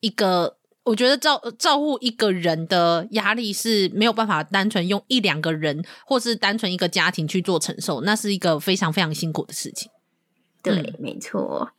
D: 一个我觉得照照顾一个人的压力是没有办法单纯用一两个人或是单纯一个家庭去做承受，那是一个非常非常辛苦的事情。
B: 对，嗯、没错，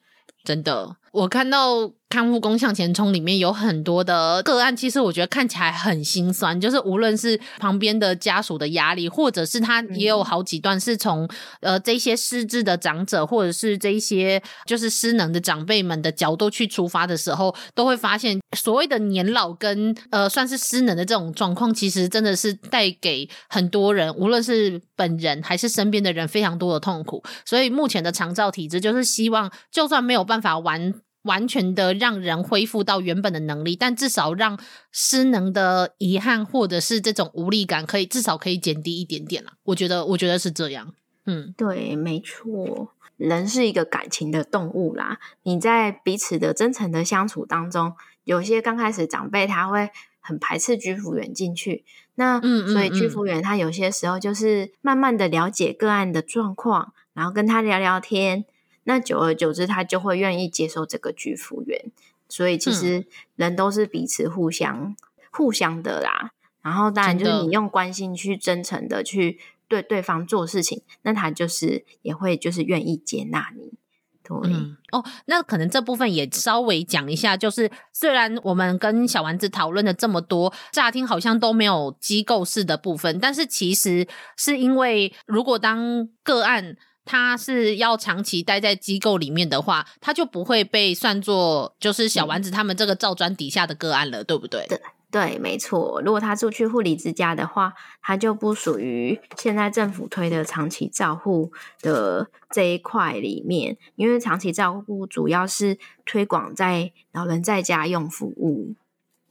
D: 真的。我看到看护工向前冲里面有很多的个案，其实我觉得看起来很心酸，就是无论是旁边的家属的压力，或者是他也有好几段是从呃这些失智的长者，或者是这些就是失能的长辈们的角度去出发的时候，都会发现所谓的年老跟呃算是失能的这种状况，其实真的是带给很多人，无论是本人还是身边的人非常多的痛苦。所以目前的长照体制就是希望，就算没有办法完。完全的让人恢复到原本的能力，但至少让失能的遗憾或者是这种无力感，可以至少可以减低一点点啦。我觉得，我觉得是这样。嗯，
B: 对，没错，人是一个感情的动物啦。你在彼此的真诚的相处当中，有些刚开始长辈他会很排斥居服员进去，那嗯，所以居服员他有些时候就是慢慢的了解个案的状况，然后跟他聊聊天。那久而久之，他就会愿意接受这个居服员，所以其实人都是彼此互相、嗯、互相的啦。然后当然就是你用关心去真诚的去对对方做事情，那他就是也会就是愿意接纳你。对、
D: 嗯、哦，那可能这部分也稍微讲一下，就是虽然我们跟小丸子讨论了这么多，乍听好像都没有机构式的部分，但是其实是因为如果当个案。他是要长期待在机构里面的话，他就不会被算作就是小丸子他们这个照专底下的个案了，嗯、对不对？
B: 对对，没错。如果他住去护理之家的话，他就不属于现在政府推的长期照护的这一块里面，因为长期照护主要是推广在老人在家用服务。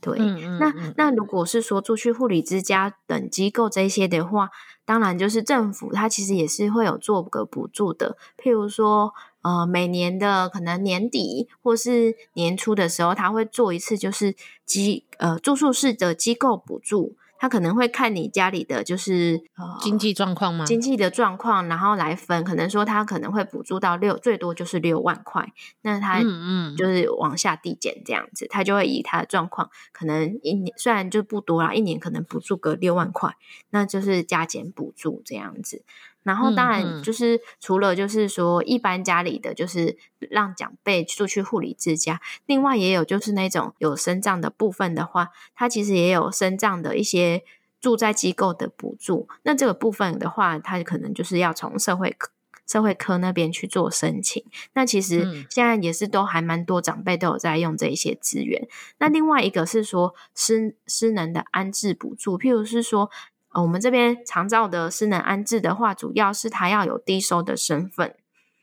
B: 对，嗯嗯嗯，那那如果是说住去护理之家等机构这些的话，当然就是政府它其实也是会有做个补助的，譬如说呃每年的可能年底或是年初的时候，它会做一次就是机呃住宿式的机构补助。他可能会看你家里的就是呃
D: 经济状况吗？
B: 经济的状况，然后来分。可能说他可能会补助到六，最多就是六万块。那他嗯嗯就是往下递减这样子，他就会以他的状况，可能一年虽然就不多啦，一年可能补助个六万块，那就是加减补助这样子。然后当然就是除了就是说一般家里的就是让长辈住去护理之家，另外也有就是那种有身障的部分的话，它其实也有身障的一些住在机构的补助。那这个部分的话，它可能就是要从社会科社会科那边去做申请。那其实现在也是都还蛮多长辈都有在用这一些资源。那另外一个是说失失能的安置补助，譬如是说。哦，我们这边常照的失能安置的话，主要是他要有低收的身份，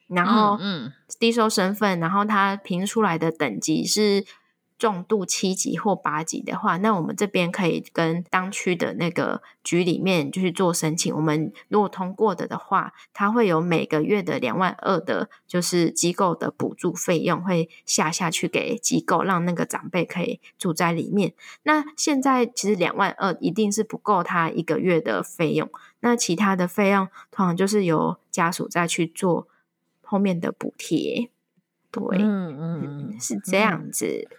B: 然后嗯，低收身份，然后他评出来的等级是。重度七级或八级的话，那我们这边可以跟当区的那个局里面就去做申请。我们如果通过的的话，它会有每个月的两万二的，就是机构的补助费用会下下去给机构，让那个长辈可以住在里面。那现在其实两万二一定是不够他一个月的费用，那其他的费用通常就是由家属再去做后面的补贴。对，嗯嗯，是这样子。
D: 嗯，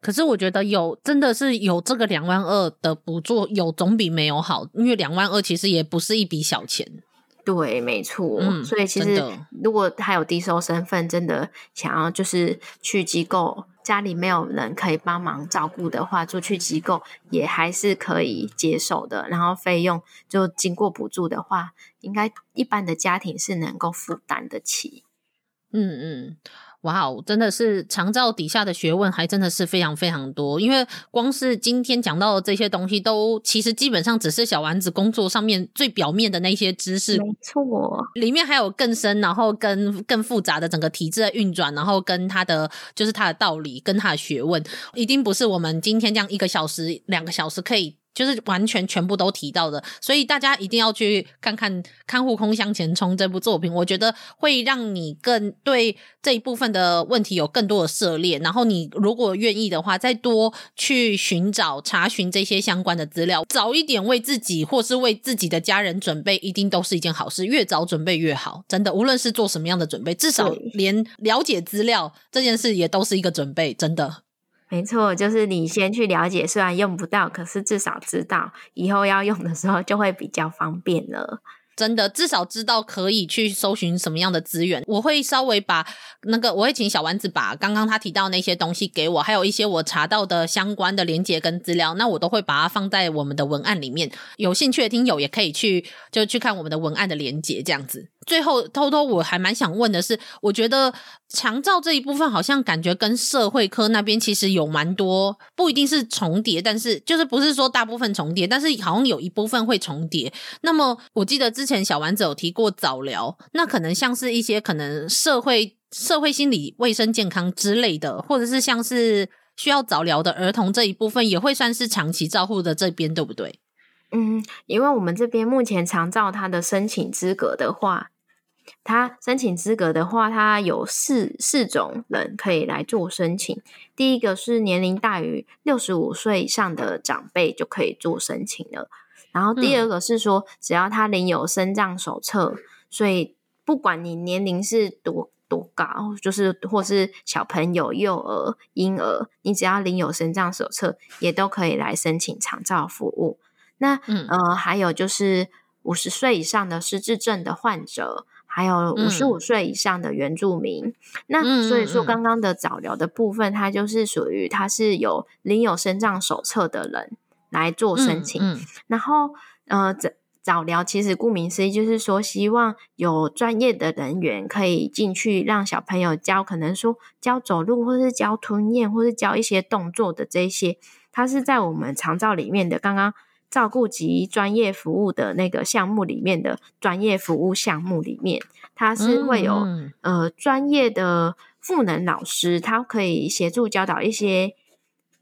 D: 可是我觉得有真的是有这个两万二的补助，有总比没有好，因为两万二其实也不是一笔小钱。
B: 对，没错。嗯，所以其实如果他有低收身份，真的想要就是去机构，家里没有人可以帮忙照顾的话，就去机构也还是可以接受的。然后费用就经过补助的话，应该一般的家庭是能够负担得起。
D: 嗯嗯。哇哦，真的是长照底下的学问还真的是非常非常多。因为光是今天讲到的这些东西，都其实基本上只是小丸子工作上面最表面的那些知识。
B: 没错，
D: 里面还有更深，然后跟更复杂的整个体制的运转，然后跟他的就是他的道理，跟他的学问，一定不是我们今天这样一个小时、两个小时可以。就是完全全部都提到的，所以大家一定要去看看《看护空向前冲》这部作品，我觉得会让你更对这一部分的问题有更多的涉猎。然后你如果愿意的话，再多去寻找、查询这些相关的资料，早一点为自己或是为自己的家人准备，一定都是一件好事。越早准备越好，真的，无论是做什么样的准备，至少连了解资料这件事也都是一个准备，真的。
B: 没错，就是你先去了解，虽然用不到，可是至少知道以后要用的时候就会比较方便了。
D: 真的，至少知道可以去搜寻什么样的资源。我会稍微把那个，我会请小丸子把刚刚他提到那些东西给我，还有一些我查到的相关的连接跟资料，那我都会把它放在我们的文案里面。有兴趣的听友也可以去就去看我们的文案的连接，这样子。最后，偷偷我还蛮想问的是，我觉得强照这一部分好像感觉跟社会科那边其实有蛮多，不一定是重叠，但是就是不是说大部分重叠，但是好像有一部分会重叠。那么我记得之前小丸子有提过早疗，那可能像是一些可能社会社会心理卫生健康之类的，或者是像是需要早疗的儿童这一部分，也会算是长期照护的这边，对不对？
B: 嗯，因为我们这边目前长照它的申请资格的话，它申请资格的话，他有四四种人可以来做申请。第一个是年龄大于六十五岁以上的长辈就可以做申请了。然后第二个是说，只要他领有身障手册，所以不管你年龄是多多高，就是或是小朋友、幼儿、婴儿，你只要领有身障手册，也都可以来申请长照服务。那、嗯、呃，还有就是五十岁以上的失智症的患者，还有五十五岁以上的原住民。嗯、那所以说，刚刚的早疗的部分，它就是属于它是有领有身障手册的人来做申请。嗯嗯、然后呃，早早疗其实顾名思义就是说，希望有专业的人员可以进去，让小朋友教，可能说教走路，或是教吞咽，或是教一些动作的这些，它是在我们长照里面的刚刚。照顾及专业服务的那个项目里面的专业服务项目里面，它是会有、嗯、呃专业的赋能老师，他可以协助教导一些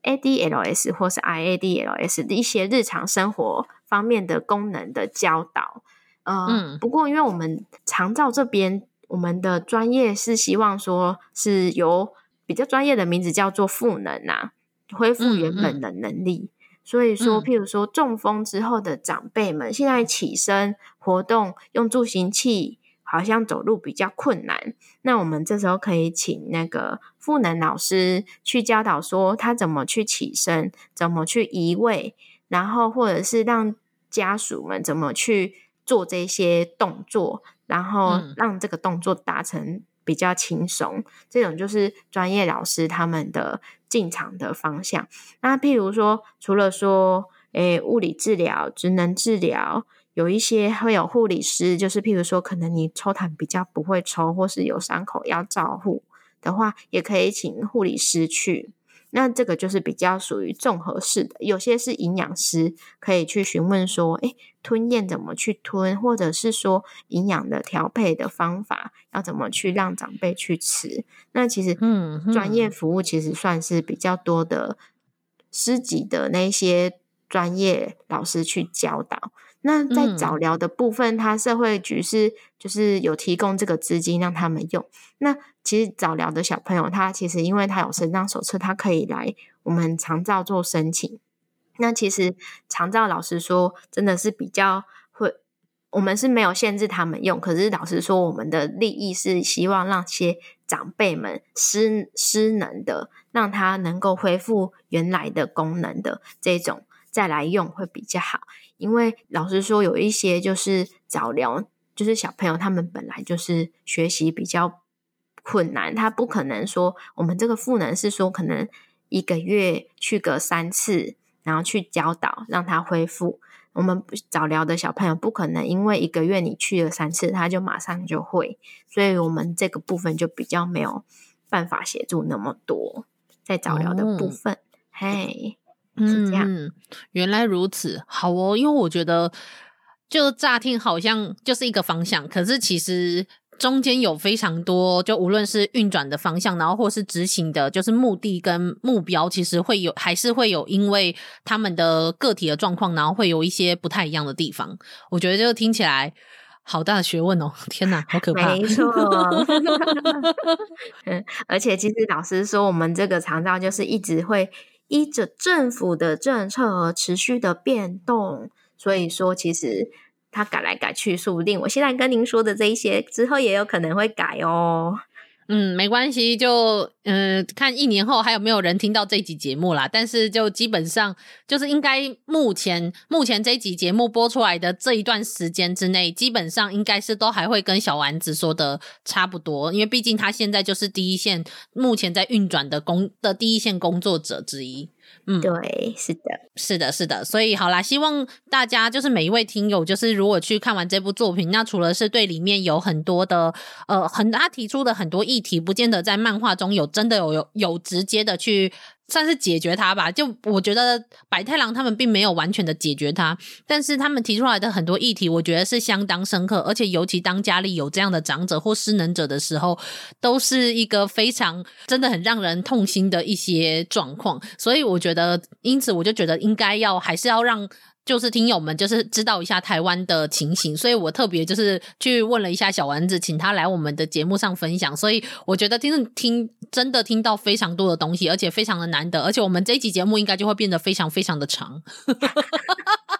B: ADLS 或是 IADLS 的一些日常生活方面的功能的教导。呃，嗯、不过因为我们长照这边，我们的专业是希望说是由比较专业的名字叫做赋能啊，恢复原本的能力。所以说，譬如说中风之后的长辈们，现在起身活动用助行器，好像走路比较困难。那我们这时候可以请那个赋能老师去教导，说他怎么去起身，怎么去移位，然后或者是让家属们怎么去做这些动作，然后让这个动作达成比较轻松。这种就是专业老师他们的。进场的方向，那譬如说，除了说，诶，物理治疗、职能治疗，有一些会有护理师，就是譬如说，可能你抽痰比较不会抽，或是有伤口要照护的话，也可以请护理师去。那这个就是比较属于综合式的，有些是营养师可以去询问说，诶，吞咽怎么去吞，或者是说营养的调配的方法要怎么去让长辈去吃。那其实，嗯，专业服务其实算是比较多的师级的那些专业老师去教导。那在早疗的部分，他社会局是就是有提供这个资金让他们用。那其实早疗的小朋友，他其实因为他有身障手册，他可以来我们长照做申请。那其实长照老师说，真的是比较会，我们是没有限制他们用。可是老师说，我们的利益是希望让些长辈们失失能的，让他能够恢复原来的功能的这种。再来用会比较好，因为老实说，有一些就是早疗，就是小朋友他们本来就是学习比较困难，他不可能说我们这个赋能是说可能一个月去个三次，然后去教导让他恢复。我们早疗的小朋友不可能因为一个月你去了三次，他就马上就会，所以我们这个部分就比较没有办法协助那么多在早疗的部分，哦、嘿。
D: 嗯，原来如此，好哦。因为我觉得，就乍听好像就是一个方向，可是其实中间有非常多，就无论是运转的方向，然后或是执行的，就是目的跟目标，其实会有，还是会有，因为他们的个体的状况，然后会有一些不太一样的地方。我觉得就听起来好大的学问哦！天哪，好可怕！
B: 没错，嗯，而且其实老师说，我们这个长照就是一直会。依着政府的政策而持续的变动，所以说其实它改来改去，说不定我现在跟您说的这一些之后也有可能会改哦。
D: 嗯，没关系，就嗯、看一年后还有没有人听到这集节目啦。但是就基本上就是应该目前目前这集节目播出来的这一段时间之内，基本上应该是都还会跟小丸子说的差不多，因为毕竟他现在就是第一线，目前在运转的工的第一线工作者之一。嗯，
B: 对，是的，
D: 是的，是的，所以好啦，希望大家就是每一位听友，就是如果去看完这部作品，那除了是对里面有很多的呃，很他提出的很多议题，不见得在漫画中有真的有有有直接的去。算是解决它吧，就我觉得白太狼他们并没有完全的解决它，但是他们提出来的很多议题，我觉得是相当深刻，而且尤其当家里有这样的长者或失能者的时候，都是一个非常真的很让人痛心的一些状况，所以我觉得，因此我就觉得应该要还是要让。就是听友们就是知道一下台湾的情形，所以我特别就是去问了一下小丸子，请他来我们的节目上分享。所以我觉得听听真的听到非常多的东西，而且非常的难得，而且我们这一集节目应该就会变得非常非常的长。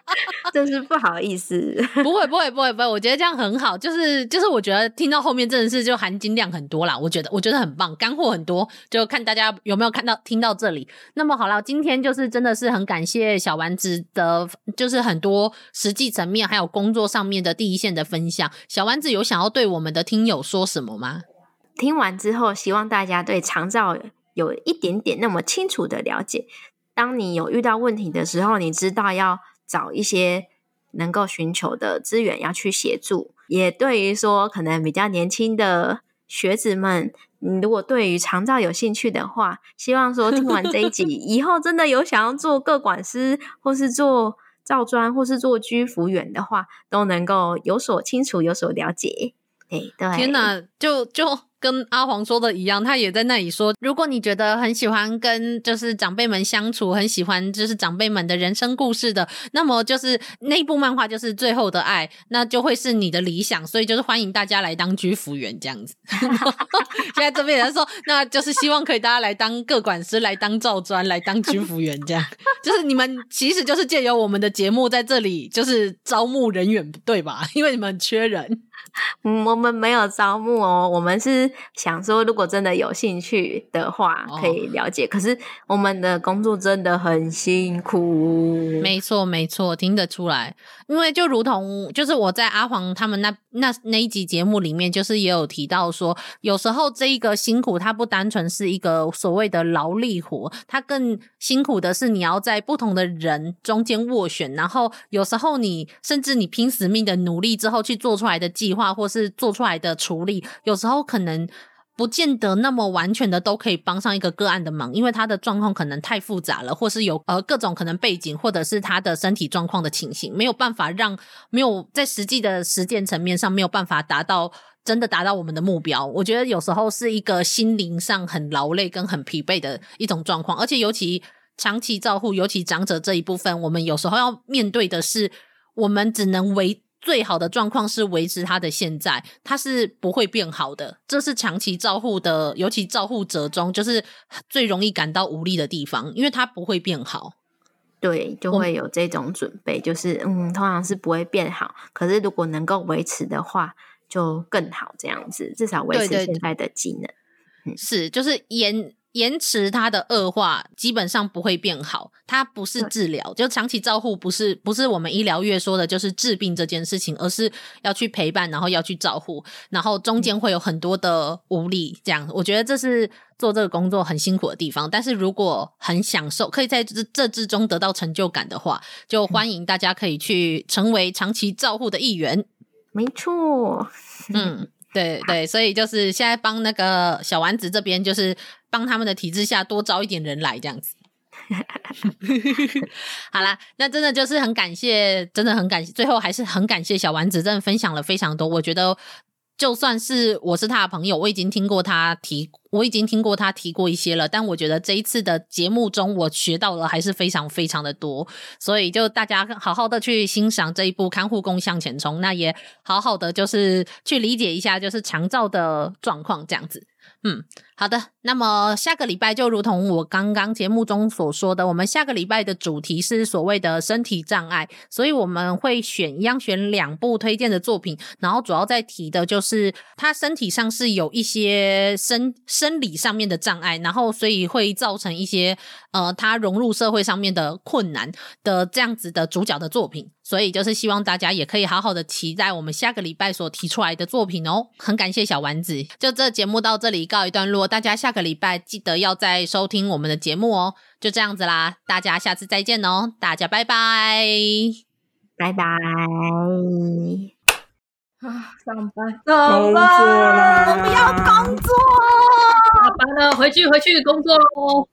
B: 真是不好意思，
D: 不会不会不会不会，我觉得这样很好，就是就是我觉得听到后面真的是就含金量很多啦，我觉得我觉得很棒，干货很多，就看大家有没有看到听到这里。那么好了，今天就是真的是很感谢小丸子的，就是很多实际层面还有工作上面的第一线的分享。小丸子有想要对我们的听友说什么吗？
B: 听完之后，希望大家对长照有一点点那么清楚的了解。当你有遇到问题的时候，你知道要。找一些能够寻求的资源要去协助，也对于说可能比较年轻的学子们，你如果对于长照有兴趣的话，希望说听完这一集 以后，真的有想要做个管师，或是做照专，或是做居服员的话，都能够有所清楚，有所了解。哎，对，
D: 天哪，就就。跟阿黄说的一样，他也在那里说，如果你觉得很喜欢跟就是长辈们相处，很喜欢就是长辈们的人生故事的，那么就是那部漫画就是最后的爱，那就会是你的理想，所以就是欢迎大家来当居服员这样子。现在这边人说，那就是希望可以大家来当个管师，来当照专，来当居服员这样，就是你们其实就是借由我们的节目在这里就是招募人员，对吧？因为你们缺人。
B: 嗯，我们没有招募哦，我们是想说，如果真的有兴趣的话，可以了解。哦。可是我们的工作真的很辛苦，
D: 没错没错，听得出来。因为就如同就是我在阿黄他们那那那一集节目里面，就是也有提到说，有时候这一个辛苦，它不单纯是一个所谓的劳力活，它更辛苦的是你要在不同的人中间斡旋，然后有时候你甚至你拼死命的努力之后去做出来的计计划。或是做出来的处理，有时候可能不见得那么完全的都可以帮上一个个案的忙，因为他的状况可能太复杂了，或是有呃各种可能背景，或者是他的身体状况的情形，没有办法让没有在实际的实践层面上没有办法达到真的达到我们的目标。我觉得有时候是一个心灵上很劳累跟很疲惫的一种状况，而且尤其长期照护，尤其长者这一部分，我们有时候要面对的是，我们只能为。最好的状况是维持他的现在，他是不会变好的。这是长期照护的，尤其照护者中，就是最容易感到无力的地方，因为他不会变好。
B: 对，就会有这种准备，就是嗯，通常是不会变好。可是如果能够维持的话，就更好。这样子，至少维持现在的机能。
D: 对对对，是，就是延。延迟它的恶化，基本上不会变好。它不是治疗，就长期照护不是不是我们医疗院说的，就是治病这件事情，而是要去陪伴，然后要去照护，然后中间会有很多的无力。这样，我觉得这是做这个工作很辛苦的地方。但是如果很享受，可以在这这之中得到成就感的话，就欢迎大家可以去成为长期照护的一员。
B: 没错，
D: 嗯。对对，所以就是现在帮那个小丸子这边，就是帮他们的体制下多招一点人来这样子。好啦，那真的就是很感谢，真的很感谢，最后还是很感谢小丸子，真的分享了非常多，我觉得。就算是我是他的朋友，我已经听过他提，我已经听过他提过一些了。但我觉得这一次的节目中，我学到了还是非常非常的多。所以就大家好好的去欣赏这一部《看护工向前冲》，那也好好的就是去理解一下，就是强照的状况这样子。嗯，好的。那么下个礼拜就如同我刚刚节目中所说的，我们下个礼拜的主题是所谓的身体障碍，所以我们会选一样选两部推荐的作品，然后主要在提的就是他身体上是有一些生生理上面的障碍，然后所以会造成一些呃他融入社会上面的困难的这样子的主角的作品，所以就是希望大家也可以好好的期待我们下个礼拜所提出来的作品哦。很感谢小丸子，就这节目到这里。告一段落，大家下个礼拜记得要再收听我们的节目哦。就这样子啦，大家下次再见哦，大家拜拜，
B: 拜拜。
C: 啊，上班，上班，
E: 工作
C: 不要工作，下班了，回去回去工作喽。